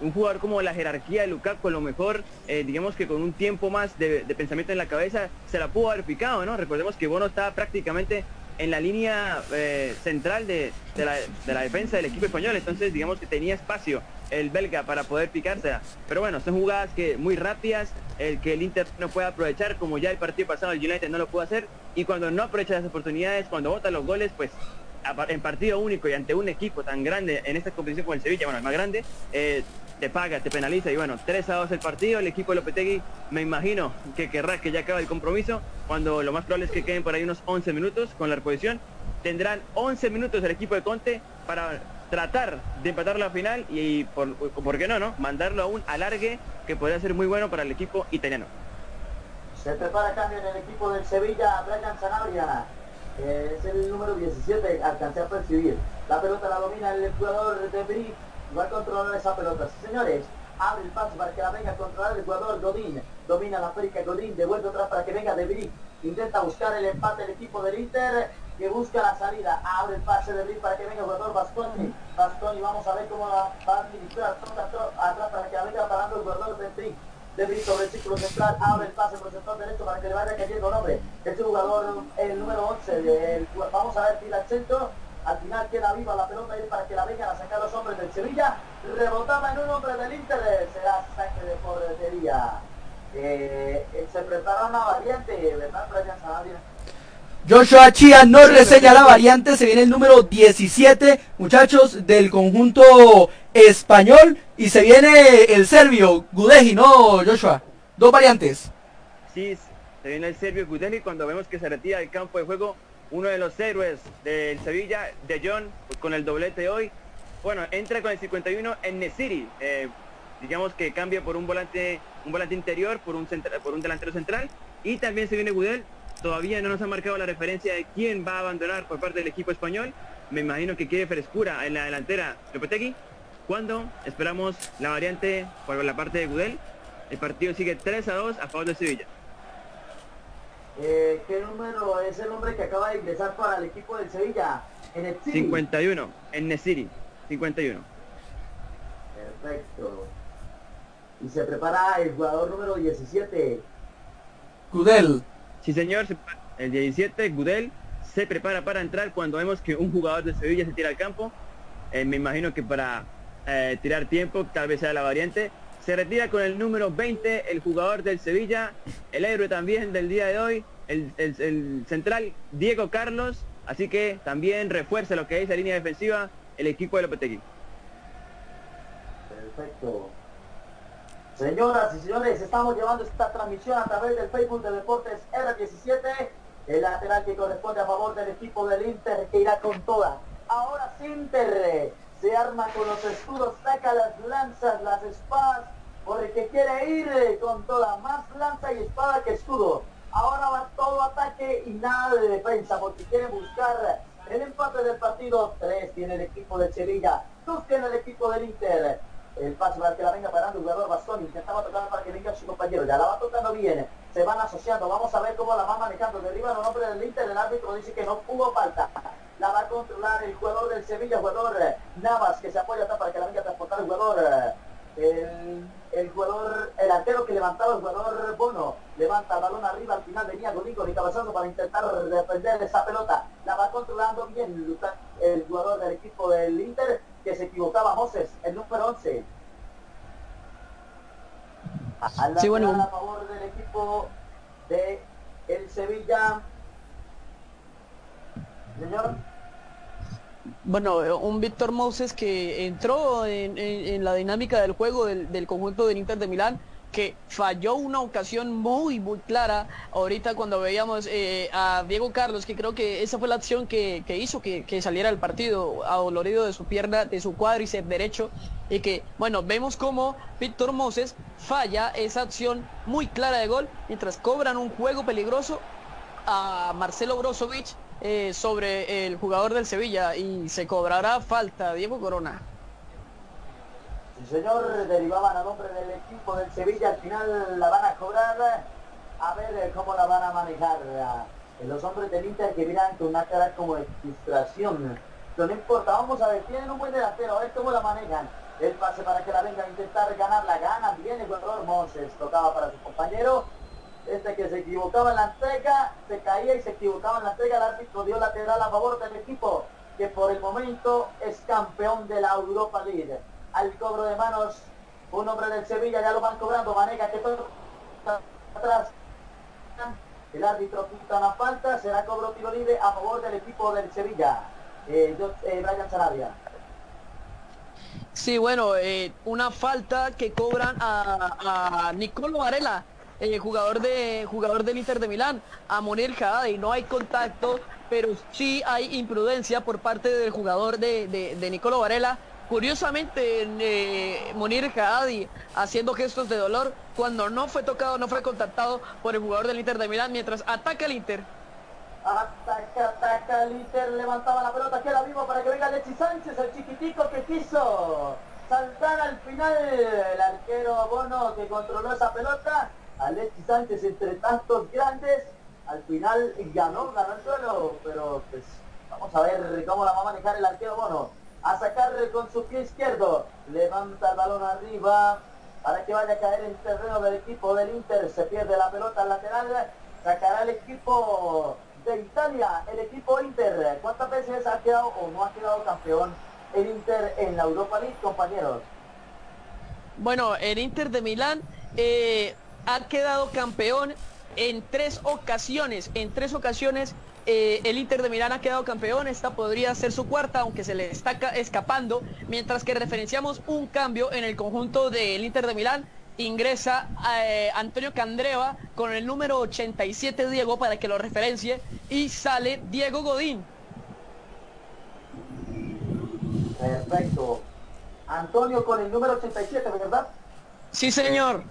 un jugador como la jerarquía de Lukaku a lo mejor, eh, digamos que con un tiempo más de, pensamiento en la cabeza, se la pudo haber picado, ¿no? Recordemos que Bono estaba prácticamente en la línea eh, central de, de la defensa del equipo español, entonces digamos que tenía espacio el belga para poder picársela. Pero bueno, son jugadas que muy rápidas, el que el Inter no puede aprovechar, como ya el partido pasado el United no lo pudo hacer, y cuando no aprovecha las oportunidades, cuando bota los goles, pues en partido único y ante un equipo tan grande en esta competición como el Sevilla, bueno, el más grande, eh, te paga, te penaliza. Y bueno, 3 a 2 el partido, el equipo de Lopetegui me imagino que querrá que ya acabe el compromiso, cuando lo más probable es que queden por ahí unos 11 minutos con la reposición, tendrán 11 minutos el equipo de Conte para tratar de empatar la final y, por, qué no, no, mandarlo a un alargue que podría ser muy bueno para el equipo italiano. Se prepara cambio en el equipo del Sevilla, Brian Sanabria. eh, es el número 17, alcancé a percibir. La pelota la domina el jugador de Bri. Va a controlar esa pelota. Señores, abre el paso para que la venga a controlar el jugador Godín. Domina la América Godín, devuelve atrás para que venga de. Intenta buscar el empate el equipo del Inter, que busca la salida. Abre el pase de Bri para que venga el jugador Bastoni. Bastoni, vamos a ver cómo la va a administrar atrás para que la venga parando el jugador de Bri. De Bri sobre el círculo central, abre el pase por el sector derecho para que le vaya cayendo nombre. Este jugador, el número 11, del- vamos a ver, tira al centro. Al final queda viva la pelota es para que la vengan a sacar los hombres del Sevilla. Rebotaba en un hombre del Inter, será saque de portería. Eh, se prepara una variante, ¿verdad, Brian Sanabria? Joshua Chia nos reseña la variante, se viene el número 17, muchachos, del conjunto español, y se viene el serbio, Gudeji, ¿no, Joshua? Dos variantes. Sí, se viene el serbio Gudeli cuando vemos que se retira del campo de juego uno de los héroes del Sevilla, de John, con el doblete hoy. Bueno, entra con el 51 en Nesiri. eh, digamos que cambia por un volante, un volante interior, por un, por un delantero central. Y también se viene Gudel. Todavía no nos ha marcado la referencia de quién va a abandonar por parte del equipo español. Me imagino que quiere frescura en la delantera Lopetegui. Cuando esperamos la variante por la parte de Gudel. El partido sigue 3 a 2 a favor de Sevilla. Eh, ¿Qué número es el hombre que acaba de ingresar para el equipo del Sevilla? En el City. 51 en Nesiri. 51. Perfecto. Y se prepara el jugador número 17. Gudel. Sí, señor. se- El 17, Gudel, se prepara para entrar cuando vemos que un jugador de Sevilla se tira al campo. Eh, me imagino que para eh, tirar tiempo, tal vez sea la variante. Se retira con el número 20, el jugador del Sevilla, el héroe también del día de hoy, el central Diego Carlos. Así que también refuerza lo que es la línea defensiva el equipo de Lopetegui. Perfecto. Señoras y señores, estamos llevando esta transmisión a través del Facebook de Deportes R17. El lateral que corresponde a favor del equipo del Inter que irá con toda. Ahora sí, Inter se arma con los escudos, saca las lanzas, las espadas, por el que quiere ir con toda. Más lanza y espada que escudo. Ahora va todo ataque y nada de defensa porque quiere buscar el empate del partido. Tres tiene el equipo de Sevilla, dos tiene el equipo del Inter. El pase para que la venga parando el jugador Bastoni. Intentaba tocar para que venga su compañero. Ya la va tocando bien. Se van asociando. Vamos a ver cómo la va manejando. Derriba los nombres del Inter. El árbitro dice que no hubo falta. La va a controlar el jugador del Sevilla, el jugador eh, Navas, que se apoya para que la venga a transportar el jugador. eh, El, el jugador, el arquero que levantaba el jugador Bono, levanta el balón arriba, al final venía Golico y cabezando para intentar defender esa pelota. La va controlando bien Luta- el jugador del equipo del Inter, que se equivocaba Moses, el número 11. Al Sí, bueno. a favor del equipo de el Sevilla. Señor. Bueno, eh, un Víctor Moses que entró en, en- en la dinámica del juego del, del conjunto del Inter de Milán, que falló una ocasión muy, muy clara. Ahorita cuando veíamos eh, a Diego Carlos, que creo que esa fue la acción que, que hizo que, que saliera el partido, adolorido de su pierna, de su cuádriceps derecho, y que, bueno, vemos como Víctor Moses falla esa acción muy clara de gol, mientras cobran un juego peligroso a Marcelo Brozovic eh, sobre el jugador del Sevilla y se cobrará falta Diego Corona. Señor, derivaban a nombre del equipo del Sevilla, al final la van a cobrar, a ver eh, cómo la van a manejar. eh, Los hombres del Inter que miran con una cara como de frustración. No importa, vamos a ver, tienen un buen delantero, a ver cómo la manejan. El pase para que la venga a intentar ganar la gana, viene jugador Moses, tocaba para su compañero. Este que se equivocaba en la entrega, se caía y se equivocaba en la entrega, el árbitro dio lateral a favor del equipo que por el momento es campeón de la Europa League. Al cobro de manos, un hombre del Sevilla ya lo van cobrando, Manega que todo atrás. El árbitro quita una falta, será cobro tiro libre a favor del equipo del Sevilla. Eh, yo- eh, Brian Sarabia. Sí, bueno, eh, una falta que cobran a, a Nicolo Varela, eh, jugador de jugador del Inter de Milán, a Monir y No hay contacto, pero sí hay imprudencia por parte del jugador de, de, de Nicolo Varela. Curiosamente, eh, Monir Haddadi haciendo gestos de dolor cuando no fue tocado, no fue contactado por el jugador del Inter de Milán mientras ataca el Inter. Ataca, ataca el Inter, levantaba la pelota, queda vivo para que venga Alexis Sánchez, el chiquitico que quiso saltar al final, el arquero Bono que controló esa pelota, Alexis Sánchez entre tantos grandes, al final ganó, ganó el suelo, pero pues vamos a ver cómo la va a manejar el arquero Bono, a sacar con su pie izquierdo, levanta el balón arriba, para que vaya a caer en terreno del equipo del Inter, se pierde la pelota al lateral, sacará el equipo de Italia, el equipo Inter. ¿Cuántas veces ha quedado o no ha quedado campeón el Inter en la Europa League, compañeros? Bueno, el Inter de Milán eh, ha quedado campeón en tres ocasiones. En tres ocasiones eh, el Inter de Milán ha quedado campeón. Esta podría ser su cuarta, aunque se le está ca- escapando. Mientras que referenciamos un cambio en el conjunto del Inter de Milán. Ingresa eh, Antonio Candreva con el número 87 Diego para que lo referencie. Y sale Diego Godín. Perfecto. Antonio con el número 87, ¿verdad? Sí, señor.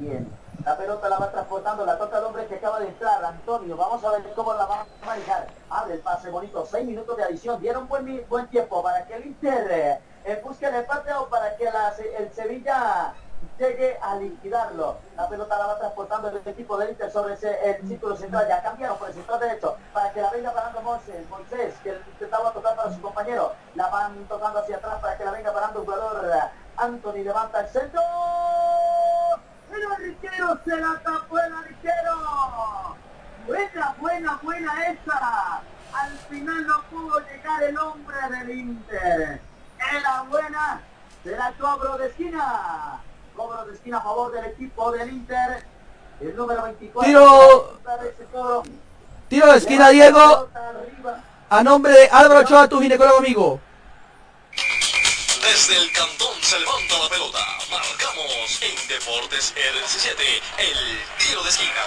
Bien. La pelota la va transportando, la toca el hombre que acaba de entrar, Antonio. Vamos a ver cómo la va a manejar. Abre el pase bonito, seis minutos de adición. Dieron buen, buen tiempo para que el Inter eh, busque el empate o para que la el Sevilla llegue a liquidarlo. La pelota la va transportando el equipo del Inter sobre ese, el círculo central. Ya cambiaron por el central derecho para que la venga parando Moisés, Moisés que intentaba tocar para su compañero. La van tocando hacia atrás para que la venga parando el jugador. Anthony levanta el centro. El arquero se la tapó el arquero. Buena, buena, buena esa. Al final no pudo llegar el hombre del Inter. Era buena. Será cobro de esquina. Cobro de esquina a favor del equipo del Inter. El número 24. Tiro. Tiro de esquina, Diego. A nombre de Álvaro Ochoa, tu ginecólogo amigo. Desde el cantón se levanta la pelota. Marcamos en Deportes RC7 el tiro de esquina.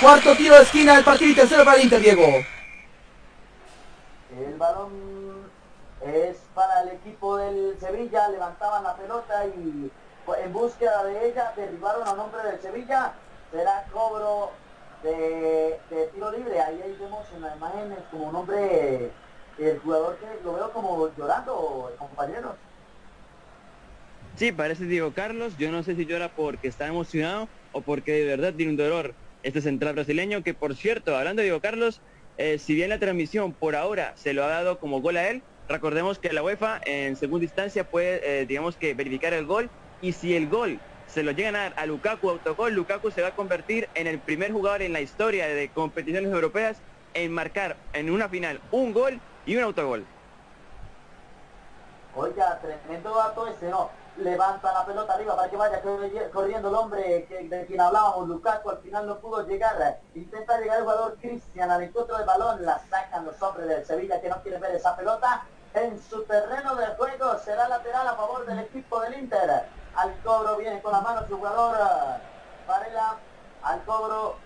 Cuarto tiro de esquina del partido y tercero para el Inter, Diego. El balón es para el equipo del Sevilla, levantaban la pelota y en búsqueda de ella derribaron a nombre del Sevilla. Será cobro de, de tiro libre. Ahí, ahí vemos en las imágenes como un hombre, el jugador que lo veo como llorando, compañeros. Sí, parece Diego Carlos. Yo no sé si llora porque está emocionado o porque de verdad tiene un dolor este central brasileño, que por cierto, hablando de Diego Carlos, eh, si bien la transmisión por ahora se lo ha dado como gol a él, recordemos que la UEFA en segunda instancia puede, eh, digamos que, verificar el gol y si el gol se lo llegan a dar a Lukaku autogol, Lukaku se va a convertir en el primer jugador en la historia de competiciones europeas en marcar en una final un gol y un autogol. Oiga, tremendo dato ese, ¿no? Levanta la pelota arriba para que vaya corriendo el hombre de quien hablábamos, Lukaku, al final no pudo llegar. Intenta llegar el jugador Cristian al encuentro del balón, la sacan los hombres del Sevilla que no quieren ver esa pelota. En su terreno de juego será lateral a favor del equipo del Inter. Al cobro viene con la mano su jugador Varela. Al cobro.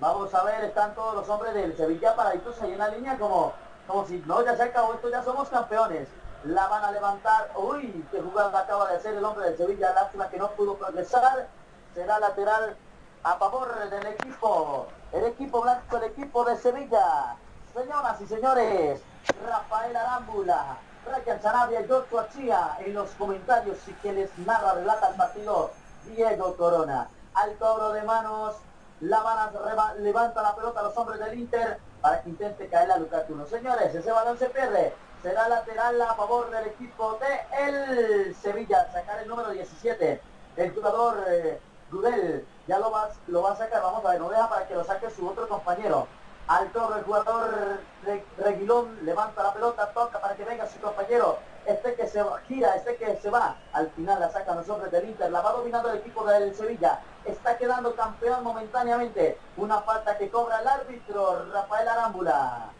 Vamos a ver, están todos los hombres del Sevilla paraditos ahí en la línea como, como si no, ya se acabó esto, ya somos campeones la van a levantar. Uy, qué jugada acaba de hacer el hombre del Sevilla. Lástima que no pudo progresar. Será lateral a favor del equipo. El equipo blanco, el equipo de Sevilla. Señoras y señores, Rafael Arámbula, Brian Sanabria y Joshua Chía en los comentarios y que les narra, relata el partido Diego Corona. Al cobro de manos, la van levanta la pelota a los hombres del Inter para que intente caer la Lukaku. Señores, ese balón se pierde será lateral a favor del equipo de el Sevilla, sacar el número 17. El jugador eh, ya lo va, lo va a sacar, vamos a ver, no deja para que lo saque su otro compañero. Al torre el jugador Reguilón levanta la pelota, toca para que venga su compañero. Este que se gira, este que se va. Al final la sacan los hombres del Inter. La va dominando el equipo del Sevilla. Está quedando campeón momentáneamente. Una falta que cobra el árbitro Rafael Arámbula.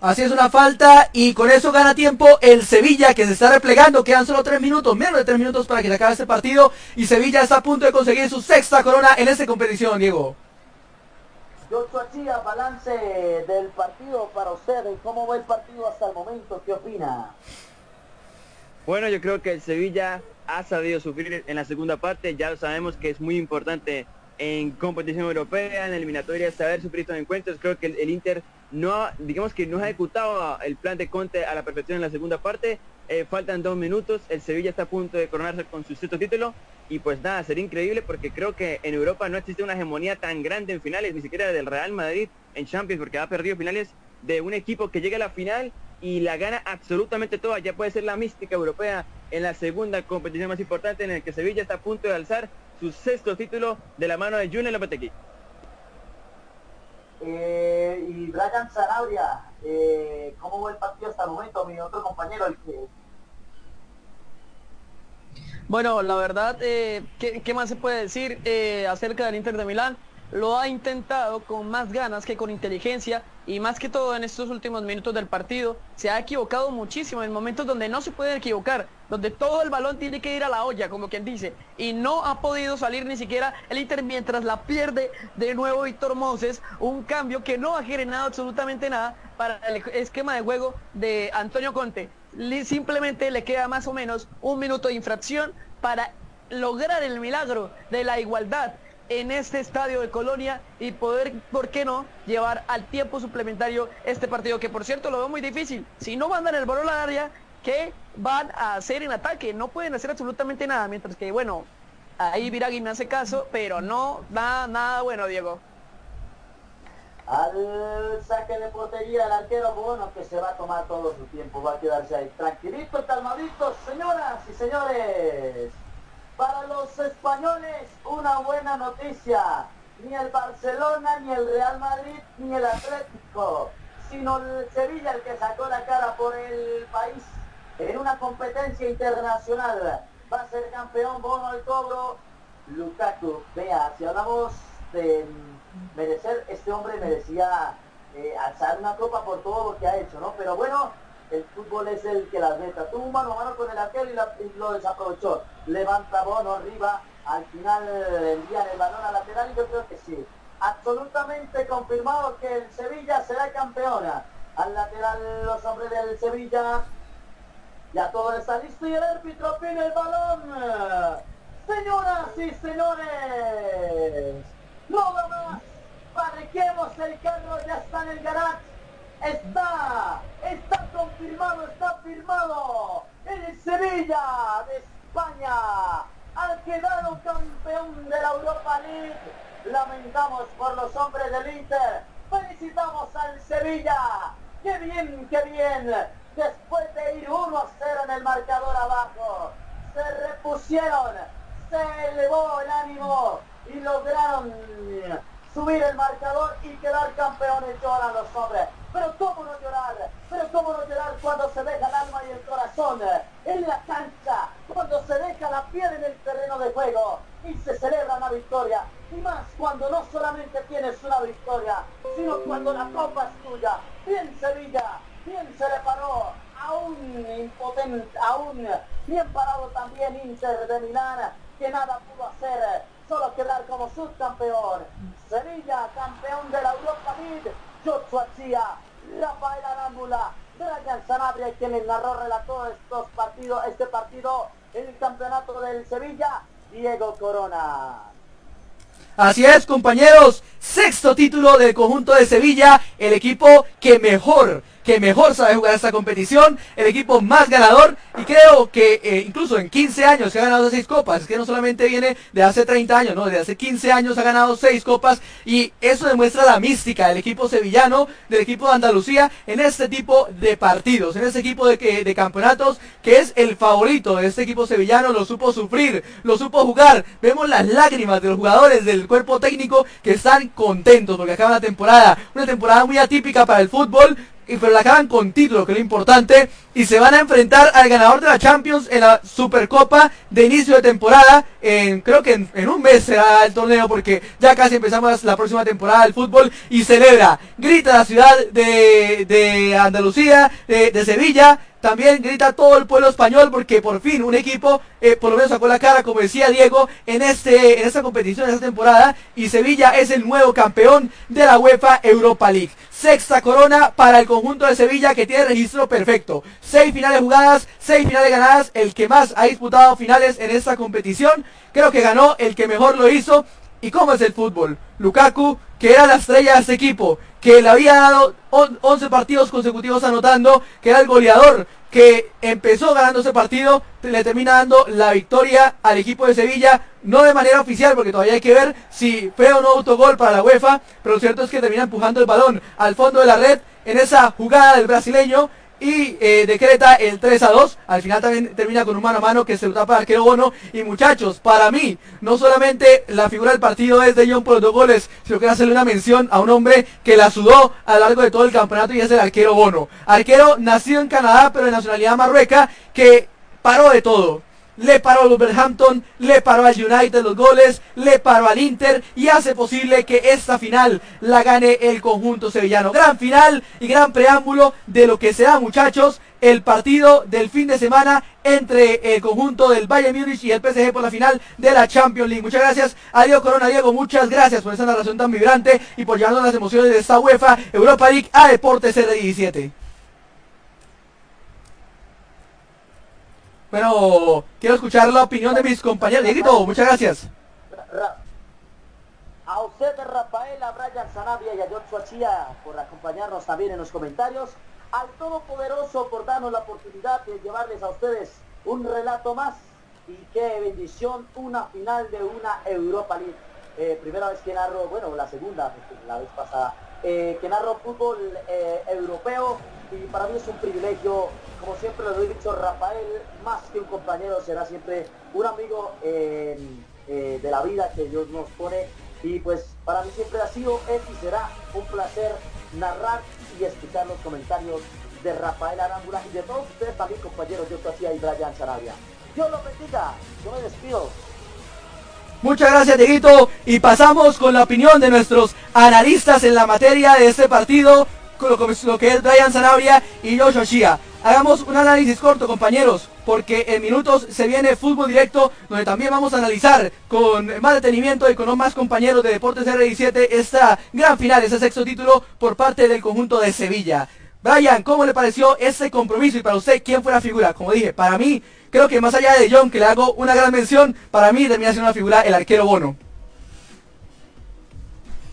Así es una falta y con eso gana tiempo el Sevilla que se está replegando. Quedan solo tres minutos, menos de tres minutos para que se acabe este partido. Y Sevilla está a punto de conseguir su sexta corona en esta competición, Diego. Joshua Chía, balance del partido para ustedes. ¿Cómo va el partido hasta el momento? ¿Qué opina? Bueno, yo creo que el Sevilla ha sabido sufrir en la segunda parte. Ya sabemos que es muy importante en competición europea, en eliminatoria, saber sufrir estos encuentros. Creo que el Inter no digamos que no ha ejecutado el plan de Conte a la perfección en la segunda parte. Eh, faltan dos minutos, el Sevilla está a punto de coronarse con su sexto título y pues nada, sería increíble porque creo que en Europa no existe una hegemonía tan grande en finales, ni siquiera del Real Madrid en Champions, porque ha perdido finales de un equipo que llega a la final y la gana absolutamente toda. Ya puede ser la mística europea en la segunda competición más importante en el que Sevilla está a punto de alzar su sexto título de la mano de Junior Lopetegui. Eh, y Brian Zanabria, eh, ¿cómo va el partido hasta el momento? Mi otro compañero, el que... Bueno, la verdad, eh, ¿qué, más se puede decir eh, acerca del Inter de Milán? Lo ha intentado con más ganas que con inteligencia y más que todo en estos últimos minutos del partido se ha equivocado muchísimo en momentos donde no se puede equivocar, donde todo el balón tiene que ir a la olla, como quien dice, y no ha podido salir ni siquiera el Inter mientras la pierde de nuevo Víctor Moses, un cambio que no ha generado absolutamente nada para el esquema de juego de Antonio Conte. Simplemente le queda más o menos un minuto de infracción para lograr el milagro de la igualdad en este estadio de Colonia y poder, ¿por qué no?, llevar al tiempo suplementario este partido, que por cierto lo veo muy difícil. Si no mandan el balón al área, ¿qué van a hacer en ataque? No pueden hacer absolutamente nada, mientras que, bueno, ahí Viragui me hace caso, pero no da nada bueno, Diego. Al saque de portería el arquero, bueno, que se va a tomar todo su tiempo, va a quedarse ahí tranquilito, calmadito, señoras y señores. Para los españoles, una buena noticia. Ni el Barcelona, ni el Real Madrid, ni el Atlético, sino el Sevilla el que sacó la cara por el país en una competencia internacional. Va a ser campeón, bono al cobro. Lukaku, vea, si hablamos de merecer, este hombre merecía eh, alzar una copa por todo lo que ha hecho, ¿no? Pero bueno, el fútbol es el que las meta. Tuvo mano a mano con el arquero y, lo desaprovechó. Levanta Bono arriba, al final le envían el balón al lateral y yo creo que sí. Absolutamente confirmado que el Sevilla será campeona. Al lateral los hombres del Sevilla. Ya todo está listo y el árbitro pide el balón. Señoras y señores, no va más. El carro, ya está en el garage. Está, está confirmado, está firmado. El Sevilla de España ha quedado campeón de la Europa League. Lamentamos por los hombres del Inter. Felicitamos al Sevilla. ¡Qué bien, qué bien! Después de ir 1 a 0 en el marcador abajo, se repusieron, se elevó el ánimo y lograron subir el marcador y quedar campeones. Lloran los hombres. Pero cómo no llorar, pero cómo no llorar cuando se deja el alma y el corazón en la cancha, cuando se deja la piel en el terreno de juego y se celebra una victoria. Y más cuando no solamente tienes una victoria, sino cuando la copa es tuya. Bien Sevilla, bien se le paró a un impotente, a un bien parado también Inter de Milán, que nada pudo hacer, solo quedar como subcampeón. Sevilla, campeón de la Europa League, Joshua Chia, Rafael Arámbula, Brian Sanabria, quien narró, relató estos partidos, este partido en el campeonato del Sevilla, Diego Corona. Así es, compañeros. Sexto título del conjunto de Sevilla, el equipo que mejor, que mejor sabe jugar esta competición, el equipo más ganador y creo que eh, incluso en 15 años que ha ganado seis copas, es que no solamente viene de hace 30 años, no, de hace 15 años ha ganado seis copas y eso demuestra la mística del equipo sevillano, del equipo de Andalucía en este tipo de partidos, en este equipo de, de campeonatos que es el favorito de este equipo sevillano, lo supo sufrir, lo supo jugar, vemos las lágrimas de los jugadores del cuerpo técnico que están contentos porque acaban la temporada, una temporada muy atípica para el fútbol, y pero la acaban con título, que es lo importante, y se van a enfrentar al ganador de la Champions en la Supercopa de inicio de temporada, en, creo que en, un mes será el torneo, porque ya casi empezamos la próxima temporada del fútbol, y celebra, grita la ciudad de, de Andalucía, de, de Sevilla, también grita todo el pueblo español porque por fin un equipo eh, por lo menos sacó la cara, como decía Diego, en este en esta competición, en esta temporada y Sevilla es el nuevo campeón de la UEFA Europa League. Sexta corona para el conjunto de Sevilla que tiene registro perfecto. Seis finales jugadas, seis finales ganadas, el que más ha disputado finales en esta competición. Creo que ganó el que mejor lo hizo. ¿Y cómo es el fútbol? Lukaku, que era la estrella de este equipo, que le había dado on- 11 partidos consecutivos anotando, que era el goleador, que empezó ganando ese partido, le termina dando la victoria al equipo de Sevilla, no de manera oficial, porque todavía hay que ver si fue o no autogol para la UEFA, pero lo cierto es que termina empujando el balón al fondo de la red en esa jugada del brasileño y eh, decreta el 3 a 2. Al final también termina con un mano a mano que se lo tapa arquero Bono. Y muchachos, para mí, no solamente la figura del partido es de John por los dos goles, sino que hacerle una mención a un hombre que la sudó a lo largo de todo el campeonato y es el arquero Bono. Arquero nacido en Canadá, pero de nacionalidad marrueca, que paró de todo. Le paró al Wolverhampton, le paró al United los goles, le paró al Inter y hace posible que esta final la gane el conjunto sevillano. Gran final y gran preámbulo de lo que será, muchachos, el partido del fin de semana entre el conjunto del Bayern Múnich y el PSG por la final de la Champions League. Muchas gracias a Diego Corona. Diego, muchas gracias por esa narración tan vibrante y por llevarnos las emociones de esta UEFA Europa League a Deportes R17. Bueno, quiero escuchar la opinión de mis compañeros. Dieguito, muchas gracias. Ra- A usted, Rafael, a Brian Sanabria y a Joshua Chía por acompañarnos también en los comentarios. Al Todopoderoso por darnos la oportunidad de llevarles a ustedes un relato más. Y qué bendición, una final de una Europa League. Eh, primera vez que narro, bueno, la segunda, la vez pasada, eh, que narro fútbol eh, europeo. Y para mí es un privilegio, como siempre lo he dicho, Rafael, más que un compañero, será siempre un amigo eh, de la vida que Dios nos pone. Y pues para mí siempre ha sido, es y será un placer narrar y escuchar los comentarios de Rafael Arámbula y de todos ustedes también, compañeros, yo García y Brian Sarabia. Dios los bendiga, yo me despido. Muchas gracias, Dieguito. Y pasamos con la opinión de nuestros analistas en la materia de este partido, con lo, que es Brian Sanabria y Joshua Shia. hagamos un análisis corto, compañeros, porque en minutos se viene fútbol directo, donde también vamos a analizar con más detenimiento y con más compañeros de Deportes R17 esta gran final, ese sexto título por parte del conjunto de Sevilla. Brian, ¿cómo le pareció ese compromiso? Y para usted, ¿quién fue la figura? Como dije, para mí, creo que más allá de John, que le hago una gran mención, para mí termina siendo una figura el arquero Bono.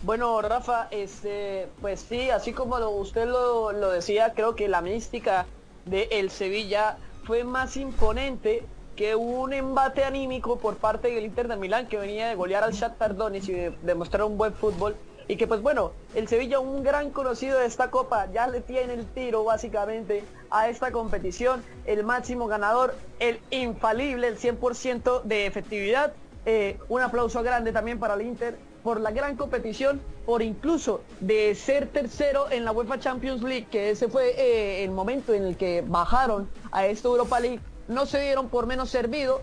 Bueno, Rafa, este, pues sí, así como usted lo, decía, creo que la mística de el Sevilla fue más imponente que un embate anímico por parte del Inter de Milán que venía de golear al Shakhtar Donetsk y de demostrar un buen fútbol. Y que pues bueno, el Sevilla, un gran conocido de esta copa, ya le tiene el tiro básicamente a esta competición, el máximo ganador, el infalible, el 100% de efectividad. Eh, un aplauso grande también para el Inter por la gran competición, por incluso de ser tercero en la UEFA Champions League, que ese fue eh, el momento en el que bajaron a esta Europa League no se dieron por menos servido,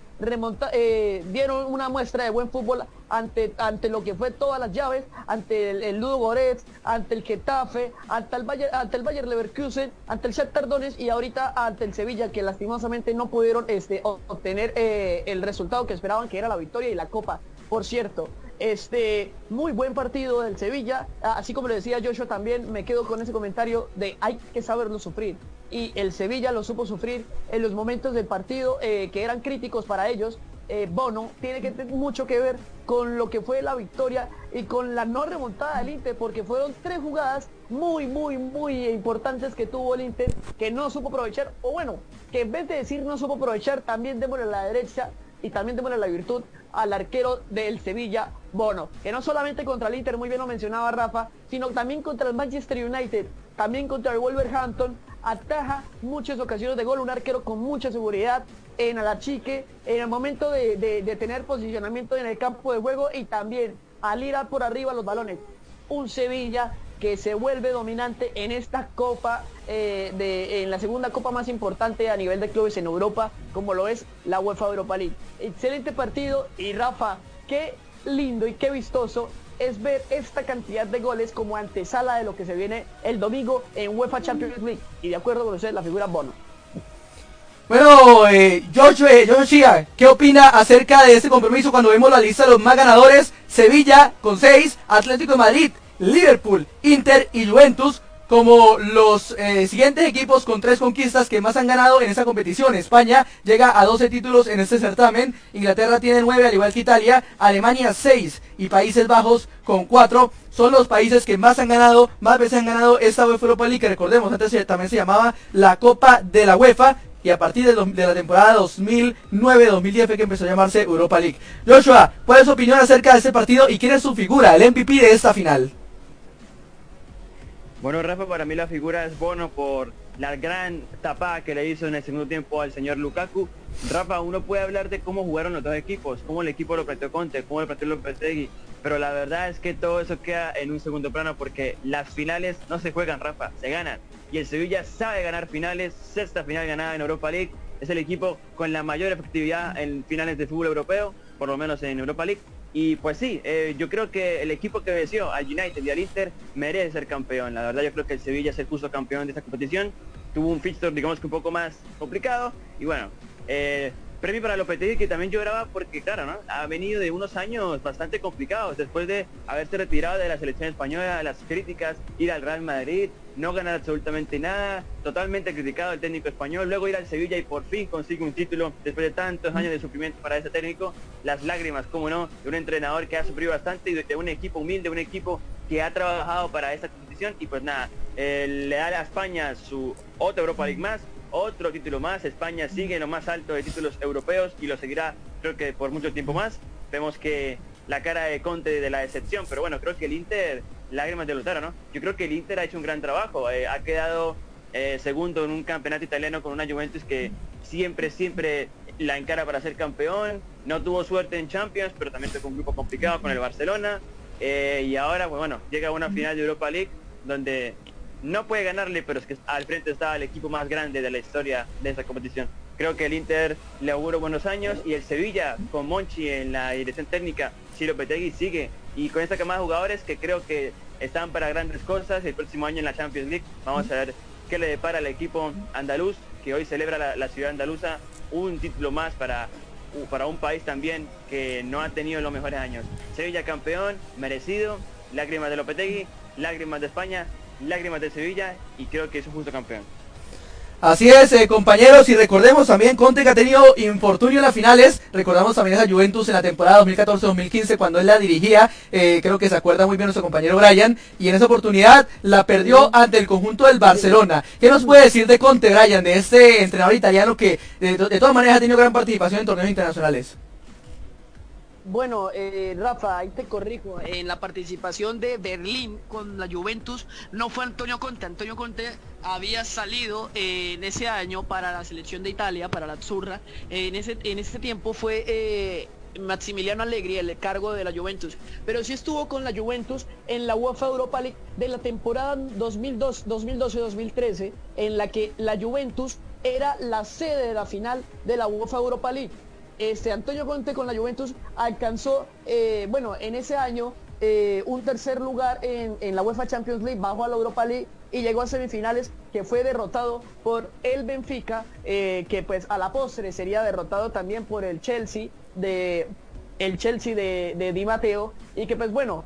eh, dieron una muestra de buen fútbol ante, ante lo que fue todas las llaves, ante el, Ludo Goretz, ante el Getafe, ante el, Bayer, ante el Bayer Leverkusen, ante el Shakhtar Donetsk y ahorita ante el Sevilla, que lastimosamente no pudieron este, obtener eh, el resultado que esperaban, que era la victoria y la copa. Por cierto, este, muy buen partido del Sevilla, así como le decía Joshua también, me quedo con ese comentario de hay que saberlo sufrir y el Sevilla lo supo sufrir en los momentos del partido eh, que eran críticos para ellos. Eh, Bono tiene que tener mucho que ver con lo que fue la victoria y con la no remontada del Inter, porque fueron tres jugadas muy, muy, muy importantes que tuvo el Inter que no supo aprovechar, o bueno, que en vez de decir no supo aprovechar, también démosle la derecha y también démosle la virtud al arquero del Sevilla, Bono, que no solamente contra el Inter, muy bien lo mencionaba Rafa, sino también contra el Manchester United, también contra el Wolverhampton, ataja muchas ocasiones de gol, un arquero con mucha seguridad en Alachique, en el momento de, tener posicionamiento en el campo de juego y también al ir por arriba los balones. Un Sevilla que se vuelve dominante en esta copa, eh, de, en la segunda copa más importante a nivel de clubes en Europa, como lo es la UEFA Europa League. Excelente partido y Rafa, qué lindo y qué vistoso es ver esta cantidad de goles como antesala de lo que se viene el domingo en UEFA Champions League. Y de acuerdo con usted, la figura Bono. Bueno, eh, George, eh, ¿qué opina acerca de este compromiso cuando vemos la lista de los más ganadores? Sevilla con 6, Atlético de Madrid, Liverpool, Inter y Juventus como los eh, siguientes equipos con tres conquistas que más han ganado en esta competición. España llega a 12 títulos en este certamen, Inglaterra tiene 9 al igual que Italia, Alemania 6 y Países Bajos con 4 son los países que más han ganado, más veces han ganado esta UEFA Europa League, que recordemos, antes también se llamaba la Copa de la UEFA, y a partir de, de la temporada 2009-2010 fue que empezó a llamarse Europa League. Joshua, ¿cuál es su opinión acerca de este partido y quién es su figura, el MVP de esta final? Bueno, Rafa, para mí la figura es Bono por la gran tapada que le hizo en el segundo tiempo al señor Lukaku. Rafa, uno puede hablar de cómo jugaron los dos equipos, cómo el equipo lo planteó Conte, cómo lo planteó Lopetegui, pero la verdad es que todo eso queda en un segundo plano porque las finales no se juegan, Rafa, se ganan. Y el Sevilla sabe ganar finales, sexta final ganada en Europa League, es el equipo con la mayor efectividad en finales de fútbol europeo, por lo menos en Europa League. Y pues sí, eh, yo creo que el equipo que venció al United y al Inter merece ser campeón. La verdad yo creo que el Sevilla es el justo campeón de esta competición. Tuvo un fixture digamos que un poco más complicado. Y bueno, eh, premio para Lopetegui que también lloraba porque claro, ¿no? Ha venido de unos años bastante complicados después de haberse retirado de la selección española, las críticas, ir al Real Madrid, no ganar absolutamente nada, totalmente criticado el técnico español, luego ir al Sevilla y por fin consigue un título después de tantos años de sufrimiento para ese técnico, las lágrimas, como no, de un entrenador que ha sufrido bastante y de un equipo humilde, un equipo que ha trabajado para esta competición y pues nada, eh, le da a España su otra Europa League más, otro título más, España sigue lo más alto de títulos europeos y lo seguirá creo que por mucho tiempo más. Vemos que la cara de Conte de la decepción, pero bueno, creo que el Inter, lágrimas de Lutaro, ¿no? Yo creo que el Inter ha hecho un gran trabajo, eh, ha quedado eh, segundo en un campeonato italiano con una Juventus que siempre, siempre la encara para ser campeón, no tuvo suerte en Champions, pero también fue un grupo complicado con el Barcelona, eh, y ahora, pues bueno, llega a una final de Europa League donde no puede ganarle, pero es que al frente estaba el equipo más grande de la historia de esa competición. Creo que el Inter le auguro buenos años y el Sevilla con Monchi en la dirección técnica, Ciro Petegui sigue y con esta camada de jugadores que creo que están para grandes cosas el próximo año en la Champions League. Vamos a ver qué le depara al equipo andaluz que hoy celebra la, ciudad andaluza, un título más para, para un país también que no ha tenido los mejores años. Sevilla campeón, merecido, lágrimas de Lopetegui, lágrimas de España, lágrimas de Sevilla y creo que es un justo campeón. Así es, eh, compañeros, y recordemos también Conte que ha tenido infortunio en las finales, recordamos también esa Juventus en la temporada 2014-2015 cuando él la dirigía, eh, creo que se acuerda muy bien nuestro compañero Brian, y en esa oportunidad la perdió ante el conjunto del Barcelona. ¿Qué nos puede decir de Conte, Brian, de este entrenador italiano que de todas maneras ha tenido gran participación en torneos internacionales? Bueno, eh, Rafa, ahí te corrijo. En la participación de Berlín con la Juventus no fue Antonio Conte. Antonio Conte había salido eh, en ese año para la selección de Italia, para la Azzurra. en, ese, en ese tiempo fue eh, Maximiliano Allegri el cargo de la Juventus. Pero sí estuvo con la Juventus en la UEFA Europa League de la temporada 2012-2013, en la que la Juventus era la sede de la final de la UEFA Europa League este Antonio Conte con la Juventus alcanzó, eh, bueno, en ese año eh, un tercer lugar en, la UEFA Champions League, bajo a la Europa League y llegó a semifinales que fue derrotado por el Benfica, eh, que pues a la postre sería derrotado también por el Chelsea de el Chelsea de, de Di Matteo. Y que pues bueno,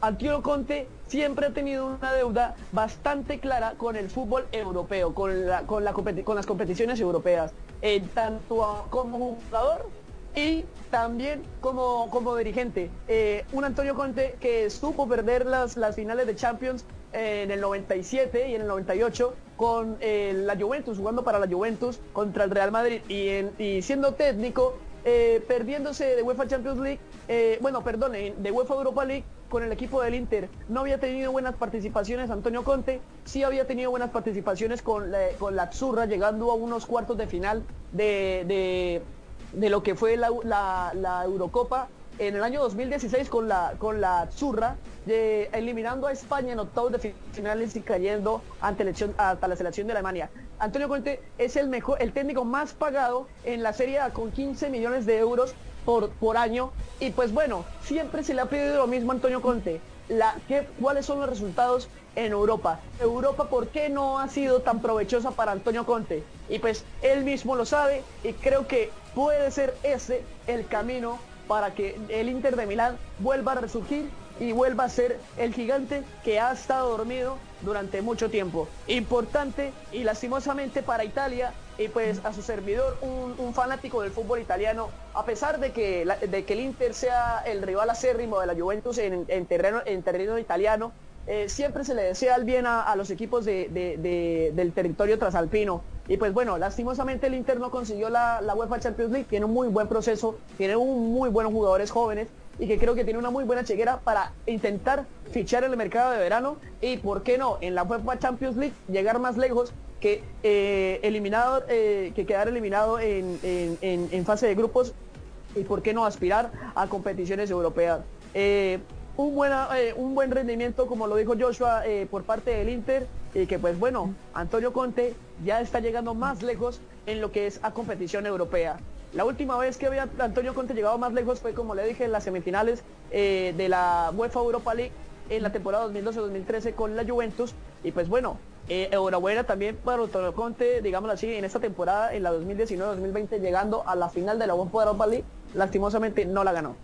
Antonio Conte siempre ha tenido una deuda bastante clara con el fútbol europeo, con, la, con, con las competiciones europeas, eh, tanto como jugador y también como, como dirigente. Eh, un Antonio Conte que supo perder las, las finales de Champions en el 97 y en el 98 con eh, la Juventus, jugando para la Juventus contra el Real Madrid y, y siendo técnico, perdiéndose de UEFA Champions League, bueno, perdón, de UEFA Europa League con el equipo del Inter. No había tenido buenas participaciones Antonio Conte, sí había tenido buenas participaciones con la, con la llegando a unos cuartos de final de, de, lo que fue la, Eurocopa en el año 2016 con la, con la eliminando a España en octavos de finales y cayendo ante, hasta la selección de Alemania. Antonio Conte es el mejor, el técnico más pagado en la Serie A con 15 millones de euros por, por año. Y pues bueno, siempre se le ha pedido lo mismo a Antonio Conte. La, ¿qué, ¿Cuáles son los resultados en Europa? Europa, ¿por qué no ha sido tan provechosa para Antonio Conte? Y pues él mismo lo sabe y creo que puede ser ese el camino para que el Inter de Milán vuelva a resurgir y vuelva a ser el gigante que ha estado dormido durante mucho tiempo. Importante y lastimosamente para Italia y pues a su servidor, un, fanático del fútbol italiano, a pesar de que, de que el Inter sea el rival acérrimo de la Juventus en, terreno, en terreno italiano, eh, siempre se le desea el bien a, los equipos del territorio trasalpino. Y pues bueno, lastimosamente el Inter no consiguió la, la UEFA Champions League, tiene un muy buen proceso, tiene un muy buenos jugadores jóvenes y que creo que tiene una muy buena chequera para intentar fichar en el mercado de verano y, ¿por qué no?, en la UEFA Champions League llegar más lejos que eh, eliminado, eh, que quedar eliminado en, en, fase de grupos y, ¿por qué no, aspirar a competiciones europeas? Eh, un, buena, un buen rendimiento, como lo dijo Joshua, por parte del Inter, y que pues bueno, Antonio Conte ya está llegando más lejos en lo que es a competición europea. La última vez que había Antonio Conte llegado más lejos fue, como le dije, en las semifinales eh, de la UEFA Europa League en la temporada 2012-2013 con la Juventus. Y pues bueno, eh, enhorabuena también para Antonio Conte, digámoslo así, en esta temporada, en la 2019-2020, llegando a la final de la UEFA Europa League. Lastimosamente no la ganó.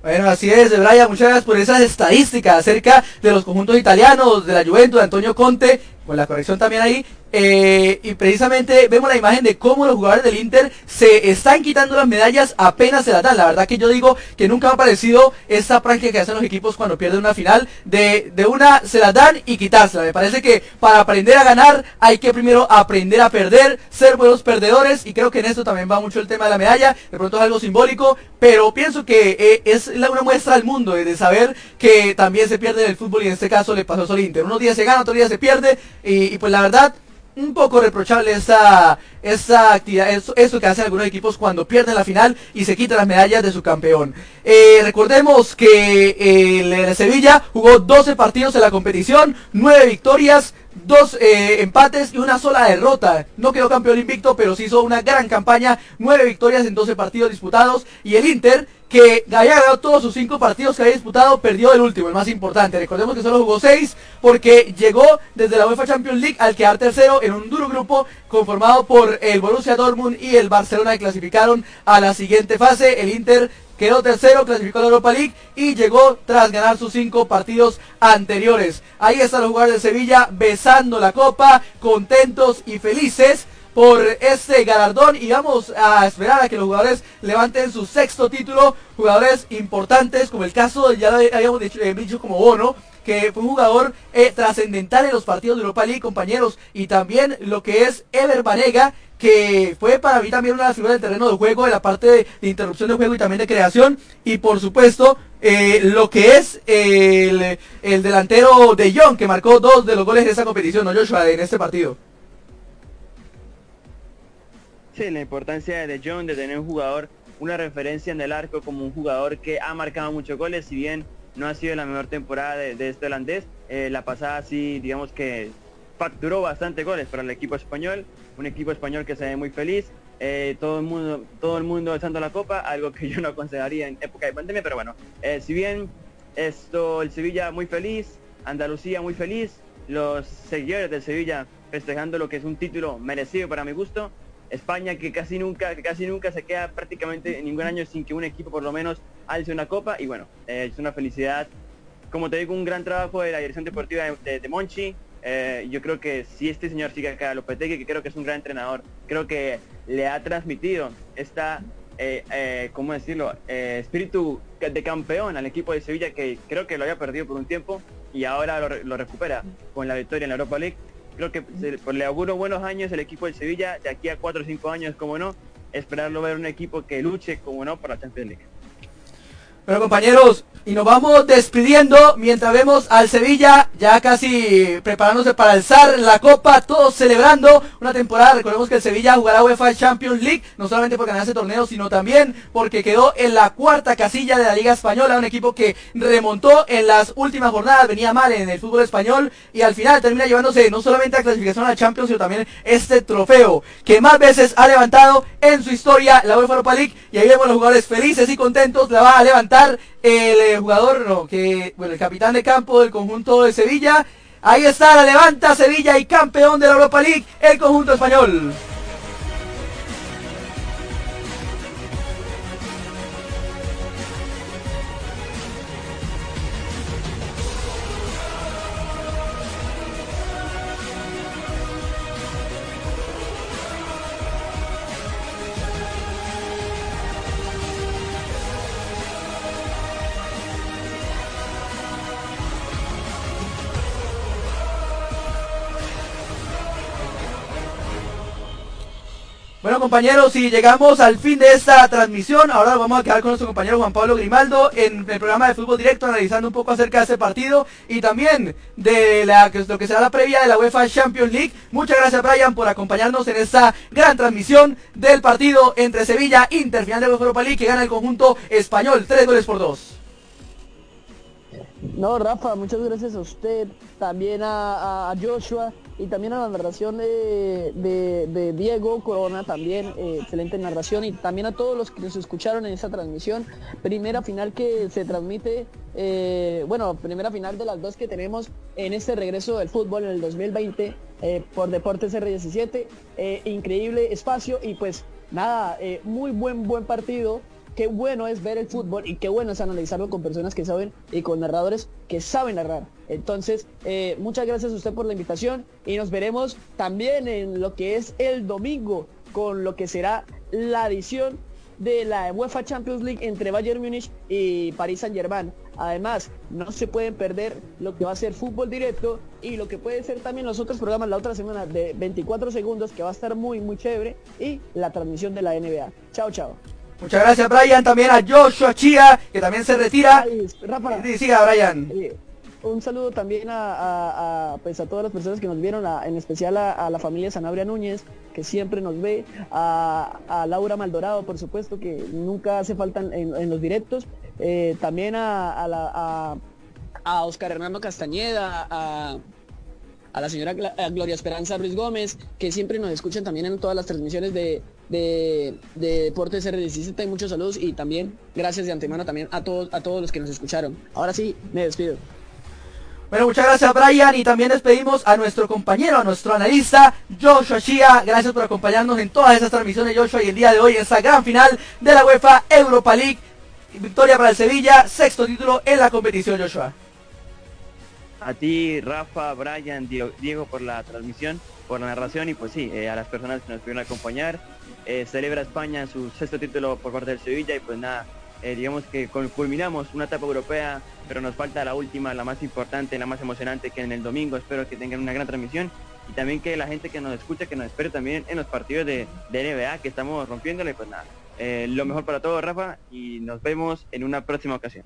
Bueno, así es, Brian, muchas gracias por esas estadísticas acerca de los conjuntos italianos, de la Juventus, de Antonio Conte, con la corrección también ahí, eh, y precisamente vemos la imagen de cómo los jugadores del Inter se están quitando las medallas apenas se las dan. La verdad que yo digo que nunca ha parecido esta práctica que hacen los equipos cuando pierden una final. De, de una se las dan y quitársela. Me parece que para aprender a ganar hay que primero aprender a perder, ser buenos perdedores. Y creo que en esto también va mucho el tema de la medalla. De pronto es algo simbólico. Pero pienso que eh, es una muestra al mundo de saber que también se pierde en el fútbol. Y en este caso le pasó al Inter. Unos días se gana, otros días se pierde. Y pues la verdad un poco reprochable esa, esa actividad, eso, eso, que hacen algunos equipos cuando pierden la final y se quitan las medallas de su campeón. Eh, recordemos que el, Sevilla jugó 12 partidos en la competición, 9 victorias, dos eh, empates y una sola derrota. No quedó campeón invicto, pero sí hizo una gran campaña, 9 victorias en 12 partidos disputados y el Inter que había ganado todos sus cinco partidos que había disputado, perdió el último, el más importante. Recordemos que solo jugó seis porque llegó desde la UEFA Champions League al quedar tercero en un duro grupo conformado por el Borussia Dortmund y el Barcelona que clasificaron a la siguiente fase. El Inter quedó tercero, clasificó a la Europa League y llegó tras ganar sus cinco partidos anteriores. Ahí están los jugadores de Sevilla besando la copa, contentos y felices por este galardón y vamos a esperar a que los jugadores levanten su sexto título, jugadores importantes como el caso, ya habíamos dicho, eh, dicho como Bono, que fue un jugador eh, trascendental en los partidos de Europa League, compañeros, y también lo que es Ever Banega, que fue para mí también una de las figuras del terreno de juego, de la parte de, de interrupción de juego y también de creación, y por supuesto eh, lo que es el, el delantero de Young, que marcó dos de los goles de esa competición, ¿no, Joshua, en este partido? Sí, la importancia de John de tener un jugador, una referencia en el arco como un jugador que ha marcado muchos goles, si bien no ha sido la mejor temporada de, de este holandés, eh, la pasada sí, digamos que facturó bastante goles para el equipo español, un equipo español que se ve muy feliz, eh, todo el mundo todo el mundo echando la copa, algo que (laughs) yo no aconsejaría en época de pandemia, pero bueno, eh, si bien esto, el Sevilla muy feliz, Andalucía muy feliz, los seguidores del Sevilla festejando lo que es un título merecido para mi gusto, España que casi nunca, casi nunca se queda prácticamente en ningún año sin que un equipo por lo menos alce una copa y bueno, eh, es una felicidad. Como te digo, un gran trabajo de la dirección deportiva de, Monchi. Eh, yo creo que si este señor sigue acá, Lopetegui, que creo que es un gran entrenador, creo que le ha transmitido esta, eh, ¿cómo decirlo?, espíritu de campeón al equipo de Sevilla que creo que lo había perdido por un tiempo y ahora lo recupera con la victoria en la Europa League creo que pues, le auguro buenos años el equipo de Sevilla, de aquí a 4 o 5 años, como no, esperarlo ver un equipo que luche, como no, para la Champions League. Bueno compañeros, y nos vamos despidiendo mientras vemos al Sevilla ya casi preparándose para alzar la copa, todos celebrando una temporada. Recordemos que el Sevilla jugará UEFA Champions League, no solamente por ganar ese torneo, sino también porque quedó en la cuarta casilla de la Liga Española, un equipo que remontó en las últimas jornadas, venía mal en el fútbol español y al final termina llevándose no solamente la clasificación a Champions, sino también este trofeo que más veces ha levantado en su historia la UEFA Europa League y ahí vemos los jugadores felices y contentos, la va a levantar el eh, jugador, que, bueno, el capitán de campo del conjunto de Sevilla. Ahí está, la levanta Sevilla y campeón de la Europa League, el conjunto español. Compañeros, si llegamos al fin de esta transmisión, ahora vamos a quedar con nuestro compañero Juan Pablo Grimaldo en el programa de fútbol directo analizando un poco acerca de este partido y también de lo que será la previa de la UEFA Champions League. Muchas gracias Brian por acompañarnos en esta gran transmisión del partido entre Sevilla Inter, final de la Europa League que gana el conjunto español, tres goles por dos. No, Rafa, muchas gracias a usted, también a Joshua y también a la narración de, Diego Corona, también eh, excelente narración y también a todos los que nos escucharon en esta transmisión. Primera final que se transmite, eh, bueno, primera final de las dos que tenemos en este regreso del fútbol en el 2020 eh, por Deportes R17. increíble espacio y pues nada, muy buen, buen partido qué bueno es ver el fútbol y qué bueno es analizarlo con personas que saben y con narradores que saben narrar. Entonces, eh, muchas gracias a usted por la invitación y nos veremos también en lo que es el domingo con lo que será la edición de la UEFA Champions League entre Bayern Múnich y Paris Saint Germain. Además, no se pueden perder lo que va a ser fútbol directo y lo que puede ser también los otros programas la otra semana de 24 segundos que va a estar muy muy chévere y la transmisión de la NBA. Chao, chao. Muchas gracias, Brian. También a Joshua Chia, que también se retira. Rafa, Sí, siga, Brian. eh, un saludo también a, a- a, pues a todas las personas que nos vieron, a- en especial a, la familia Sanabria Núñez, que siempre nos ve, a, Laura Maldorado, por supuesto, que nunca hace falta en, en los directos, eh, también a, a la- a- a Oscar Hernando Castañeda, a, a la señora Gloria Esperanza Ruiz Gómez, que siempre nos escuchan también en todas las transmisiones de, de, de Deportes R17. Muchos saludos y también gracias de antemano también a todos, a todos los que nos escucharon. Ahora sí, me despido. Bueno, muchas gracias Brian y también despedimos a nuestro compañero, a nuestro analista Joshua Shia. Gracias por acompañarnos en todas esas transmisiones Joshua y el día de hoy en esta gran final de la UEFA Europa League. Victoria para el Sevilla, sexto título en la competición Joshua. A ti, Rafa, Brian, Diego, por la transmisión, por la narración y pues sí, eh, a las personas que nos pudieron acompañar. Eh, celebra España su sexto título por parte del Sevilla y pues nada, eh, digamos que cul- culminamos una etapa europea, pero nos falta la última, la más importante, la más emocionante que en el domingo. Espero que tengan una gran transmisión y también que la gente que nos escucha, que nos espere también en los partidos de, de NBA que estamos rompiéndole, pues nada. lo mejor para todos, Rafa, y nos vemos en una próxima ocasión.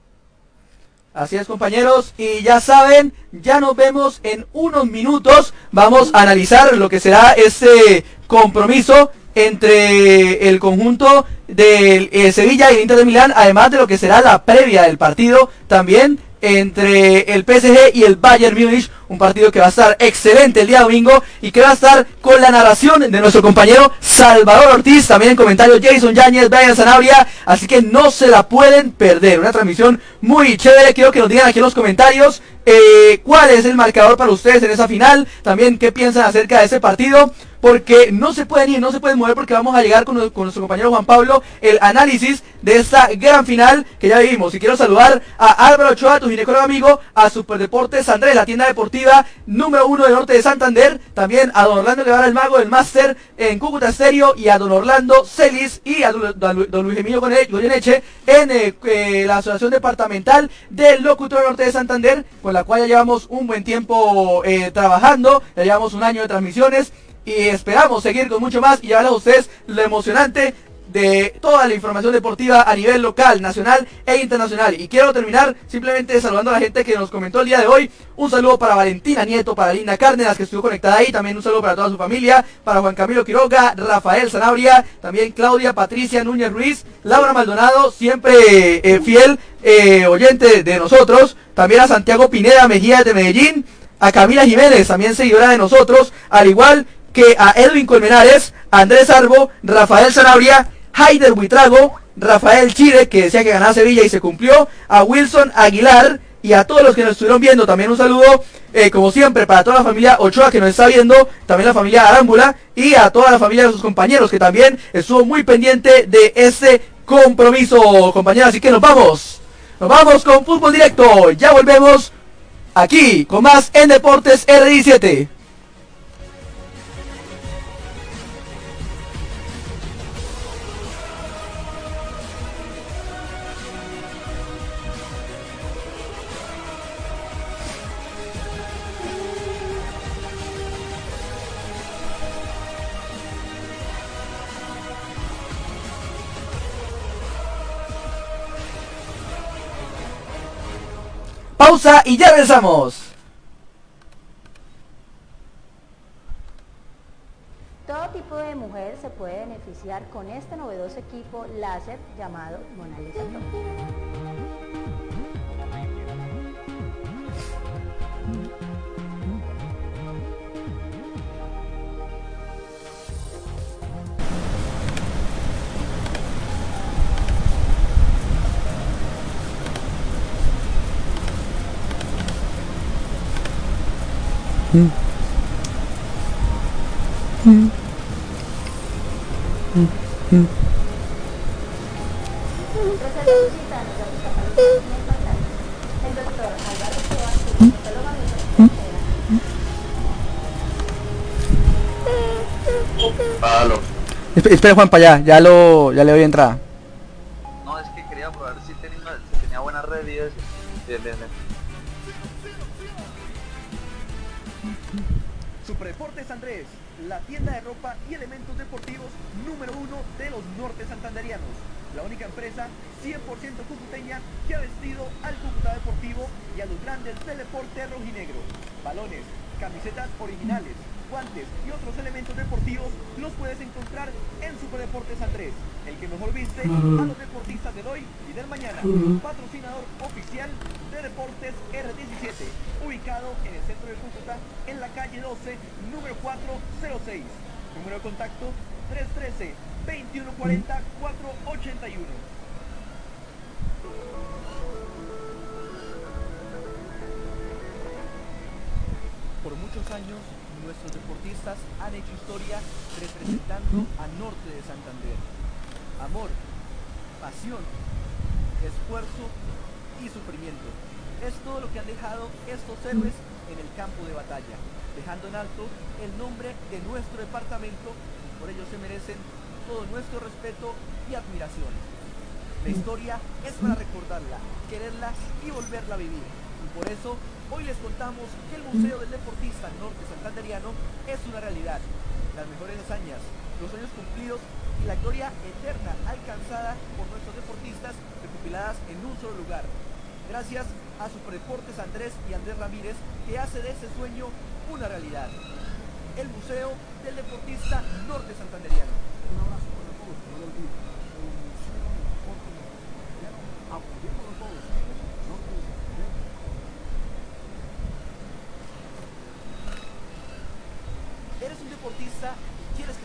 Así es compañeros y ya saben, ya nos vemos en unos minutos. Vamos a analizar lo que será este compromiso entre el conjunto del eh, Sevilla y el Inter de Milán, además de lo que será la previa del partido también entre el PSG y el Bayern Múnich, un partido que va a estar excelente el día domingo y que va a estar con la narración de nuestro compañero Salvador Ortiz, también en comentarios Jason Yáñez, Brian Zanabria, así que no se la pueden perder, una transmisión muy chévere, quiero que nos digan aquí en los comentarios eh, cuál es el marcador para ustedes en esa final, también qué piensan acerca de ese partido, porque no se pueden ir, no se pueden mover porque vamos a llegar con, nuestro compañero Juan Pablo el análisis de esta gran final que ya vivimos. Y quiero saludar a Álvaro Ochoa, tu ginecólogo amigo, a Superdeportes Andrés, la tienda deportiva número uno del norte de Santander, también a don Orlando Guevara, el mago del máster en Cúcuta Estéreo, y a don Orlando Celis y a don, Luis Emilio Goyeneche en eh, eh, la Asociación Departamental del Locutor Norte de Santander, con la cual ya llevamos un buen tiempo eh, trabajando, ya llevamos un año de transmisiones y esperamos seguir con mucho más y llevarles a ustedes lo emocionante de toda la información deportiva a nivel local, nacional e internacional. Y quiero terminar simplemente saludando a la gente que nos comentó el día de hoy. Un saludo para Valentina Nieto, para Linda Cárdenas que estuvo conectada ahí. También un saludo para toda su familia, para Juan Camilo Quiroga, Rafael Zanabria, también Claudia Patricia Núñez Ruiz, Laura Maldonado, siempre eh, fiel eh, oyente de nosotros. También a Santiago Pineda Mejía de Medellín, a Camila Jiménez, también seguidora de nosotros, al igual que a Edwin Colmenares, Andrés Arbo, Rafael Zanabria, Haider Buitrago, Rafael Chile, que decía que ganaba Sevilla y se cumplió, a Wilson Aguilar y a todos los que nos estuvieron viendo. También un saludo, eh, como siempre, para toda la familia Ochoa que nos está viendo, también la familia Arámbula y a toda la familia de sus compañeros que también estuvo muy pendiente de este compromiso, compañeros. Así que nos vamos, nos vamos con fútbol directo. Ya volvemos aquí con más en Deportes R17. Pausa y ya regresamos. Todo tipo de mujer se puede beneficiar con este novedoso equipo láser Ochoa, ginecólogo Esp- Espera Juan para allá, ya lo, ya le doy entrada. Camisetas originales, guantes y otros elementos deportivos los puedes encontrar en Superdeportes Andrés, el que mejor viste a los deportistas de hoy y del mañana. Patrocinador oficial de Deportes R17, ubicado en el centro de Cúcuta, en la calle 12, número 406. Número de contacto 313 2140 481. Por muchos años, nuestros deportistas han hecho historia representando a Norte de Santander. Amor, pasión, esfuerzo y sufrimiento. Es todo lo que han dejado estos héroes en el campo de batalla, dejando en alto el nombre de nuestro departamento y por ello se merecen todo nuestro respeto y admiración. La historia es para recordarla, quererla y volverla a vivir. Y por eso hoy les contamos que el Museo del Deportista Norte Santanderiano es una realidad. Las mejores hazañas, los sueños cumplidos y la gloria eterna alcanzada por nuestros deportistas recopiladas en un solo lugar. Gracias a Superdeportes Andrés y Andrés Ramírez que hace de ese sueño una realidad. El Museo del Deportista Norte Santanderiano. Un abrazo para todos, apoyémoslo todos. Norte de Santander. ¿Eres un deportista y quieres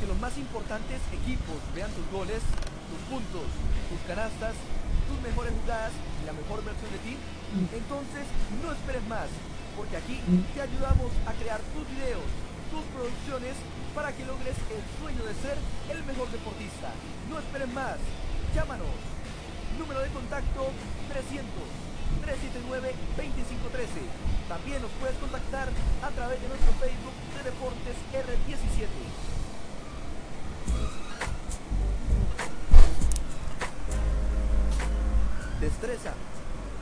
que los más importantes equipos vean tus goles, tus puntos, tus canastas, tus mejores jugadas y la mejor versión de ti. Entonces no esperes más, porque aquí te ayudamos a crear tus videos, tus producciones para que logres el sueño de ser el mejor deportista. No esperes más, llámanos. Número de contacto 300 379 2513. También nos puedes contactar a través de nuestro Facebook de Deportes R17. Destreza,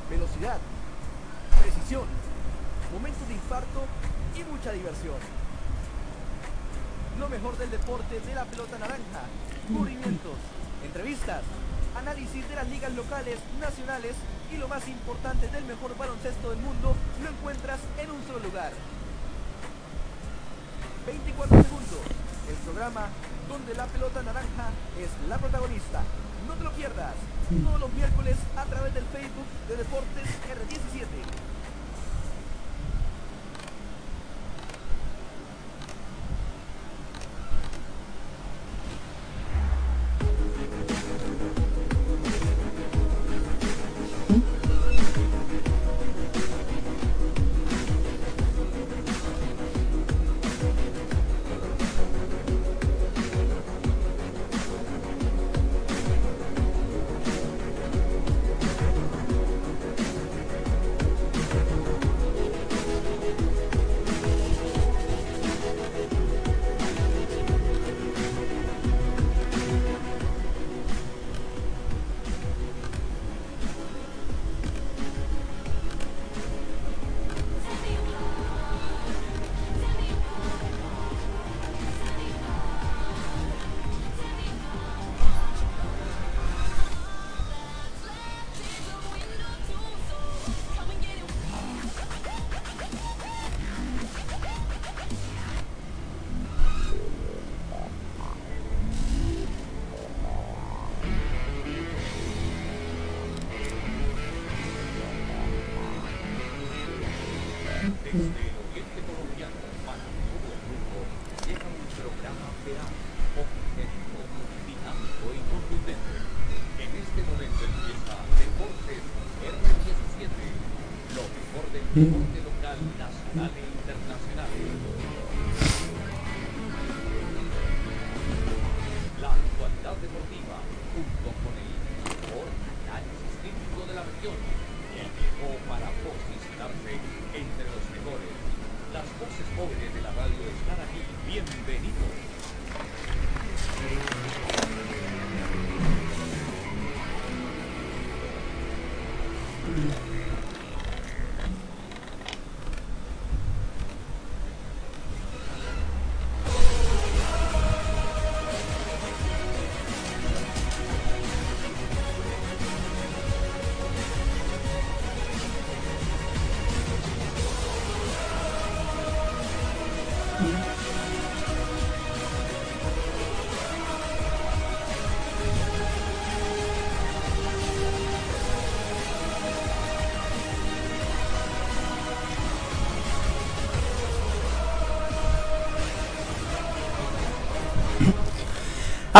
velocidad, precisión, momentos de infarto y mucha diversión. Lo mejor del deporte de la pelota naranja, movimientos, entrevistas, análisis de las ligas locales, nacionales y lo más importante del mejor baloncesto del mundo lo encuentras en un solo lugar. 24 segundos, el programa donde la pelota naranja es la protagonista. No te lo pierdas, todos los miércoles a través del Facebook de Deportes R17.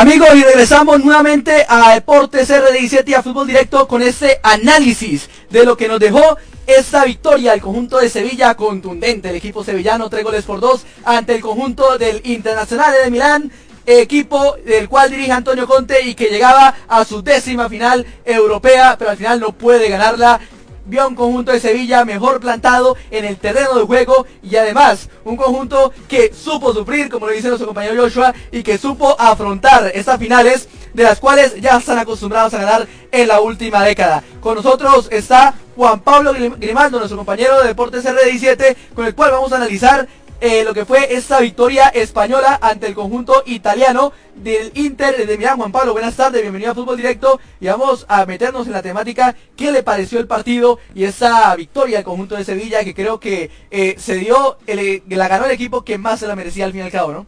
Amigos, y regresamos nuevamente a Deportes R17 y a Fútbol Directo con este análisis de lo que nos dejó esta victoria del conjunto de Sevilla contundente. El equipo sevillano tres goles por dos ante el conjunto del Internacional de Milán. Equipo del cual dirige Antonio Conte y que llegaba a su décima final europea, pero al final no puede ganarla vio un conjunto de Sevilla mejor plantado en el terreno de juego y además un conjunto que supo sufrir, como lo dice nuestro compañero Joshua, y que supo afrontar estas finales de las cuales ya están acostumbrados a ganar en la última década. Con nosotros está Juan Pablo Grimaldo, nuestro compañero de Deportes RD17, con el cual vamos a analizar eh, lo que fue esta victoria española ante el conjunto italiano del Inter de Milán. Juan Pablo, buenas tardes, bienvenido a Fútbol Directo y vamos a meternos en la temática, qué le pareció el partido y esa victoria del conjunto de Sevilla que creo que eh, se dio, el, la ganó el equipo que más se la merecía al fin y al cabo, ¿no?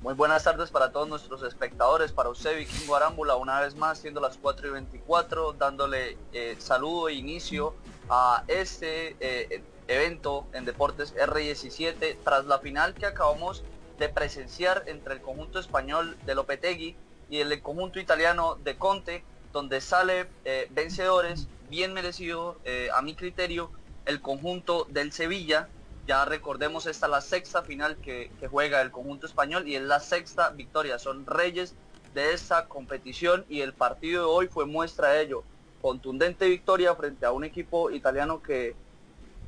Muy buenas tardes para todos nuestros espectadores, para usted Vikingo Arámbula, una vez más siendo las 4 y 24, dándole eh, saludo e inicio a este eh, evento en Deportes R17 tras la final que acabamos de presenciar entre el conjunto español de Lopetegui y el conjunto italiano de Conte, donde sale eh, vencedores, bien merecido eh, a mi criterio, el conjunto del Sevilla. Ya recordemos, esta es la sexta final que, que juega el conjunto español y es la sexta victoria. Son reyes de esta competición y el partido de hoy fue muestra de ello. Contundente victoria frente a un equipo italiano que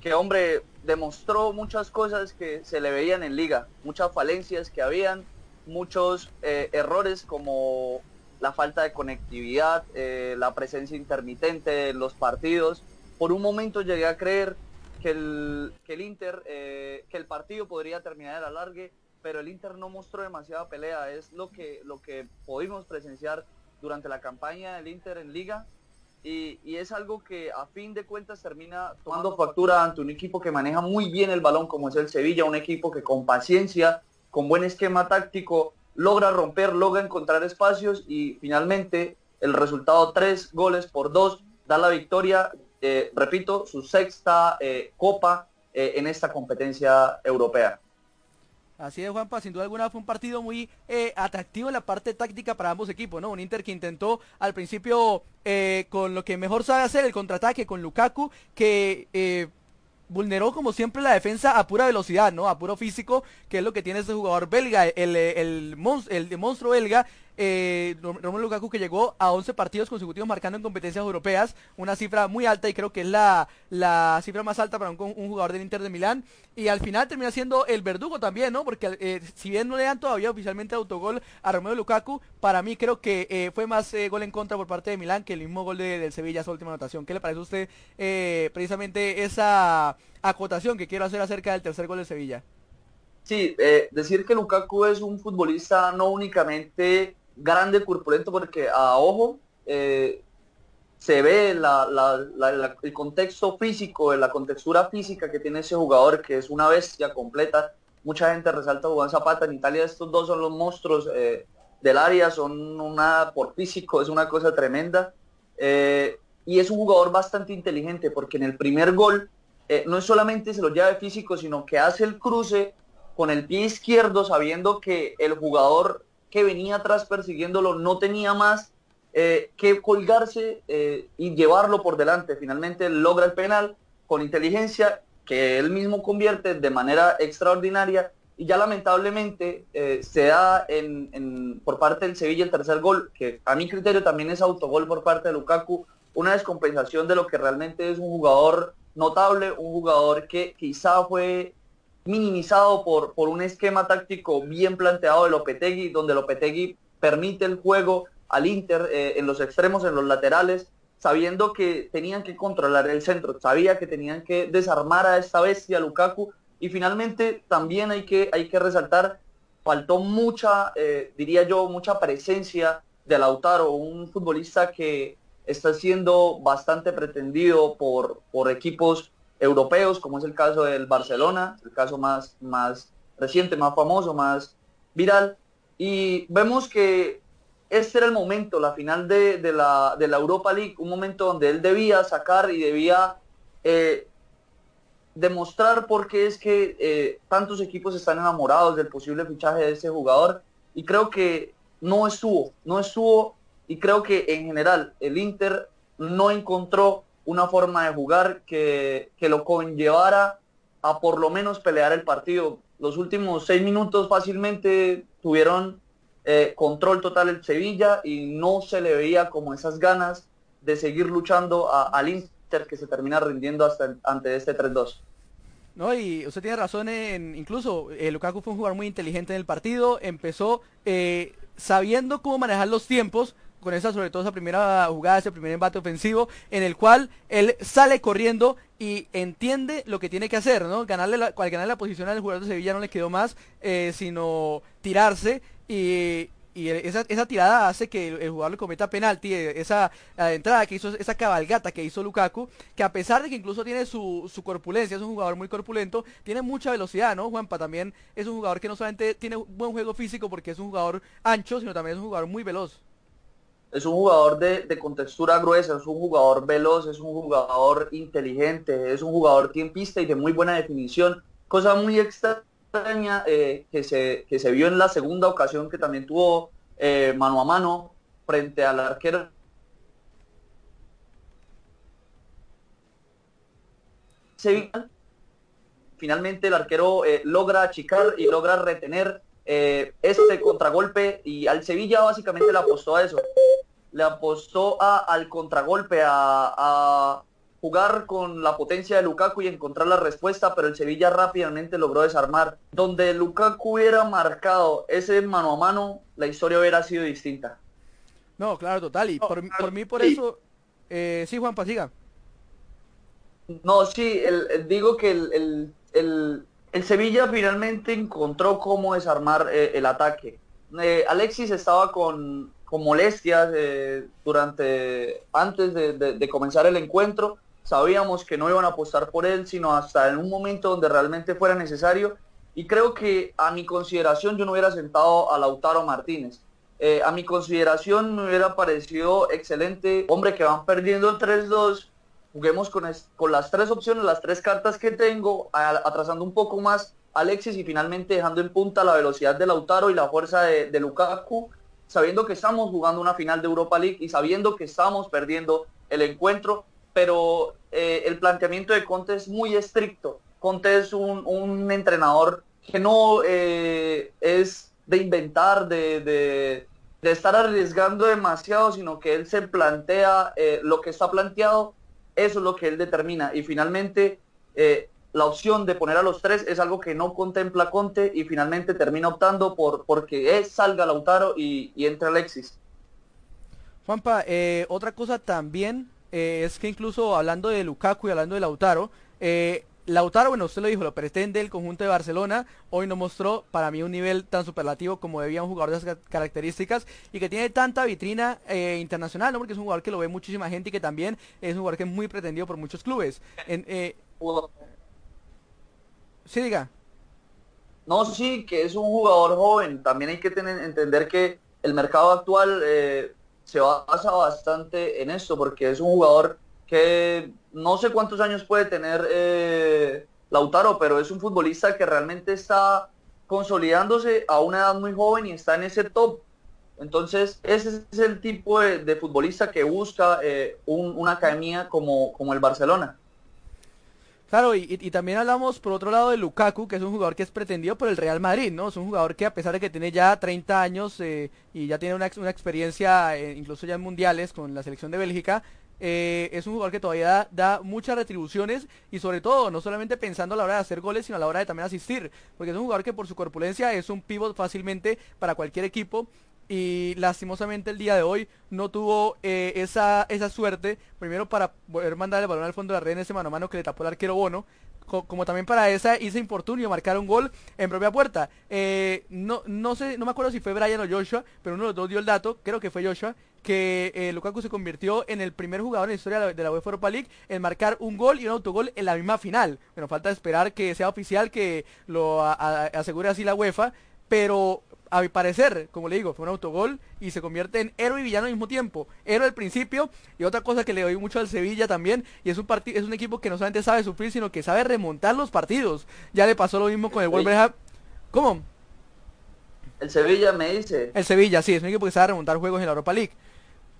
que hombre demostró muchas cosas que se le veían en liga, muchas falencias que habían, muchos eh, errores como la falta de conectividad, eh, la presencia intermitente en los partidos. Por un momento llegué a creer que el, que el Inter, eh, que el partido podría terminar a la largue, pero el Inter no mostró demasiada pelea. Es lo que, lo que pudimos presenciar durante la campaña del Inter en liga y, es algo que a fin de cuentas termina tomando factura ante un equipo que maneja muy bien el balón como es el Sevilla, un equipo que con paciencia, con buen esquema táctico, logra romper, logra encontrar espacios y finalmente el resultado tres goles por dos da la victoria, eh, repito, su sexta eh, copa eh, en esta competencia europea. Así es, Juanpa, sin duda alguna fue un partido muy eh, atractivo en la parte táctica para ambos equipos, ¿no? Un Inter que intentó al principio eh, con lo que mejor sabe hacer, el contraataque con Lukaku, que eh, vulneró como siempre la defensa a pura velocidad, ¿no? A puro físico, que es lo que tiene este jugador belga, el, el, el, el monstruo belga, eh, Lukaku que llegó a 11 partidos consecutivos marcando en competencias europeas, una cifra muy alta y creo que es la, la cifra más alta para un, jugador del Inter de Milán. Y al final termina siendo el verdugo también, ¿no? Porque eh, si bien no le dan todavía oficialmente autogol a Romelu Lukaku, para mí creo que eh, fue más eh, gol en contra por parte de Milán que el mismo gol de, del Sevilla, su última anotación. ¿Qué le parece a usted precisamente esa acotación que quiero hacer acerca del tercer gol de Sevilla? Sí, decir que Lukaku es un futbolista no únicamente grande, corpulento, porque a ojo eh, se ve el contexto físico, la contextura física que tiene ese jugador, que es una bestia completa. Mucha gente resalta a Juan Zapata. En Italia estos dos son los monstruos eh, del área, son una por físico, es una cosa tremenda. Eh, y es un jugador bastante inteligente porque en el primer gol no es solamente se lo lleva de físico, sino que hace el cruce con el pie izquierdo sabiendo que el jugador que venía atrás persiguiéndolo no tenía más eh, que colgarse eh, y llevarlo por delante. Finalmente logra el penal con inteligencia que él mismo convierte de manera extraordinaria y ya lamentablemente eh, se da en, por parte del Sevilla el tercer gol, que a mi criterio también es autogol por parte de Lukaku, una descompensación de lo que realmente es un jugador notable, un jugador que quizá fue minimizado por, por un esquema táctico bien planteado de Lopetegui, donde Lopetegui permite el juego al Inter eh, en los extremos, en los laterales, sabiendo que tenían que controlar el centro, sabía que tenían que desarmar a esta bestia Lukaku y finalmente también hay que, hay que resaltar, faltó mucha, eh, diría yo, mucha presencia de Lautaro, un futbolista que está siendo bastante pretendido por, por equipos europeos, como es el caso del Barcelona, el caso más, más reciente, más famoso, más viral. Y vemos que este era el momento, la final de, la, de la, Europa League, un momento donde él debía sacar y debía eh, demostrar por qué es que eh, tantos equipos están enamorados del posible fichaje de ese jugador. y creo que no estuvo, no estuvo y creo que en general el Inter no encontró una forma de jugar que, que lo conllevara a por lo menos pelear el partido. Los últimos seis minutos fácilmente tuvieron eh, control total el Sevilla y no se le veía como esas ganas de seguir luchando a- al Inter que se termina rindiendo hasta ante este 3-2. No, y usted tiene razón en, incluso eh, Lukaku fue un jugador muy inteligente en el partido, empezó eh, sabiendo cómo manejar los tiempos, con esa sobre todo esa primera jugada, ese primer embate ofensivo, en el cual él sale corriendo y entiende lo que tiene que hacer, ¿no? Ganarle al ganarle la posición al jugador de Sevilla no le quedó más, eh, sino tirarse y, y esa, esa tirada hace que el, jugador le cometa penalti, eh, esa entrada que hizo, esa cabalgata que hizo Lukaku, que a pesar de que incluso tiene su, su corpulencia, es un jugador muy corpulento, tiene mucha velocidad, ¿no? Juanpa también es un jugador que no solamente tiene buen juego físico porque es un jugador ancho, sino también es un jugador muy veloz. Es un jugador de, de contextura gruesa, es un jugador veloz, es un jugador inteligente, es un jugador tiempista y de muy buena definición. Cosa muy extraña eh, que, se, que se vio en la segunda ocasión que también tuvo eh, mano a mano frente al arquero. Finalmente el arquero eh, logra achicar y logra retener eh, este contragolpe y al Sevilla básicamente le apostó a eso. Le apostó a, al contragolpe, a, a jugar con la potencia de Lukaku y encontrar la respuesta, pero el Sevilla rápidamente logró desarmar. Donde Lukaku hubiera marcado ese mano a mano, la historia hubiera sido distinta. No, claro, total, y por, por mí por sí. eso... Eh, sí, Juanpa, siga. No, sí, el, el- digo que el, el- el- el Sevilla finalmente encontró cómo desarmar eh, el ataque. Eh, Alexis estaba con, molestias eh, durante antes de, comenzar el encuentro. Sabíamos que no iban a apostar por él, sino hasta en un momento donde realmente fuera necesario. Y creo que a mi consideración yo no hubiera sentado a Lautaro Martínez. A mi consideración me hubiera parecido excelente. Hombre, que van perdiendo el 3-2 juguemos con, es- con las tres opciones, las tres cartas que tengo, atrasando un poco más Alexis y finalmente dejando en punta la velocidad de Lautaro y la fuerza de, Lukaku, sabiendo que estamos jugando una final de Europa League y sabiendo que estamos perdiendo el encuentro, pero eh, el planteamiento de Conte es muy estricto. Conte es un, un entrenador que no eh, es de inventar, de, de- de estar arriesgando demasiado, sino que él se plantea eh, lo que está planteado eso es lo que él determina. Y finalmente, eh, la opción de poner a los tres es algo que no contempla Conte y finalmente termina optando por porque es, salga Lautaro y, y entre Alexis. Juanpa, eh, otra cosa también eh, es que incluso hablando de Lukaku y hablando de Lautaro, eh, Lautaro, bueno, usted lo dijo, lo pretende el conjunto de Barcelona, hoy no mostró para mí un nivel tan superlativo como debía un jugador de esas ca- características y que tiene tanta vitrina eh, internacional, ¿no? porque es un jugador que lo ve muchísima gente y que también es un jugador que es muy pretendido por muchos clubes. Eh, sí, diga. No, sí, que es un jugador joven. También hay que tener, entender que el mercado actual eh, se basa bastante en esto, porque es un jugador que no sé cuántos años puede tener eh, Lautaro, pero es un futbolista que realmente está consolidándose a una edad muy joven y está en ese top. Entonces, ese es el tipo de, futbolista que busca eh, un- una academia como, como el Barcelona. Claro, y, y- también hablamos por otro lado de Lukaku, que es un jugador que es pretendido por el Real Madrid, ¿no? Es un jugador que a pesar de que tiene ya 30 años eh, y ya tiene una, una experiencia eh, incluso ya en mundiales con la selección de Bélgica, eh, es un jugador que todavía da, muchas retribuciones y sobre todo, no solamente pensando a la hora de hacer goles, sino a la hora de también asistir, porque es un jugador que por su corpulencia es un pivot fácilmente para cualquier equipo y lastimosamente el día de hoy no tuvo eh, esa, esa suerte, primero para poder mandar el balón al fondo de la red en ese mano a mano que le tapó el arquero Bono, co- como también para esa ese infortunio marcar un gol en propia puerta. Eh, no, no sé, no me acuerdo si fue Brian o Joshua, pero uno de los dos dio el dato, creo que fue Joshua, que eh, Lukaku se convirtió en el primer jugador en la historia de la, de la UEFA Europa League en marcar un gol y un autogol en la misma final. Bueno, falta esperar que sea oficial, que lo a- a- asegure así la UEFA, pero a mi parecer, como le digo, fue un autogol y se convierte en héroe y villano al mismo tiempo. Héroe al principio y otra cosa que le doy mucho al Sevilla también y es un partido es un equipo que no solamente sabe sufrir, sino que sabe remontar los partidos. Ya le pasó lo mismo con el Wolverhampton. ¿Cómo? El Sevilla me dice. El Sevilla, sí, es un equipo que sabe remontar juegos en la Europa League.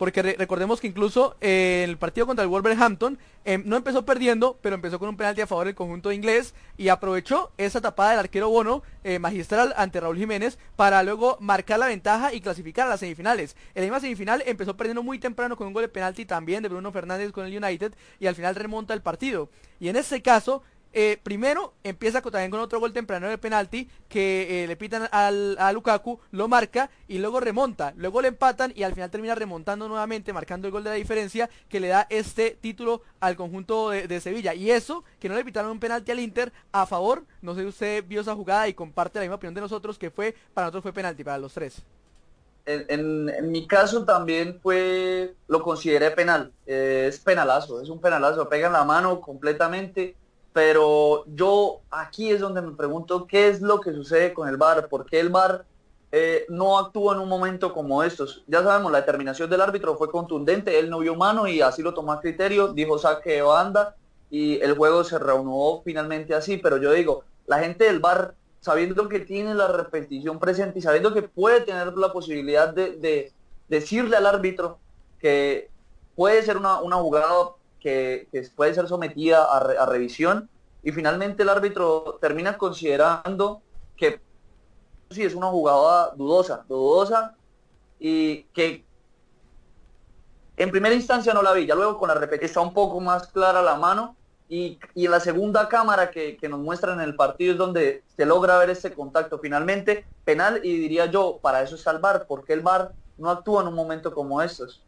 Porque re- recordemos que incluso eh, el partido contra el Wolverhampton em, no empezó perdiendo, pero empezó con un penalti a favor del conjunto inglés y aprovechó esa tapada del arquero Bono eh, magistral ante Raúl Jiménez para luego marcar la ventaja y clasificar a las semifinales. En la misma semifinal empezó perdiendo muy temprano con un gol de penalti también de Bruno Fernández con el United y al final remonta el partido. Y en ese caso eh, primero empieza también con otro gol temprano de penalti que eh, le pitan al, a Lukaku, lo marca y luego remonta, luego le empatan y al final termina remontando nuevamente, marcando el gol de la diferencia que le da este título al conjunto de, de Sevilla. Y eso, que no le pitaron un penalti al Inter a favor, no sé si usted vio esa jugada y comparte la misma opinión de nosotros, que fue, para nosotros fue penalti, para los tres. En, en- en mi caso también fue, lo consideré penal. Eh, es penalazo, es un penalazo. Pega en la mano completamente. Pero yo aquí es donde me pregunto qué es lo que sucede con el VAR. ¿Por qué el VAR eh, no actúa en un momento como estos? Ya sabemos, la determinación del árbitro fue contundente. Él no vio mano y así lo tomó a criterio. Dijo saque de banda y el juego se reanudó finalmente así. Pero yo digo, la gente del VAR sabiendo que tiene la repetición presente y sabiendo que puede tener la posibilidad de, de decirle al árbitro que puede ser una jugada que, puede ser sometida a, re- a revisión. Y finalmente el árbitro termina considerando que sí es una jugada dudosa, dudosa y que en primera instancia no la vi, ya luego con la repetición un poco más clara la mano. Y, en la segunda cámara que, que nos muestran en el partido es donde se logra ver ese contacto. Finalmente penal y diría yo, para eso está el VAR, porque el VAR no actúa en un momento como estos.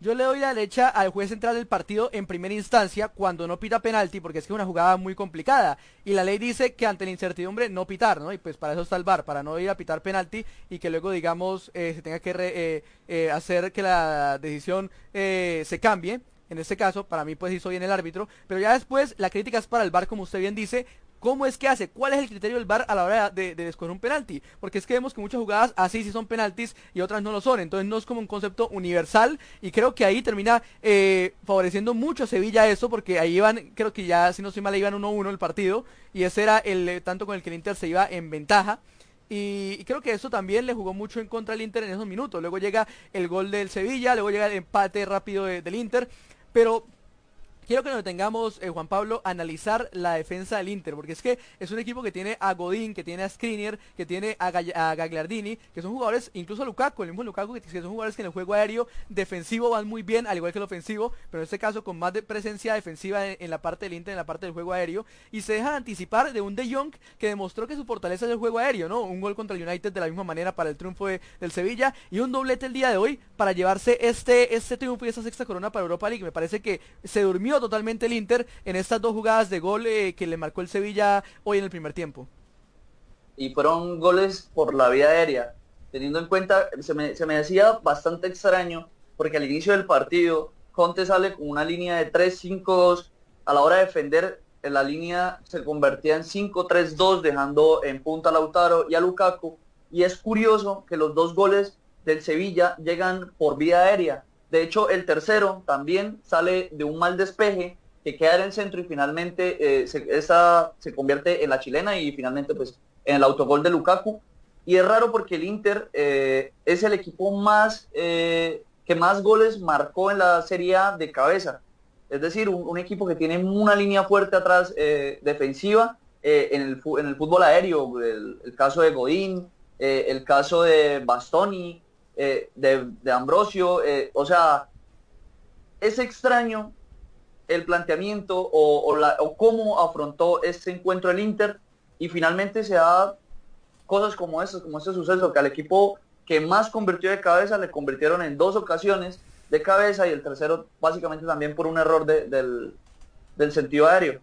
Yo le doy la derecha al juez central del partido en primera instancia cuando no pita penalti, porque es que es una jugada muy complicada. Y la ley dice que ante la incertidumbre no pitar, ¿no? Y pues para eso está el VAR, para no ir a pitar penalti y que luego, digamos, eh, se tenga que eh, eh, hacer que la decisión se cambie. En este caso, para mí pues hizo bien el árbitro. Pero ya después la crítica es para el VAR, como usted bien dice. ¿Cómo es que hace? ¿Cuál es el criterio del VAR a la hora de, de escoger un penalti? Porque es que vemos que muchas jugadas así sí son penaltis y otras no lo son. Entonces no es como un concepto universal y creo que ahí termina eh, favoreciendo mucho a Sevilla eso porque ahí iban, creo que ya si no estoy mal, iban 1-1 el partido y ese era el eh, tanto con el que el Inter se iba en ventaja. Y, creo que eso también le jugó mucho en contra al Inter en esos minutos. Luego llega el gol del Sevilla, luego llega el empate rápido de- del Inter. Pero quiero que nos tengamos, eh, Juan Pablo, analizar la defensa del Inter, porque es que es un equipo que tiene a Godín, que tiene a Skriniar, que tiene a, Gagliardini, que son jugadores, incluso a Lukaku, el mismo Lukaku, que, son jugadores que en el juego aéreo defensivo van muy bien, al igual que el ofensivo, pero en este caso con más de presencia defensiva en, la parte del Inter, en la parte del juego aéreo, y se dejan anticipar de un De Jong que demostró que su fortaleza es el juego aéreo, ¿no? Un gol contra el United de la misma manera para el triunfo de- del Sevilla y un doblete el día de hoy para llevarse este, este triunfo y esta sexta corona para Europa League. Me parece que se durmió totalmente el Inter en estas dos jugadas de gol eh, que le marcó el Sevilla hoy en el primer tiempo. y fueron goles por la vía aérea. Teniendo en cuenta, se me, se me decía bastante extraño, porque al inicio del partido, Conte sale con una línea de 3-5-2, a la hora de defender, en la línea se convertía en 5-3-2, dejando en punta a Lautaro y a Lukaku, y es curioso que los dos goles del Sevilla llegan por vía aérea. De hecho, el tercero también sale de un mal despeje que queda en el centro y finalmente eh, se, esa se convierte en la chilena y finalmente pues en el autogol de Lukaku. Y es raro porque el Inter eh, es el equipo más eh, que más goles marcó en la Serie A de cabeza. Es decir, un, equipo que tiene una línea fuerte atrás defensiva en, el, en el fútbol aéreo. El, el caso de Godín, el caso de Bastoni, eh, de, Ambrosio. eh, o sea, es extraño el planteamiento o, o la- o cómo afrontó este encuentro el Inter y finalmente se da cosas como estas, como este suceso, que al equipo que más convirtió de cabeza le convirtieron en dos ocasiones de cabeza y el tercero básicamente también por un error de- del, del sentido aéreo.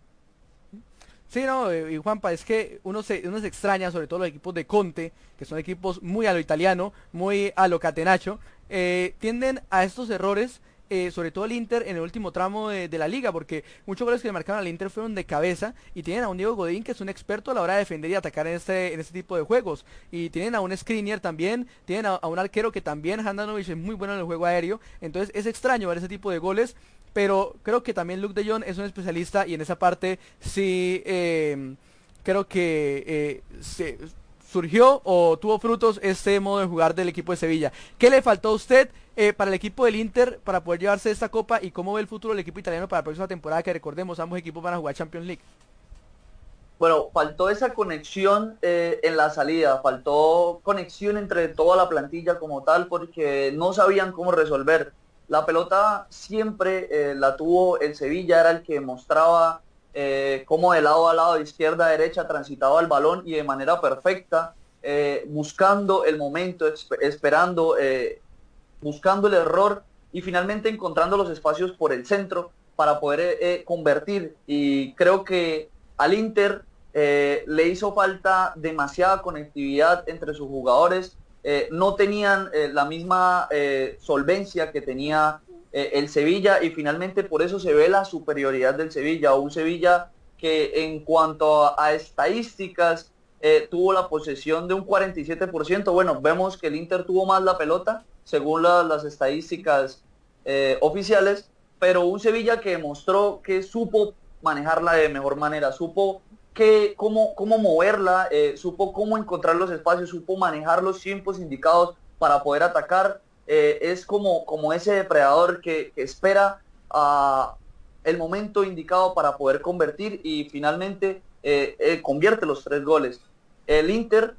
Sí, no, eh, y Juanpa, es que uno se, uno se extraña, sobre todo los equipos de Conte, que son equipos muy a lo italiano, muy a lo catenacho, eh, tienden a estos errores, eh, sobre todo el Inter en el último tramo de, la liga, porque muchos goles que le marcaron al Inter fueron de cabeza, y tienen a un Diego Godín que es un experto a la hora de defender y atacar en este, en este tipo de juegos, y tienen a un Skriniar también, tienen a, a un arquero que también, Handanovic, es muy bueno en el juego aéreo, entonces es extraño ver ese tipo de goles, pero creo que también Luke de Jong es un especialista y en esa parte sí eh, creo que eh, se- surgió o tuvo frutos este modo de jugar del equipo de Sevilla. ¿Qué le faltó a usted eh, para el equipo del Inter para poder llevarse esta copa y cómo ve el futuro del equipo italiano para la próxima temporada que recordemos ambos equipos van a jugar Champions League? Bueno, faltó esa conexión eh, en la salida, faltó conexión entre toda la plantilla como tal porque no sabían cómo resolver. La pelota siempre eh, la tuvo el Sevilla, era el que mostraba eh, cómo de lado a lado, de izquierda a derecha, transitaba el balón y de manera perfecta, buscando el momento, esperando, buscando el error y finalmente encontrando los espacios por el centro para poder convertir. Y creo que al Inter eh, le hizo falta demasiada conectividad entre sus jugadores. Eh, no tenían eh, la misma solvencia que tenía el Sevilla y finalmente por eso se ve la superioridad del Sevilla. Un Sevilla que en cuanto a, estadísticas tuvo la posesión de un 47%. Bueno, vemos que el Inter tuvo más la pelota según las estadísticas oficiales, pero un Sevilla que demostró que supo manejarla de mejor manera, supo que, cómo, cómo moverla, eh, supo cómo encontrar los espacios, supo manejar los tiempos indicados para poder atacar. Eh, es como, como ese depredador que, espera a el momento indicado para poder convertir y finalmente eh, convierte los tres goles. El Inter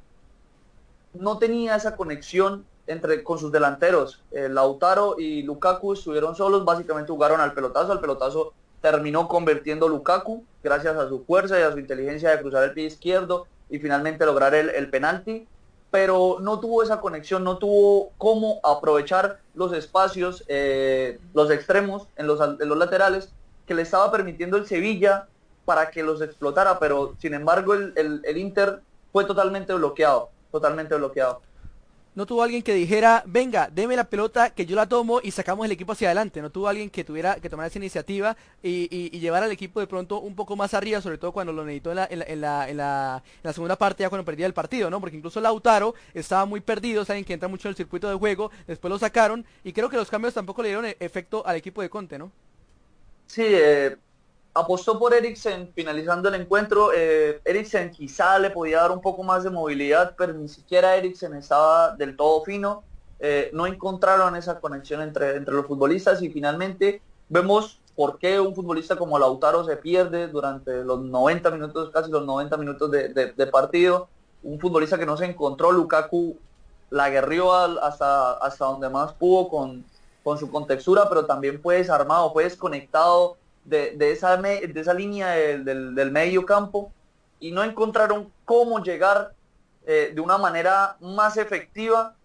no tenía esa conexión entre, con sus delanteros. Lautaro y Lukaku estuvieron solos, básicamente jugaron al pelotazo, al pelotazo terminó convirtiendo Lukaku gracias a su fuerza y a su inteligencia de cruzar el pie izquierdo y finalmente lograr el, penalti, pero no tuvo esa conexión, no tuvo cómo aprovechar los espacios, eh, los extremos en los, en los laterales que le estaba permitiendo el Sevilla para que los explotara, pero sin embargo el, el Inter fue totalmente bloqueado, totalmente bloqueado no tuvo alguien que dijera, venga, deme la pelota, que yo la tomo y sacamos el equipo hacia adelante. No tuvo alguien que tuviera que tomar esa iniciativa y, y, llevar al equipo de pronto un poco más arriba, sobre todo cuando lo necesitó en la, en la, en la, segunda parte, ya cuando perdía el partido, ¿no? Porque incluso Lautaro estaba muy perdido, saben que entra mucho en el circuito de juego, después lo sacaron y creo que los cambios tampoco le dieron e-, efecto al equipo de Conte, ¿no? Sí, eh, apostó por Eriksen finalizando el encuentro. Eh, Eriksen quizá le podía dar un poco más de movilidad, pero ni siquiera Eriksen estaba del todo fino. Eh, no encontraron esa conexión entre, entre los futbolistas y finalmente vemos por qué un futbolista como Lautaro se pierde durante los 90 minutos, casi los 90 minutos de, partido. Un futbolista que no se encontró, Lukaku la guerrió hasta, hasta donde más pudo con, con su contextura, pero también fue desarmado, fue desconectado de, esa, de esa línea del, medio campo y no encontraron cómo llegar eh, de una manera más efectiva,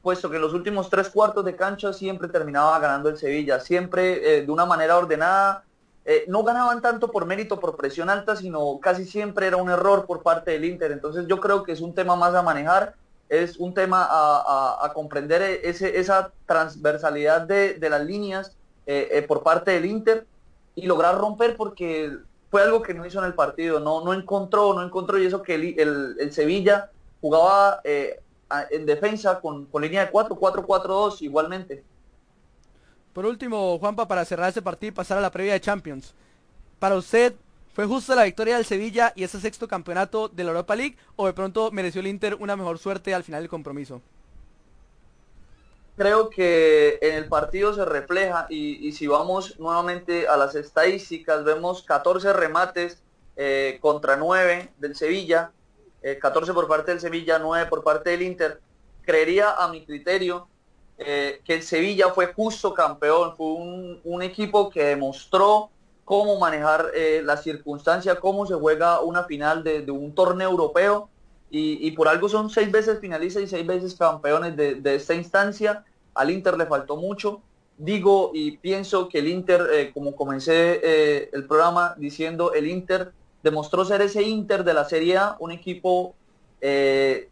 puesto que en los últimos tres cuartos de cancha siempre terminaba ganando el Sevilla, siempre eh, de una manera ordenada. Eh, no ganaban tanto por mérito, por presión alta, sino casi siempre era un error por parte del Inter. Entonces yo creo que es un tema más a manejar, es un tema a, comprender ese, esa transversalidad de, de las líneas por parte del Inter y lograr romper porque fue algo que no hizo en el partido, no, no encontró, no encontró y eso que el, el, Sevilla jugaba eh, en defensa con, con línea de 4, 4-4-2 igualmente. Por último, Juanpa, para cerrar ese partido y pasar a la previa de Champions. Para usted, ¿fue justa la victoria del Sevilla y ese sexto campeonato de la Europa League o de pronto mereció el Inter una mejor suerte al final del compromiso? Creo que en el partido se refleja y, si vamos nuevamente a las estadísticas, vemos 14 remates eh, contra 9 del Sevilla, 14 eh, por parte del Sevilla, 9 por parte del Inter. Creería a mi criterio eh, que el Sevilla fue justo campeón, fue un, equipo que demostró cómo manejar la circunstancia, cómo se juega una final de, un torneo europeo y, por algo son seis veces finalistas y seis veces campeones de, de esta instancia al Inter le faltó mucho. Digo y pienso que el Inter, eh, como comencé eh, el programa diciendo, el Inter demostró ser ese Inter de la Serie A, un equipo eh,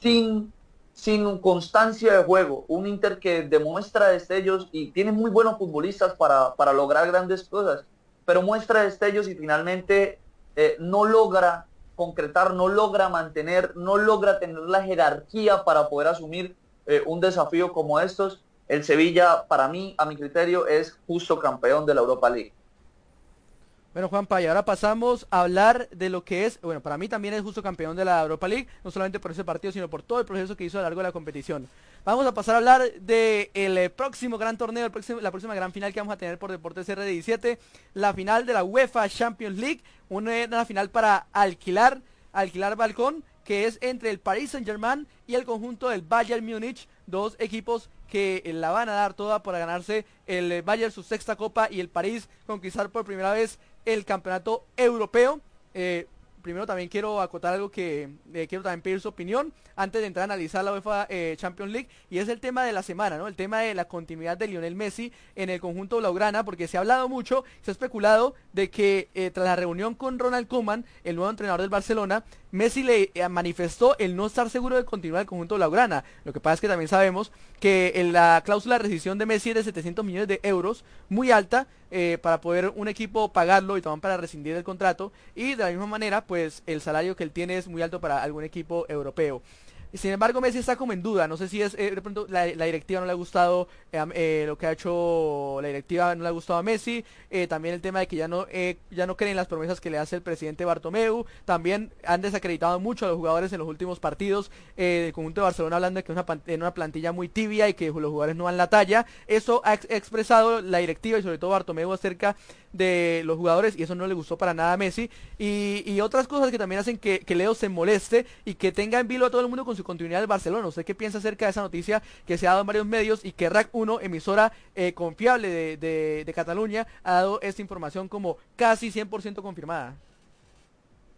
sin, sin constancia de juego, un Inter que demuestra destellos y tiene muy buenos futbolistas para, para lograr grandes cosas, pero muestra destellos y finalmente no logra concretar, no logra mantener, no logra tener la jerarquía para poder asumir eh, un desafío como estos, el Sevilla, para mí, a mi criterio, es justo campeón de la Europa League. Bueno, Juanpa, y ahora pasamos a hablar de lo que es, bueno, para mí también es justo campeón de la Europa League, no solamente por ese partido, sino por todo el proceso que hizo a lo largo de la competición. Vamos a pasar a hablar del el próximo gran torneo, la próxima gran final que vamos a tener por Deportes R17, la final de la UEFA Champions League, una, final para alquilar, alquilar balcón, que es entre el Paris Saint Germain y el conjunto del Bayern Múnich, dos equipos que eh, la van a dar toda para ganarse el eh, Bayern su sexta copa y el París conquistar por primera vez el campeonato europeo. Eh, primero también quiero acotar algo que eh, quiero también pedir su opinión antes de entrar a analizar la UEFA eh, Champions League y es el tema de la semana, ¿no? El tema de la continuidad de Lionel Messi en el conjunto blaugrana porque se ha hablado mucho, se ha especulado de que eh, tras la reunión con Ronald Koeman, el nuevo entrenador del Barcelona, Messi le eh, manifestó el no estar seguro de continuar el conjunto blaugrana. Lo que pasa es que también sabemos que en la cláusula de rescisión de Messi es de 700 millones de euros, muy alta, eh, para poder un equipo pagarlo y también para rescindir el contrato. Y de la misma manera, pues el salario que él tiene es muy alto para algún equipo europeo. Sin embargo, Messi está como en duda. No sé si es eh, de pronto la, directiva no le ha gustado eh, eh, lo que ha hecho la directiva no le ha gustado a Messi. También el tema de que ya no ya no creen las promesas que le hace el presidente Bartomeu. También han desacreditado mucho a los jugadores en los últimos partidos del conjunto de Barcelona hablando de que es una, una plantilla muy tibia y que los jugadores no dan la talla. Eso ha ex- expresado la directiva y sobre todo Bartomeu acerca de los jugadores y eso no le gustó para nada a Messi y, y otras cosas que también hacen que, que Leo se moleste y que tenga en vilo a todo el mundo con su continuidad del Barcelona. ¿Usted qué piensa acerca de esa noticia que se ha dado en varios medios y que RAC 1, emisora eh, confiable de, de- de Cataluña, ha dado esta información como casi 100% confirmada?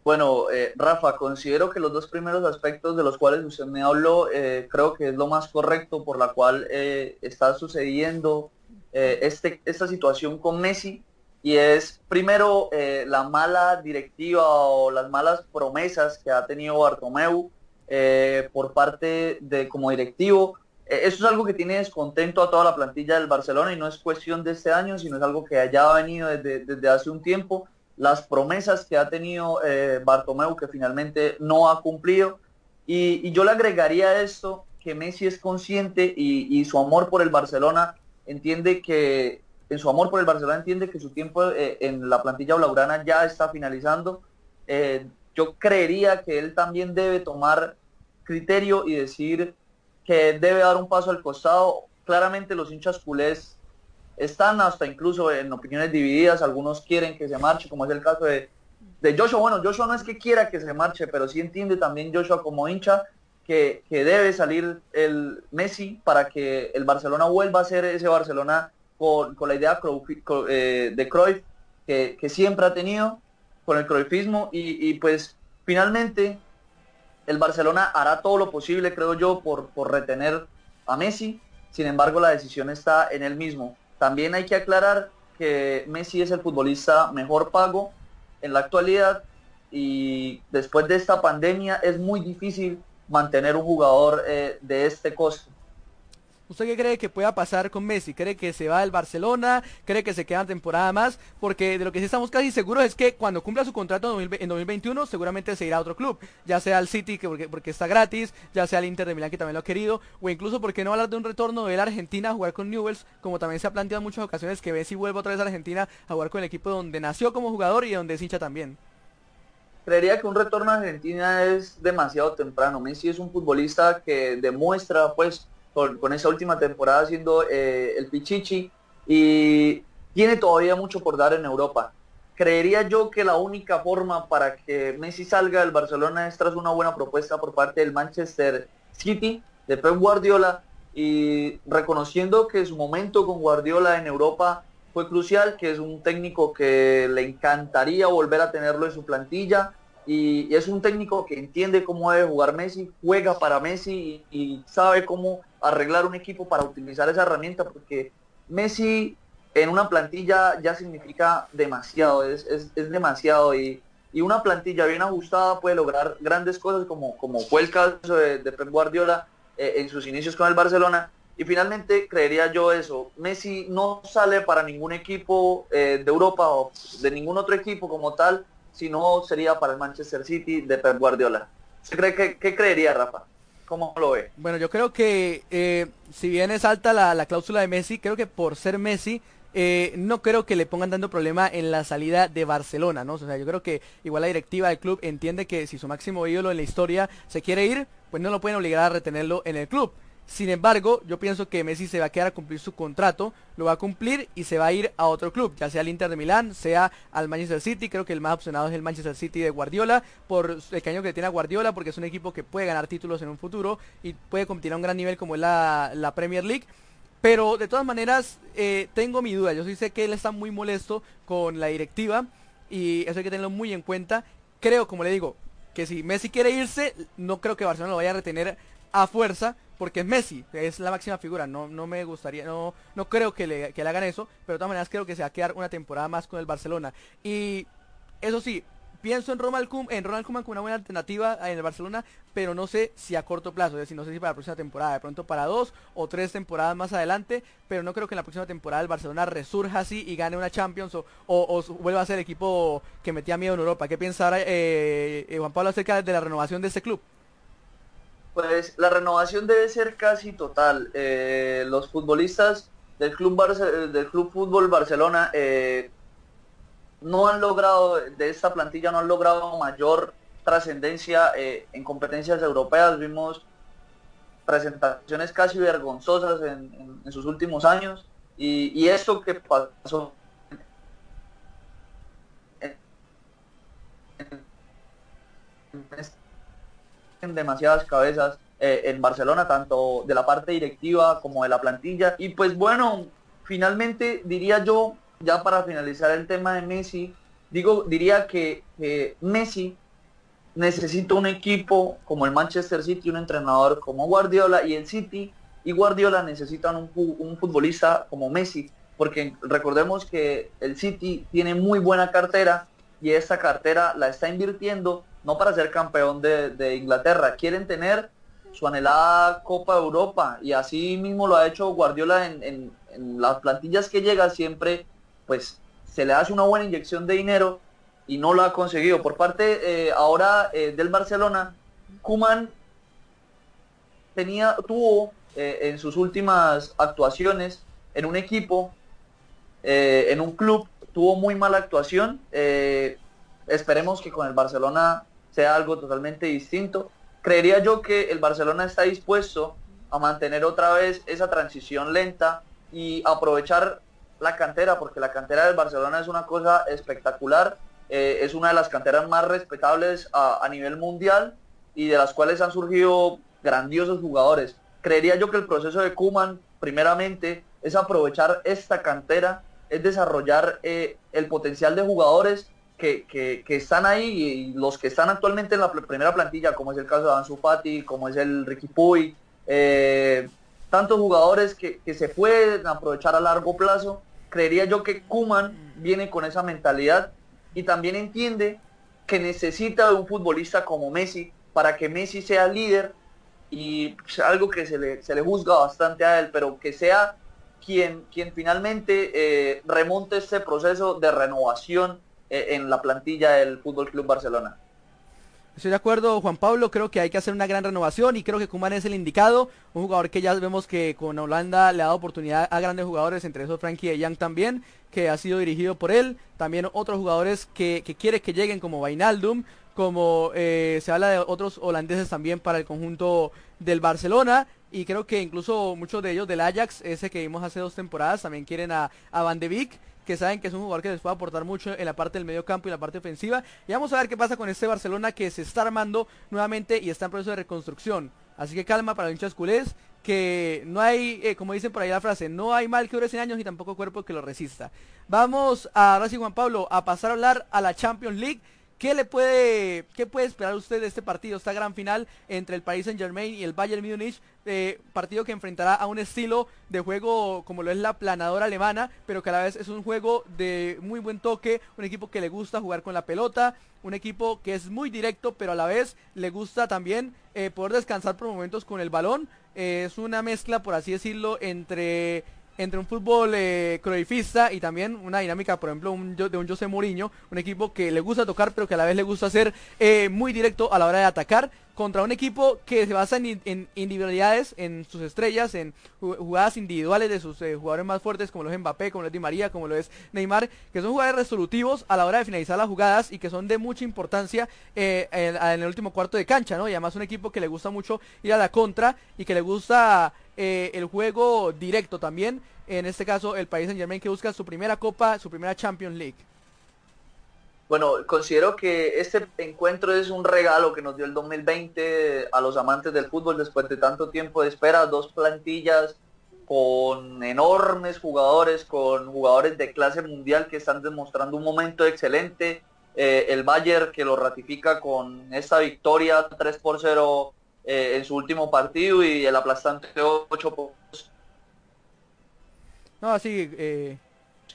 Bueno, eh, Rafa, considero que los dos primeros aspectos de los cuales usted me habló, eh, creo que es lo más correcto por la cual eh, está sucediendo eh, este, esta situación con Messi. Y es primero eh, la mala directiva o las malas promesas que ha tenido Bartomeu eh, por parte de como directivo. Eh, eso es algo que tiene descontento a toda la plantilla del Barcelona y no es cuestión de este año, sino es algo que ya ha venido desde, desde hace un tiempo las promesas que ha tenido eh, Bartomeu que finalmente no ha cumplido. Y, y yo le agregaría esto que Messi es consciente y su amor por el Barcelona entiende que, en su amor por el Barcelona entiende que su tiempo eh, en la plantilla blaugrana ya está finalizando. Eh, yo creería que él también debe tomar criterio y decir que debe dar un paso al costado. Claramente los hinchas culés están hasta incluso en opiniones divididas, algunos quieren que se marche, como es el caso de, de Joshua. Bueno, Joshua no es que quiera que se marche, pero sí entiende también Joshua como hincha que, que debe salir el Messi para que el Barcelona vuelva a ser ese Barcelona con, la idea eh, de Cruyff que, siempre ha tenido, con el Cruyffismo, y, pues finalmente el Barcelona hará todo lo posible, creo yo, por, por retener a Messi. Sin embargo, la decisión está en él mismo. También hay que aclarar que Messi es el futbolista mejor pago en la actualidad y después de esta pandemia es muy difícil mantener un jugador eh, de este costo. ¿Usted qué cree que pueda pasar con Messi? ¿Cree que se va del Barcelona? ¿Cree que se queda una temporada más? Porque de lo que sí estamos casi seguros es que cuando cumpla su contrato en 2020 en 2021 seguramente se irá a otro club. Ya sea al City que porque, porque está gratis, ya sea al Inter de Milán que también lo ha querido, o incluso porque no hablar de un retorno de él a Argentina a jugar con Newells, como también se ha planteado en muchas ocasiones que Messi vuelva otra vez a Argentina a jugar con el equipo donde nació como jugador y donde es hincha también. Creería que un retorno a Argentina es demasiado temprano. Messi es un futbolista que demuestra, pues, con, con esa última temporada siendo eh, el Pichichi y tiene todavía mucho por dar en Europa. Creería yo que la única forma para que Messi salga del Barcelona es tras una buena propuesta por parte del Manchester City, de Pep Guardiola, y reconociendo que su momento con Guardiola en Europa fue crucial, que es un técnico que le encantaría volver a tenerlo en su plantilla y, es un técnico que entiende cómo debe jugar Messi, juega para Messi y, sabe cómo arreglar un equipo para utilizar esa herramienta porque Messi en una plantilla ya significa demasiado, es, es, es demasiado. Y, y una plantilla bien ajustada puede lograr grandes cosas como, como fue el caso de, de Pep Guardiola eh, en sus inicios con el Barcelona. Y finalmente creería yo eso, Messi no sale para ningún equipo eh, de Europa o de ningún otro equipo como tal, sino sería para el Manchester City de Pep Guardiola. ¿Usted cree que, qué creería, Rafa? ¿Cómo lo ve? Bueno, yo creo que eh, si bien es alta la, la cláusula de Messi, creo que por ser Messi eh, no creo que le pongan tanto problema en la salida de Barcelona, ¿no? O sea, yo creo que igual la directiva del club entiende que si su máximo ídolo en la historia se quiere ir, pues no lo pueden obligar a retenerlo en el club. Sin embargo, yo pienso que Messi se va a quedar a cumplir su contrato, lo va a cumplir y se va a ir a otro club, ya sea al Inter de Milán, sea al Manchester City, creo que el más opcionado es el Manchester City de Guardiola, por el caño que tiene a Guardiola, porque es un equipo que puede ganar títulos en un futuro y puede competir a un gran nivel como es la, la Premier League. Pero de todas maneras, eh, tengo mi duda. Yo sí sé que él está muy molesto con la directiva y eso hay que tenerlo muy en cuenta. Creo, como le digo, que si Messi quiere irse, no creo que Barcelona lo vaya a retener a fuerza porque es Messi, es la máxima figura, no, no me gustaría, no, no creo que le, que le hagan eso, pero de todas maneras creo que se va a quedar una temporada más con el Barcelona. Y eso sí, pienso en Ronald, Koeman, en Ronald Koeman como una buena alternativa en el Barcelona, pero no sé si a corto plazo, es decir, no sé si para la próxima temporada, de pronto para dos o tres temporadas más adelante, pero no creo que en la próxima temporada el Barcelona resurja así y gane una Champions o, o, vuelva a ser el equipo que metía miedo en Europa. ¿Qué piensa ahora eh, eh, Juan Pablo acerca de la renovación de este club? Pues la renovación debe ser casi total. Eh, los futbolistas del club Barce del club fútbol Barcelona eh, no han logrado de esta plantilla no han logrado mayor trascendencia eh, en competencias europeas. Vimos presentaciones casi vergonzosas en, sus últimos años y, y esto que pasó en, en demasiadas cabezas eh, en Barcelona, tanto de la parte directiva como de la plantilla. Y pues bueno, finalmente diría yo, ya para finalizar el tema de Messi, digo, diría que Messi necesita un equipo como el Manchester City, un entrenador como Guardiola y el City y Guardiola necesitan un, un futbolista como Messi, porque recordemos que el City tiene muy buena cartera y esta cartera la está invirtiendo no para ser campeón de, Inglaterra, quieren tener su anhelada Copa Europa y así mismo lo ha hecho Guardiola en las plantillas que llega siempre, pues se le hace una buena inyección de dinero y no lo ha conseguido. Por parte eh, ahora eh, del Barcelona, Kuman tenía, tuvo eh, en sus últimas actuaciones en un equipo, en un club, tuvo muy mala actuación. esperemos que con el Barcelona sea algo totalmente distinto. Creería yo que el Barcelona está dispuesto a mantener otra vez esa transición lenta y aprovechar la cantera, porque la cantera del Barcelona es una cosa espectacular, eh, es una de las canteras más respetables a, nivel mundial y de las cuales han surgido grandiosos jugadores. Creería yo que el proceso de Kuman, primeramente, es aprovechar esta cantera, es desarrollar eh, el potencial de jugadores que, están ahí y los que están actualmente en la primera plantilla, como es el caso de Ansu Fati, como es el Ricky Puy, eh, tantos jugadores que, que, se pueden aprovechar a largo plazo, creería yo que Kuman viene con esa mentalidad y también entiende que necesita de un futbolista como Messi para que Messi sea líder y pues, algo que se le, se le juzga bastante a él, pero que sea quien, quien finalmente eh, remonte este proceso de renovación en la plantilla del Fútbol Club Barcelona. Estoy de acuerdo, Juan Pablo. Creo que hay que hacer una gran renovación y creo que Kuman es el indicado. Un jugador que ya vemos que con Holanda le ha dado oportunidad a grandes jugadores, entre esos Frankie de Young también, que ha sido dirigido por él. También otros jugadores que, que quiere que lleguen como Vainaldum, como eh, se habla de otros holandeses también para el conjunto del Barcelona. Y creo que incluso muchos de ellos del Ajax, ese que vimos hace dos temporadas, también quieren a, a Van de Beek que saben que es un jugador que les puede aportar mucho en la parte del medio campo y la parte ofensiva. Y vamos a ver qué pasa con este Barcelona que se está armando nuevamente y está en proceso de reconstrucción. Así que calma para los hinchas culés, que no hay, eh, como dicen por ahí la frase, no hay mal que dure 100 años y tampoco cuerpo que lo resista. Vamos a, sí Juan Pablo, a pasar a hablar a la Champions League. ¿Qué le puede, qué puede esperar usted de este partido, esta gran final entre el Paris Saint Germain y el Bayern Múnich? Eh, partido que enfrentará a un estilo de juego como lo es la planadora alemana, pero que a la vez es un juego de muy buen toque, un equipo que le gusta jugar con la pelota, un equipo que es muy directo, pero a la vez le gusta también eh, poder descansar por momentos con el balón. Eh, es una mezcla, por así decirlo, entre entre un fútbol eh, y también una dinámica, por ejemplo, un de un José Mourinho, un equipo que le gusta tocar pero que a la vez le gusta ser eh, muy directo a la hora de atacar contra un equipo que se basa en, in- en individualidades, en sus estrellas, en ju- jugadas individuales de sus eh, jugadores más fuertes como lo es Mbappé, como lo es Di María, como lo es Neymar, que son jugadores resolutivos a la hora de finalizar las jugadas y que son de mucha importancia eh, en, en el último cuarto de cancha, ¿no? Y además un equipo que le gusta mucho ir a la contra y que le gusta eh, el juego directo también. En este caso, el país Saint Germain que busca su primera copa, su primera Champions League. Bueno, considero que este encuentro es un regalo que nos dio el 2020 a los amantes del fútbol después de tanto tiempo de espera, dos plantillas con enormes jugadores, con jugadores de clase mundial que están demostrando un momento excelente. Eh, el Bayern que lo ratifica con esta victoria 3 por 0 eh, en su último partido y el aplastante 8 por No, así, eh,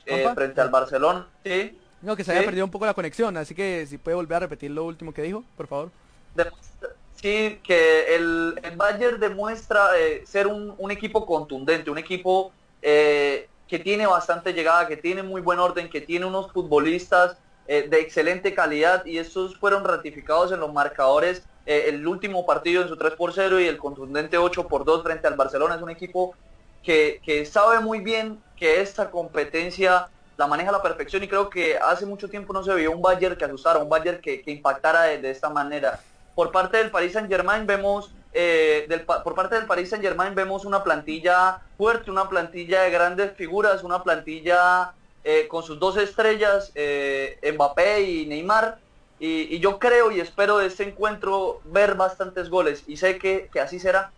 eh, frente al Barcelona. Sí. no, que se había Sí. perdido un poco la conexión, así que si puede volver a repetir lo último que dijo, por favor. demuestra- sí, que el, el Bayern demuestra eh, ser un, un equipo contundente, un equipo eh, que tiene bastante llegada, que tiene muy buen orden, que tiene unos futbolistas de excelente calidad y estos fueron ratificados en los marcadores. Eh, el último partido en su 3 por 0 y el contundente 8 por 2 frente al Barcelona es un equipo que, que sabe muy bien que esta competencia la maneja a la perfección y creo que hace mucho tiempo no se vio un Bayern que asustara, un Bayern que, que impactara de, esta manera. Por parte del Paris Saint Germain vemos, eh, del por parte del Paris Saint Germain vemos una plantilla fuerte, una plantilla de grandes figuras, una plantilla eh, con sus dos estrellas, eh, Mbappé y Neymar. Y, yo creo y espero de este encuentro ver bastantes goles y sé que, que así será.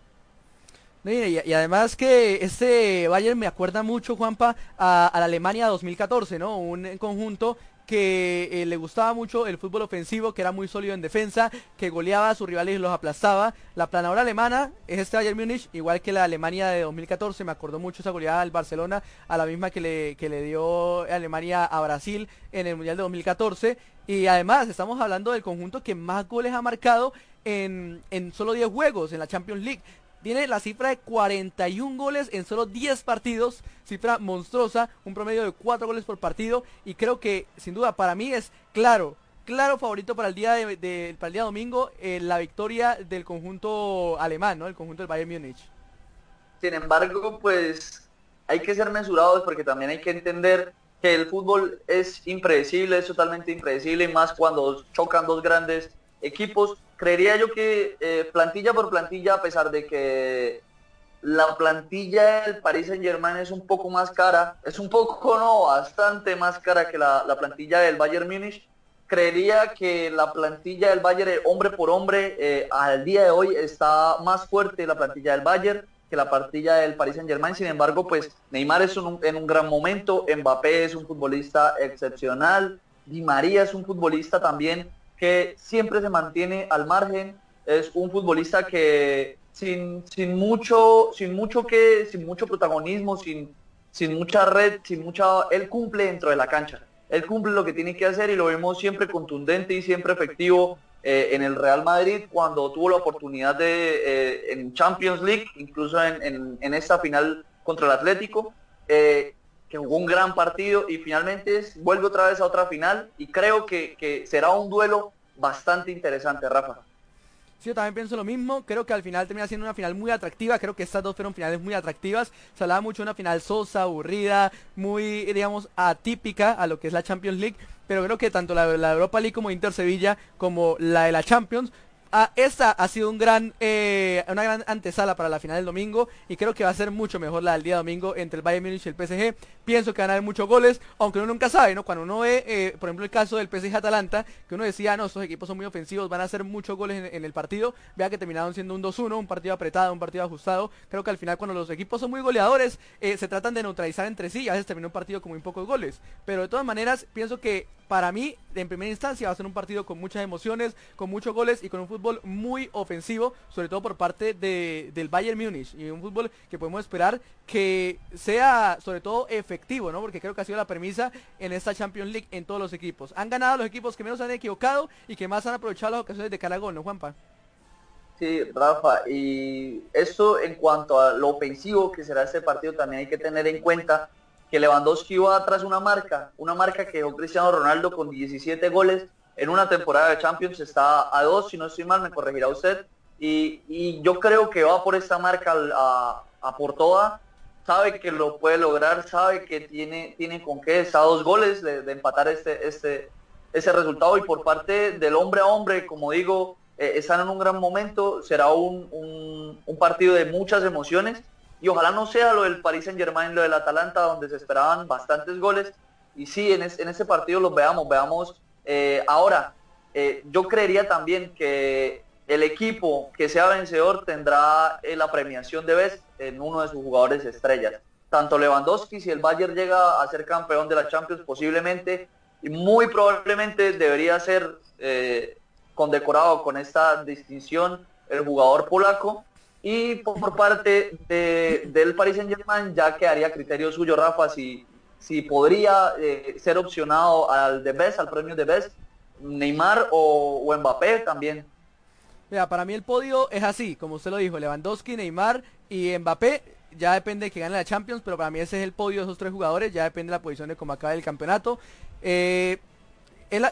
Y, además que este Bayern me acuerda mucho, Juanpa, a, a la Alemania 2014, ¿no? Un conjunto que eh, le gustaba mucho el fútbol ofensivo, que era muy sólido en defensa, que goleaba a sus rivales y los aplastaba. La planadora alemana es este Bayern Múnich, igual que la Alemania de 2014, me acordó mucho esa goleada al Barcelona, a la misma que le, que le dio Alemania a Brasil en el Mundial de 2014. Y además estamos hablando del conjunto que más goles ha marcado en, en solo 10 juegos en la Champions League. Tiene la cifra de 41 goles en solo 10 partidos, cifra monstruosa, un promedio de 4 goles por partido y creo que sin duda para mí es claro, claro favorito para el día de, para el día domingo eh, la victoria del conjunto alemán, ¿no? El conjunto del Bayern Múnich. Sin embargo, pues hay que ser mesurados porque también hay que entender que el fútbol es impredecible, es totalmente impredecible y más cuando chocan dos grandes equipos. Creería yo que eh, plantilla por plantilla, a pesar de que la plantilla del Paris Saint Germain es un poco más cara, es un poco, no, bastante más cara que la, la plantilla del Bayern Múnich. Creería que la plantilla del Bayern, eh, hombre por hombre, eh, al día de hoy está más fuerte la plantilla del Bayern que la plantilla del Paris Saint Germain. Sin embargo, pues Neymar es un- en un gran momento, Mbappé es un futbolista excepcional, Di María es un futbolista también que siempre se mantiene al margen, es un futbolista que sin, sin mucho, sin mucho que, sin mucho protagonismo, sin, sin mucha red, sin mucha, él cumple dentro de la cancha. Él cumple lo que tiene que hacer y lo vemos siempre contundente y siempre efectivo eh, en el Real Madrid cuando tuvo la oportunidad de eh, en Champions League, incluso en, en- en esta final contra el Atlético, eh, que jugó un gran partido y finalmente vuelve otra vez a otra final y creo que, que será un duelo bastante interesante, Rafa. Sí, yo también pienso lo mismo. Creo que al final termina siendo una final muy atractiva. Creo que estas dos fueron finales muy atractivas. Se hablaba mucho de una final sosa, aburrida, muy, digamos, atípica a lo que es la Champions League. Pero creo que tanto la, la Europa League como Inter Sevilla, como la de la Champions, ah, esta ha sido un gran, eh, una gran antesala para la final del domingo. Y creo que va a ser mucho mejor la del día domingo entre el Bayern Múnich y el PSG. Pienso que van a haber muchos goles, aunque uno nunca sabe, ¿no? Cuando uno ve, eh, por ejemplo, el caso del PSG Atalanta, que uno decía, no, estos equipos son muy ofensivos, van a hacer muchos goles en, el partido. Vea que terminaron siendo un 2-1, un partido apretado, un partido ajustado. Creo que al final, cuando los equipos son muy goleadores, eh, se tratan de neutralizar entre sí y a veces termina un partido con muy pocos goles. Pero de todas maneras, pienso que para mí, en primera instancia, va a ser un partido con muchas emociones, con muchos goles y con un fútbol muy ofensivo, sobre todo por parte de- del Bayern Múnich. Y un fútbol que podemos esperar que sea, sobre todo, efectivo, ¿no? Porque creo que ha sido la premisa en esta Champions League en todos los equipos. Han ganado los equipos que menos han equivocado y que más han aprovechado las ocasiones de cara a gol, ¿no, Juanpa? Sí, Rafa, y eso en cuanto a lo ofensivo que será este partido, también hay que tener en cuenta que Lewandowski va atrás una marca, una marca que dejó Cristiano Ronaldo con 17 goles en una temporada de Champions, está a dos, si no estoy mal, me corregirá usted, y, yo creo que va por esta marca a, a por toda, sabe que lo puede lograr, sabe que tiene, tiene con qué, está dos goles de, empatar este, este, ese resultado, y por parte del hombre a hombre, como digo, eh, están en un gran momento, será un, un partido de muchas emociones, y ojalá no sea lo del Paris Saint Germain, lo del Atalanta, donde se esperaban bastantes goles. Y sí, en, es, en ese partido los veamos, veamos. Eh, ahora, eh, yo creería también que el equipo que sea vencedor tendrá eh, la premiación de vez en uno de sus jugadores estrellas. Tanto Lewandowski, si el Bayern llega a ser campeón de la Champions, posiblemente, y muy probablemente debería ser condecorado con esta distinción el jugador polaco y por parte de, del Paris Saint Germain ya quedaría criterio suyo, Rafa, si, si podría eh, ser opcionado al de Best, al premio de Best, Neymar o, Mbappé también. Mira, para mí el podio es así, como usted lo dijo, Lewandowski, Neymar y Mbappé. Ya depende de que gane la Champions, pero para mí ese es el podio de esos tres jugadores. Ya depende de la posición de cómo acabe el campeonato. Eh,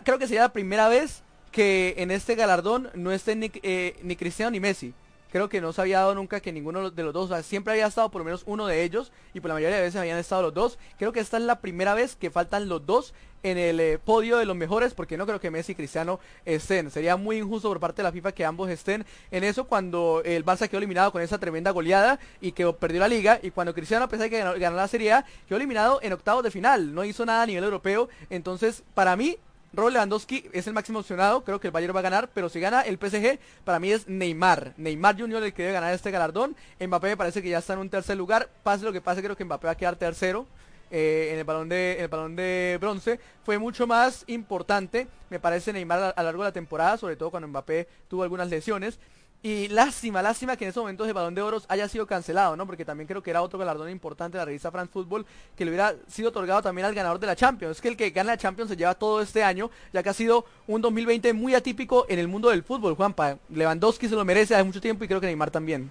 creo que sería la primera vez que en este galardón no esté ni, eh, ni Cristiano ni Messi creo que no se había dado nunca que ninguno de los dos, o sea, siempre había estado por lo menos uno de ellos y por la mayoría de veces habían estado los dos. Creo que esta es la primera vez que faltan los dos en el eh, podio de los mejores porque no creo que Messi y Cristiano estén. Sería muy injusto por parte de la FIFA que ambos estén en eso cuando el Barça quedó eliminado con esa tremenda goleada y que perdió la liga y cuando Cristiano a que ganó, ganó la Serie quedó eliminado en octavos de final, no hizo nada a nivel europeo. Entonces, para mí Robert Lewandowski es el máximo opcionado, creo que el Bayern va a ganar, pero si gana el PSG, para mí es Neymar. Neymar Junior el que debe ganar este galardón. Mbappé me parece que ya está en un tercer lugar. Pase lo que pase, creo que Mbappé va a quedar tercero. Eh, en el balón de en el balón de bronce fue mucho más importante me parece Neymar a, a lo largo de la temporada sobre todo cuando Mbappé tuvo algunas lesiones y lástima, lástima que en esos momentos el balón de oro haya sido cancelado, ¿no? Porque también creo que era otro galardón importante de la revista France Football que le hubiera sido otorgado también al ganador de la Champions. Es que el que gana la Champions se lleva todo este año, ya que ha sido un 2020 muy atípico en el mundo del fútbol, Juanpa. Lewandowski se lo merece hace mucho tiempo y creo que Neymar también.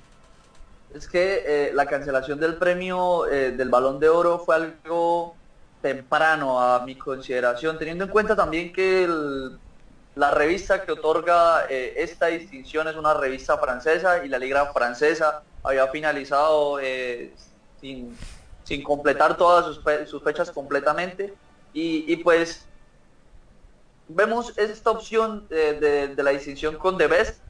Es que eh, la cancelación del premio eh, del balón de oro fue algo temprano a mi consideración, teniendo en cuenta también que el la revista que otorga eh, esta distinción es una revista francesa y la liga francesa había finalizado eh, sin, sin, completar todas sus, fe sus fechas completamente. Y, pues vemos esta opción de, de, la distinción con The Best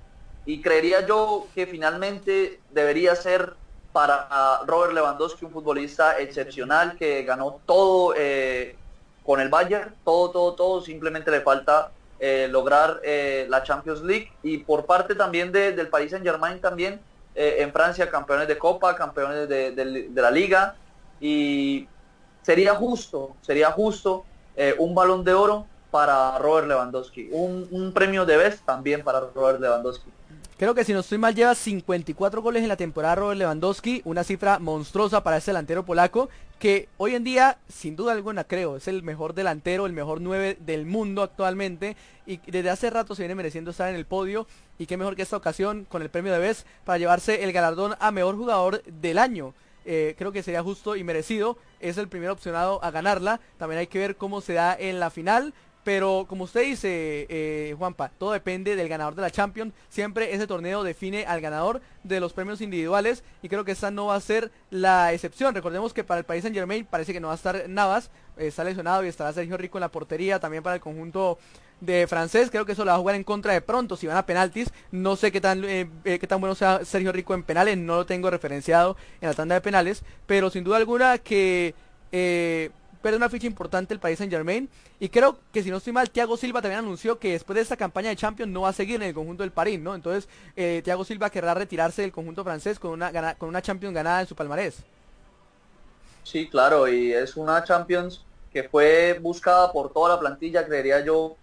y creería yo que finalmente debería ser para Robert Lewandowski un futbolista excepcional que ganó todo eh, con el Bayern, todo, todo, todo, simplemente le falta eh, lograr eh, la Champions League y por parte también de, del Paris Saint Germain también eh, en Francia campeones de Copa, campeones de, la Liga y sería justo, sería justo un balón de oro para Robert Lewandowski, un, un premio de vez también para Robert Lewandowski. Creo que si no estoy mal lleva 54 goles en la temporada Robert Lewandowski, una cifra monstruosa para ese delantero polaco que hoy en día, sin duda alguna creo, es el mejor delantero, el mejor 9 del mundo actualmente y desde hace rato se viene mereciendo estar en el podio y qué mejor que esta ocasión con el premio de vez para llevarse el galardón a mejor jugador del año. Eh, creo que sería justo y merecido, es el primer opcionado a ganarla, también hay que ver cómo se da en la final, pero como usted dice, eh, Juanpa, todo depende del ganador de la Champions. Siempre ese torneo define al ganador de los premios individuales y creo que esta no va a ser la excepción. Recordemos que para el país Saint Germain parece que no va a estar Navas, eh, está lesionado y estará Sergio Rico en la portería. También para el conjunto de francés, creo que eso lo va a jugar en contra de pronto si van a penaltis. No sé qué tan, eh, qué tan bueno sea Sergio Rico en penales, no lo tengo referenciado en la tanda de penales, pero sin duda alguna que... Eh, pierde una ficha importante el país Saint Germain. Y creo que si no estoy mal, Thiago Silva también anunció que después de esta campaña de Champions no va a seguir en el conjunto del París, ¿no? Entonces, eh, Thiago Silva querrá retirarse del conjunto francés con una, gana, con una Champions ganada en su palmarés. Sí, claro, y es una Champions que fue buscada por toda la plantilla, creería yo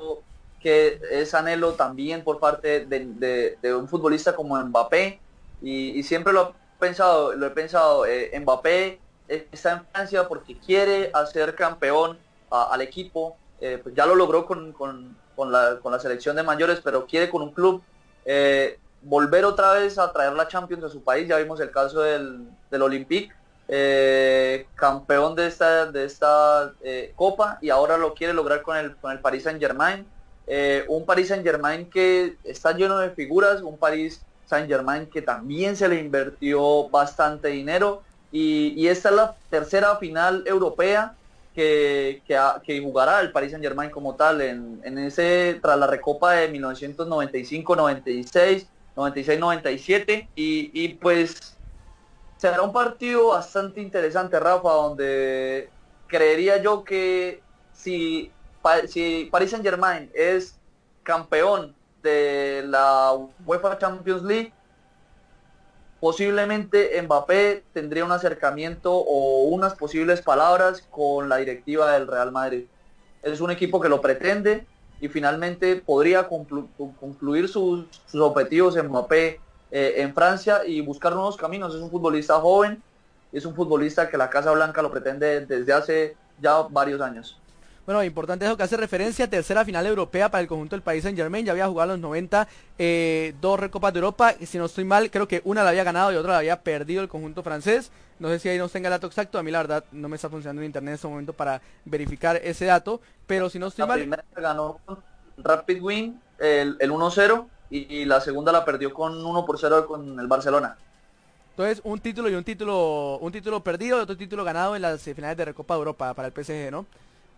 que es anhelo también por parte de, un futbolista como Mbappé, y, y, siempre lo he pensado, lo he pensado, eh, Mbappé está en Francia porque quiere hacer campeón al equipo, eh, pues ya lo logró con, con, con, la, con, la, selección de mayores, pero quiere con un club. Eh, volver otra vez a traer la Champions a su país. Ya vimos el caso del, del Olympique, eh, campeón de esta, de esta copa y ahora lo quiere lograr con el, con el Paris Saint Germain. Un Paris Saint Germain que está lleno de figuras, un Paris Saint Germain que también se le invirtió bastante dinero y, esta es la tercera final europea que, que, jugará el Paris Saint Germain como tal en, ese tras la recopa de 1995 96 96 97 y, y pues será un partido bastante interesante Rafa donde creería yo que si, si Paris Saint Germain es campeón de la UEFA Champions League posiblemente Mbappé tendría un acercamiento o unas posibles palabras con la directiva del Real Madrid. Es un equipo que lo pretende y finalmente podría conclu- concluir sus, objetivos Mbappé eh, en Francia y buscar nuevos caminos. Es un futbolista joven, es un futbolista que la Casa Blanca lo pretende desde hace ya varios años. Bueno, importante eso que hace referencia, tercera final europea para el conjunto del país Saint Germain, ya había jugado en los 90 eh, dos recopas de Europa, y si no estoy mal, creo que una la había ganado y otra la había perdido el conjunto francés, no sé si ahí nos tenga el dato exacto, a mí la verdad no me está funcionando en internet en este momento para verificar ese dato, pero si no estoy La mal, primera ganó Rapid Win el, el 1-0 y, y la segunda la perdió con 1 por 0 con el Barcelona. entonces un título y un título, un título perdido y otro título ganado en las finales de Recopa de Europa para el PSG, ¿no?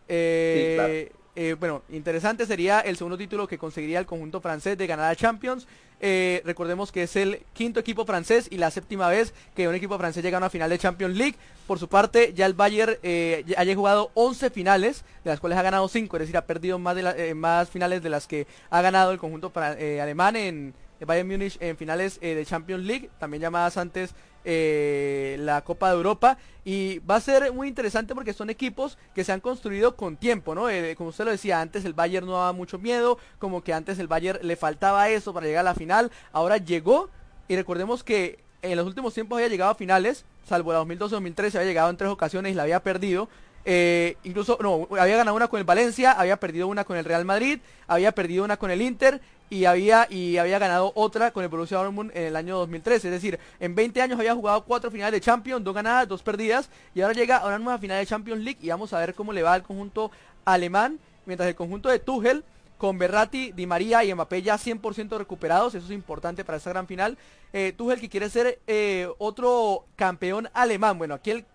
Eh, eh, bueno, interesante sería el segundo título que conseguiría el conjunto francés de ganar a Champions. Eh, recordemos que es el quinto equipo francés y la séptima vez que un equipo francés llega a una final de Champions League. Por su parte, ya el Bayern eh, ya haya jugado 11 finales, de las cuales ha ganado 5, es decir, ha perdido más, de más finales de las que ha ganado el conjunto eh, alemán en Bayern Múnich en finales de Champions League, también llamadas antes eh, la Copa de Europa. Y va a ser muy interesante porque son equipos que se han construido con tiempo, ¿no? Eh, como usted lo decía, antes el Bayern no daba mucho miedo, como que antes el Bayern le faltaba eso para llegar a la final, ahora llegó y recordemos que en los últimos tiempos había llegado a finales, salvo la 2012-2013, había llegado en tres ocasiones y la había perdido. Eh, incluso, no, había ganado una con el Valencia, había perdido una con el Real Madrid, había perdido una con el Inter y había y había ganado otra con el Borussia Dortmund en el año 2013. Es decir, en 20 años había jugado cuatro finales de Champions, dos ganadas, dos perdidas y ahora llega a una nueva final de Champions League y vamos a ver cómo le va al conjunto alemán, mientras el conjunto de Tuchel con Berratti, Di María y Mbappé ya 100% recuperados, eso es importante para esta gran final. Eh, Tuchel que quiere ser eh, otro campeón alemán, bueno, aquí el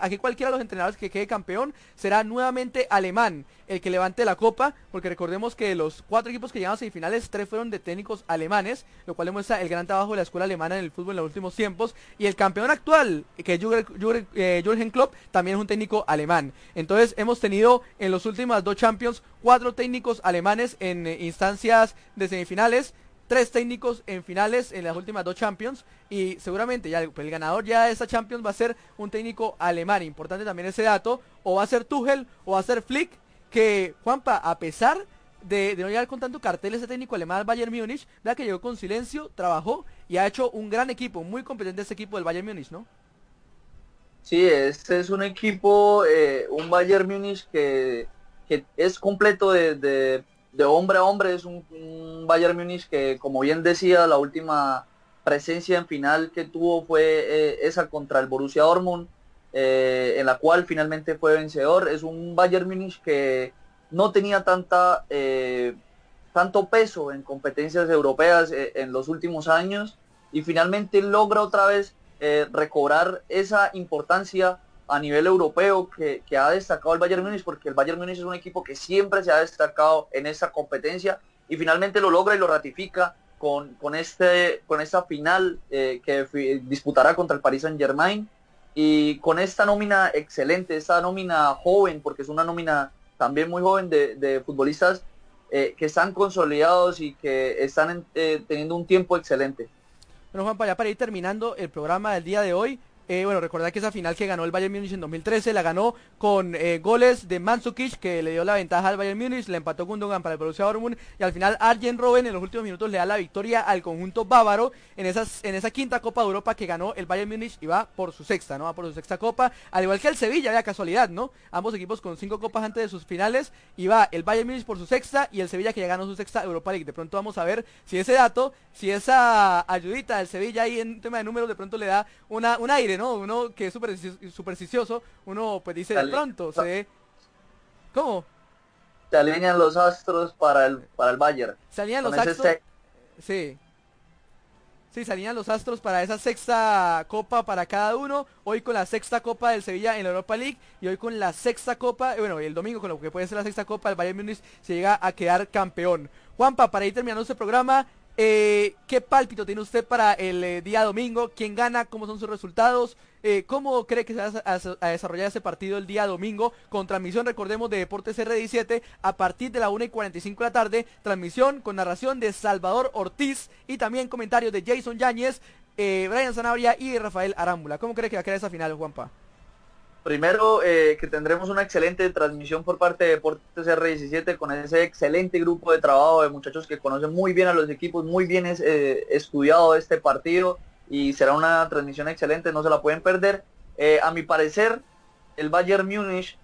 aquí cualquiera de los entrenadores que quede campeón será nuevamente alemán el que levante la copa, porque recordemos que los cuatro equipos que llegaron a semifinales, tres fueron de técnicos alemanes, lo cual demuestra el gran trabajo de la escuela alemana en el fútbol en los últimos tiempos, y el campeón actual, que es Jürgen, Jürgen- eh, Klopp, también es un técnico alemán. Entonces hemos tenido en los últimos dos Champions cuatro técnicos alemanes en eh, instancias de semifinales, tres técnicos en finales en las últimas dos Champions y seguramente ya el, el ganador ya de esta Champions va a ser un técnico alemán. Importante también ese dato, o va a ser Tuchel o va a ser Flick, que Juanpa, a pesar de, no llegar con tanto cartel ese técnico alemán al Bayern Múnich, vea que llegó con silencio, trabajó y ha hecho un gran equipo, muy competente ese equipo del Bayern Múnich, ¿no? Sí, este es un equipo, eh, un Bayern Múnich que, que es completo de- de hombre a hombre, es un, Bayern Múnich que, como bien decía, la última presencia en final que tuvo fue eh, esa contra el Borussia Dortmund, eh, en la cual finalmente fue vencedor. Es un Bayern Múnich que no tenía tanta eh, tanto peso en competencias europeas en los últimos años y finalmente logra otra vez recobrar esa importancia a nivel europeo que, que ha destacado el Bayern Múnich porque el Bayern Múnich es un equipo que siempre se ha destacado en esta competencia y finalmente lo logra y lo ratifica con, con, este, con esta final eh, que disputará contra el Paris Saint Germain y con esta nómina excelente, esta nómina joven, porque es una nómina también muy joven de, de futbolistas eh, que están consolidados y que están en- eh, teniendo un tiempo excelente. Bueno, Juanpa, ya para ir terminando el programa del día de hoy, Eh, bueno, recordad que esa final que ganó el Bayern Múnich en 2013 la ganó con eh, goles de Mandzukic que le dio la ventaja al Bayern Múnich, le empató Gundogan para el Borussia Dortmund y al final Arjen Robben en los últimos minutos le da la victoria al conjunto bávaro en, esas, en esa quinta Copa de Europa que ganó el Bayern Múnich y va por su sexta, ¿no? Va por su sexta Copa, al igual que el Sevilla, vaya casualidad, ¿no? Ambos equipos con cinco copas antes de sus finales y va el Bayern Múnich por su sexta y el Sevilla que ya ganó su sexta Europa League. De pronto vamos a ver si ese dato, si esa ayudita del Sevilla ahí en tema de números de pronto le da una, un aire, ¿no? Uno que es supersticioso, uno pues dice de pronto, se... ¿Cómo? Se alinean los astros para el, para el Bayern. Se alinean los astros... Sí. Sí, se alinean los astros para esa sexta copa para cada uno. Hoy con la sexta copa del Sevilla en la Europa League. Y hoy con la sexta copa, eh, bueno, el domingo con lo que puede ser la sexta copa, el Bayern Munich se llega a quedar campeón. Juanpa, para ir terminando este programa, eh, ¿Qué pálpito tiene usted para el eh, día domingo? ¿Quién gana? ¿Cómo son sus resultados? Eh, ¿Cómo cree que se va a, desarrollar ese partido el día domingo? Con transmisión, recordemos, de Deportes R17 a partir de la 1 y 45 de la tarde. Transmisión con narración de Salvador Ortiz y también comentarios de Jason Yáñez, Brian Zanabria y Rafael Arámbula. ¿Cómo cree que va a quedar esa final, Juanpa? Primero, eh, que tendremos una excelente transmisión por parte de Deportes R17 con ese excelente grupo de trabajo de muchachos que conocen muy bien a los equipos, muy bien eh, estudiado este partido y será una transmisión excelente, no se la pueden perder. Eh, a mi parecer, el Bayern Múnich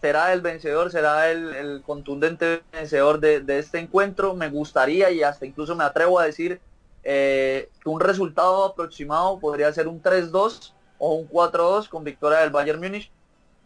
será el vencedor, será el, contundente vencedor de, de, este encuentro. Me gustaría y hasta incluso me atrevo a decir que un resultado aproximado podría ser un 3-2 o un 4-2 con victoria del Bayern Múnich.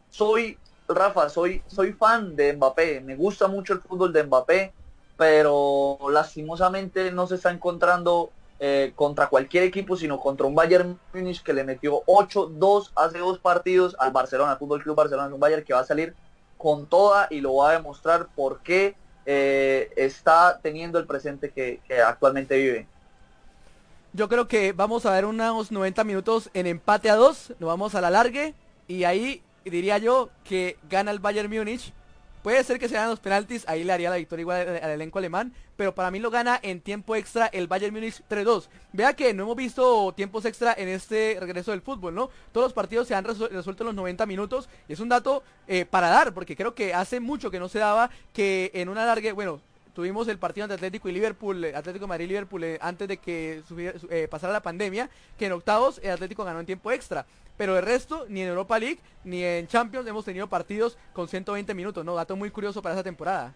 Soy, Rafa, soy, soy fan de Mbappé, me gusta mucho el fútbol de Mbappé, pero lastimosamente no se está encontrando eh, contra cualquier equipo, sino contra un Bayern Múnich que le metió 8-2 hace dos partidos al Barcelona, al Fútbol Club Barcelona, es un Bayern que va a salir con toda y lo va a demostrar por qué eh, está teniendo el presente que actualmente vive. Yo creo que vamos a ver unos 90 minutos en empate a dos. Nos vamos a la largue. Y ahí diría yo que gana el Bayern Múnich. Puede ser que sean los penaltis, ahí le haría la victoria igual al, elenco alemán, pero para mí lo gana en tiempo extra el Bayern Múnich 3-2. Vea que no hemos visto tiempos extra en este regreso del fútbol, ¿no? Todos los partidos se han resuelto en los 90 minutos y es un dato eh, para dar, porque creo que hace mucho que no se daba que en una larga, bueno, tuvimos el partido entre Atlético y Liverpool, eh, Atlético Madrid y Liverpool eh, antes de que eh, pasara la pandemia, que en octavos el Atlético ganó en tiempo extra. Pero el resto, ni en Europa League, ni en Champions hemos tenido partidos con 120 minutos, ¿no? Dato muy curioso para esa temporada.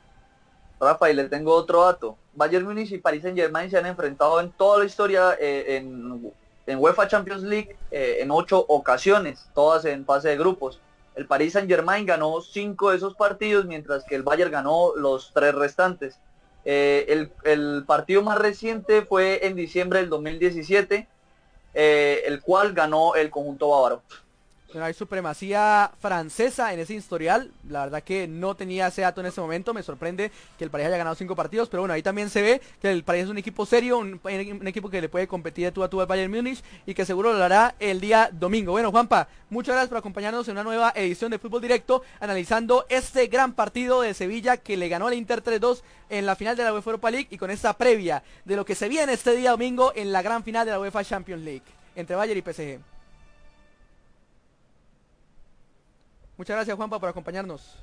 Rafa, y le tengo otro dato. Bayern Munich y Paris Saint Germain se han enfrentado en toda la historia en, en, UEFA Champions League en ocho ocasiones, todas en fase de grupos. El Paris Saint Germain ganó cinco de esos partidos, mientras que el Bayern ganó los tres restantes. Eh, el, partido más reciente fue en diciembre del 2017, eh, el cual ganó el conjunto bávaro hay supremacía francesa en ese historial. La verdad que no tenía ese dato en ese momento. Me sorprende que el París haya ganado cinco partidos. Pero bueno, ahí también se ve que el París es un equipo serio, un, equipo que le puede competir de tú a tú al Bayern Múnich y que seguro lo hará el día domingo. Bueno, Juanpa, muchas gracias por acompañarnos en una nueva edición de Fútbol Directo, analizando este gran partido de Sevilla que le ganó al Inter 3-2 en la final de la UEFA Europa League y con esta previa de lo que se viene este día domingo en la gran final de la UEFA Champions League entre Bayern y PSG. Muchas gracias Juanpa por acompañarnos.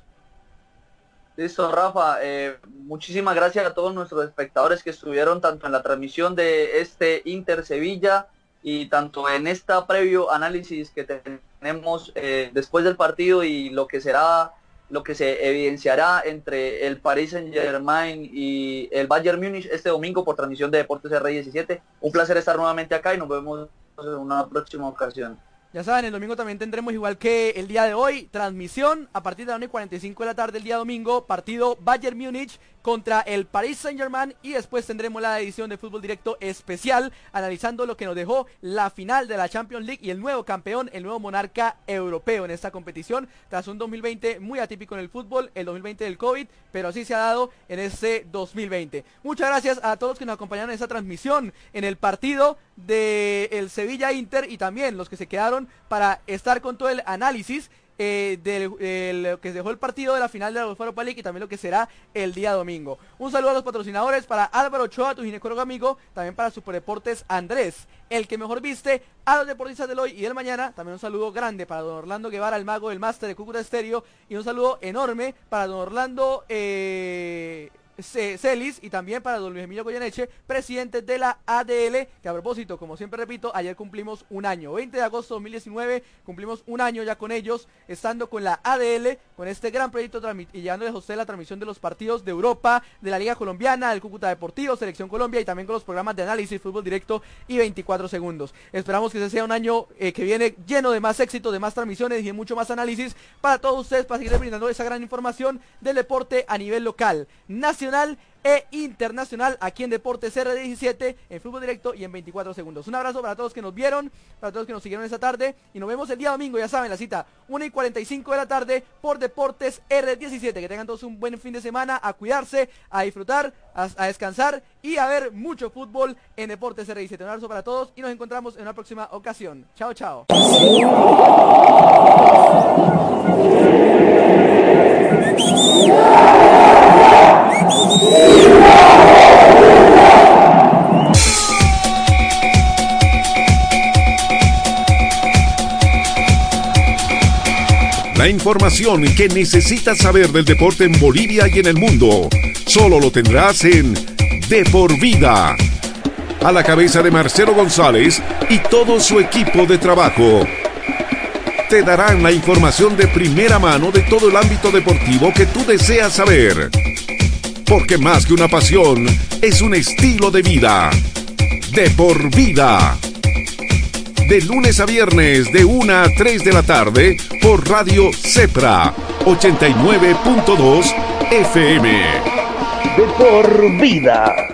Listo, Rafa. Eh, muchísimas gracias a todos nuestros espectadores que estuvieron tanto en la transmisión de este Inter Sevilla y tanto en esta previo análisis que tenemos eh, después del partido y lo que será, lo que se evidenciará entre el Paris Saint Germain y el Bayern Múnich este domingo por transmisión de Deportes R17. Un placer estar nuevamente acá y nos vemos en una próxima ocasión. Ya saben, el domingo también tendremos, igual que el día de hoy, transmisión a partir de las 1 y 45 de la tarde el día domingo, partido Bayern Múnich contra el Paris Saint Germain y después tendremos la edición de fútbol directo especial analizando lo que nos dejó la final de la Champions League y el nuevo campeón, el nuevo monarca europeo en esta competición tras un 2020 muy atípico en el fútbol, el 2020 del COVID, pero así se ha dado en este 2020. Muchas gracias a todos que nos acompañaron en esta transmisión en el partido de el Sevilla Inter y también los que se quedaron para estar con todo el análisis eh, de lo que dejó el partido de la final de la UEFA Europa League y también lo que será el día domingo. Un saludo a los patrocinadores para Álvaro Ochoa, tu ginecólogo amigo, también para Superdeportes Andrés, el que mejor viste a los deportistas del hoy y del mañana. También un saludo grande para don Orlando Guevara, el mago del máster de Cúcuta Estéreo, y un saludo enorme para don Orlando eh, Celis y también para don Luis Emilio Goyeneche, presidente de la ADL, que a propósito, como siempre repito, ayer cumplimos un año, 20 de agosto de 2019, cumplimos un año ya con ellos, estando con la ADL, con este gran proyecto y llevándoles a usted la transmisión de los partidos de Europa, de la Liga Colombiana, del Cúcuta Deportivo, Selección Colombia y también con los programas de análisis, fútbol directo y 24 segundos. Esperamos que ese sea un año eh, que viene lleno de más éxito, de más transmisiones y de mucho más análisis para todos ustedes, para seguir brindando esa gran información del deporte a nivel local, nacional e internacional aquí en Deportes R17, en Fútbol Directo y en 24 segundos. Un abrazo para todos que nos vieron, para todos que nos siguieron esta tarde y nos vemos el día domingo, ya saben, la cita 1 y 45 de la tarde por Deportes R17. Que tengan todos un buen fin de semana, a cuidarse, a disfrutar, a, a descansar y a ver mucho fútbol en Deportes R17. Un abrazo para todos y nos encontramos en una próxima ocasión. Chao, chao. La información que necesitas saber del deporte en Bolivia y en el mundo, solo lo tendrás en De por Vida. A la cabeza de Marcelo González y todo su equipo de trabajo. Te darán la información de primera mano de todo el ámbito deportivo que tú deseas saber. Porque más que una pasión, es un estilo de vida. De por vida de lunes a viernes de 1 a 3 de la tarde por Radio Cepra 89.2 FM. De por vida.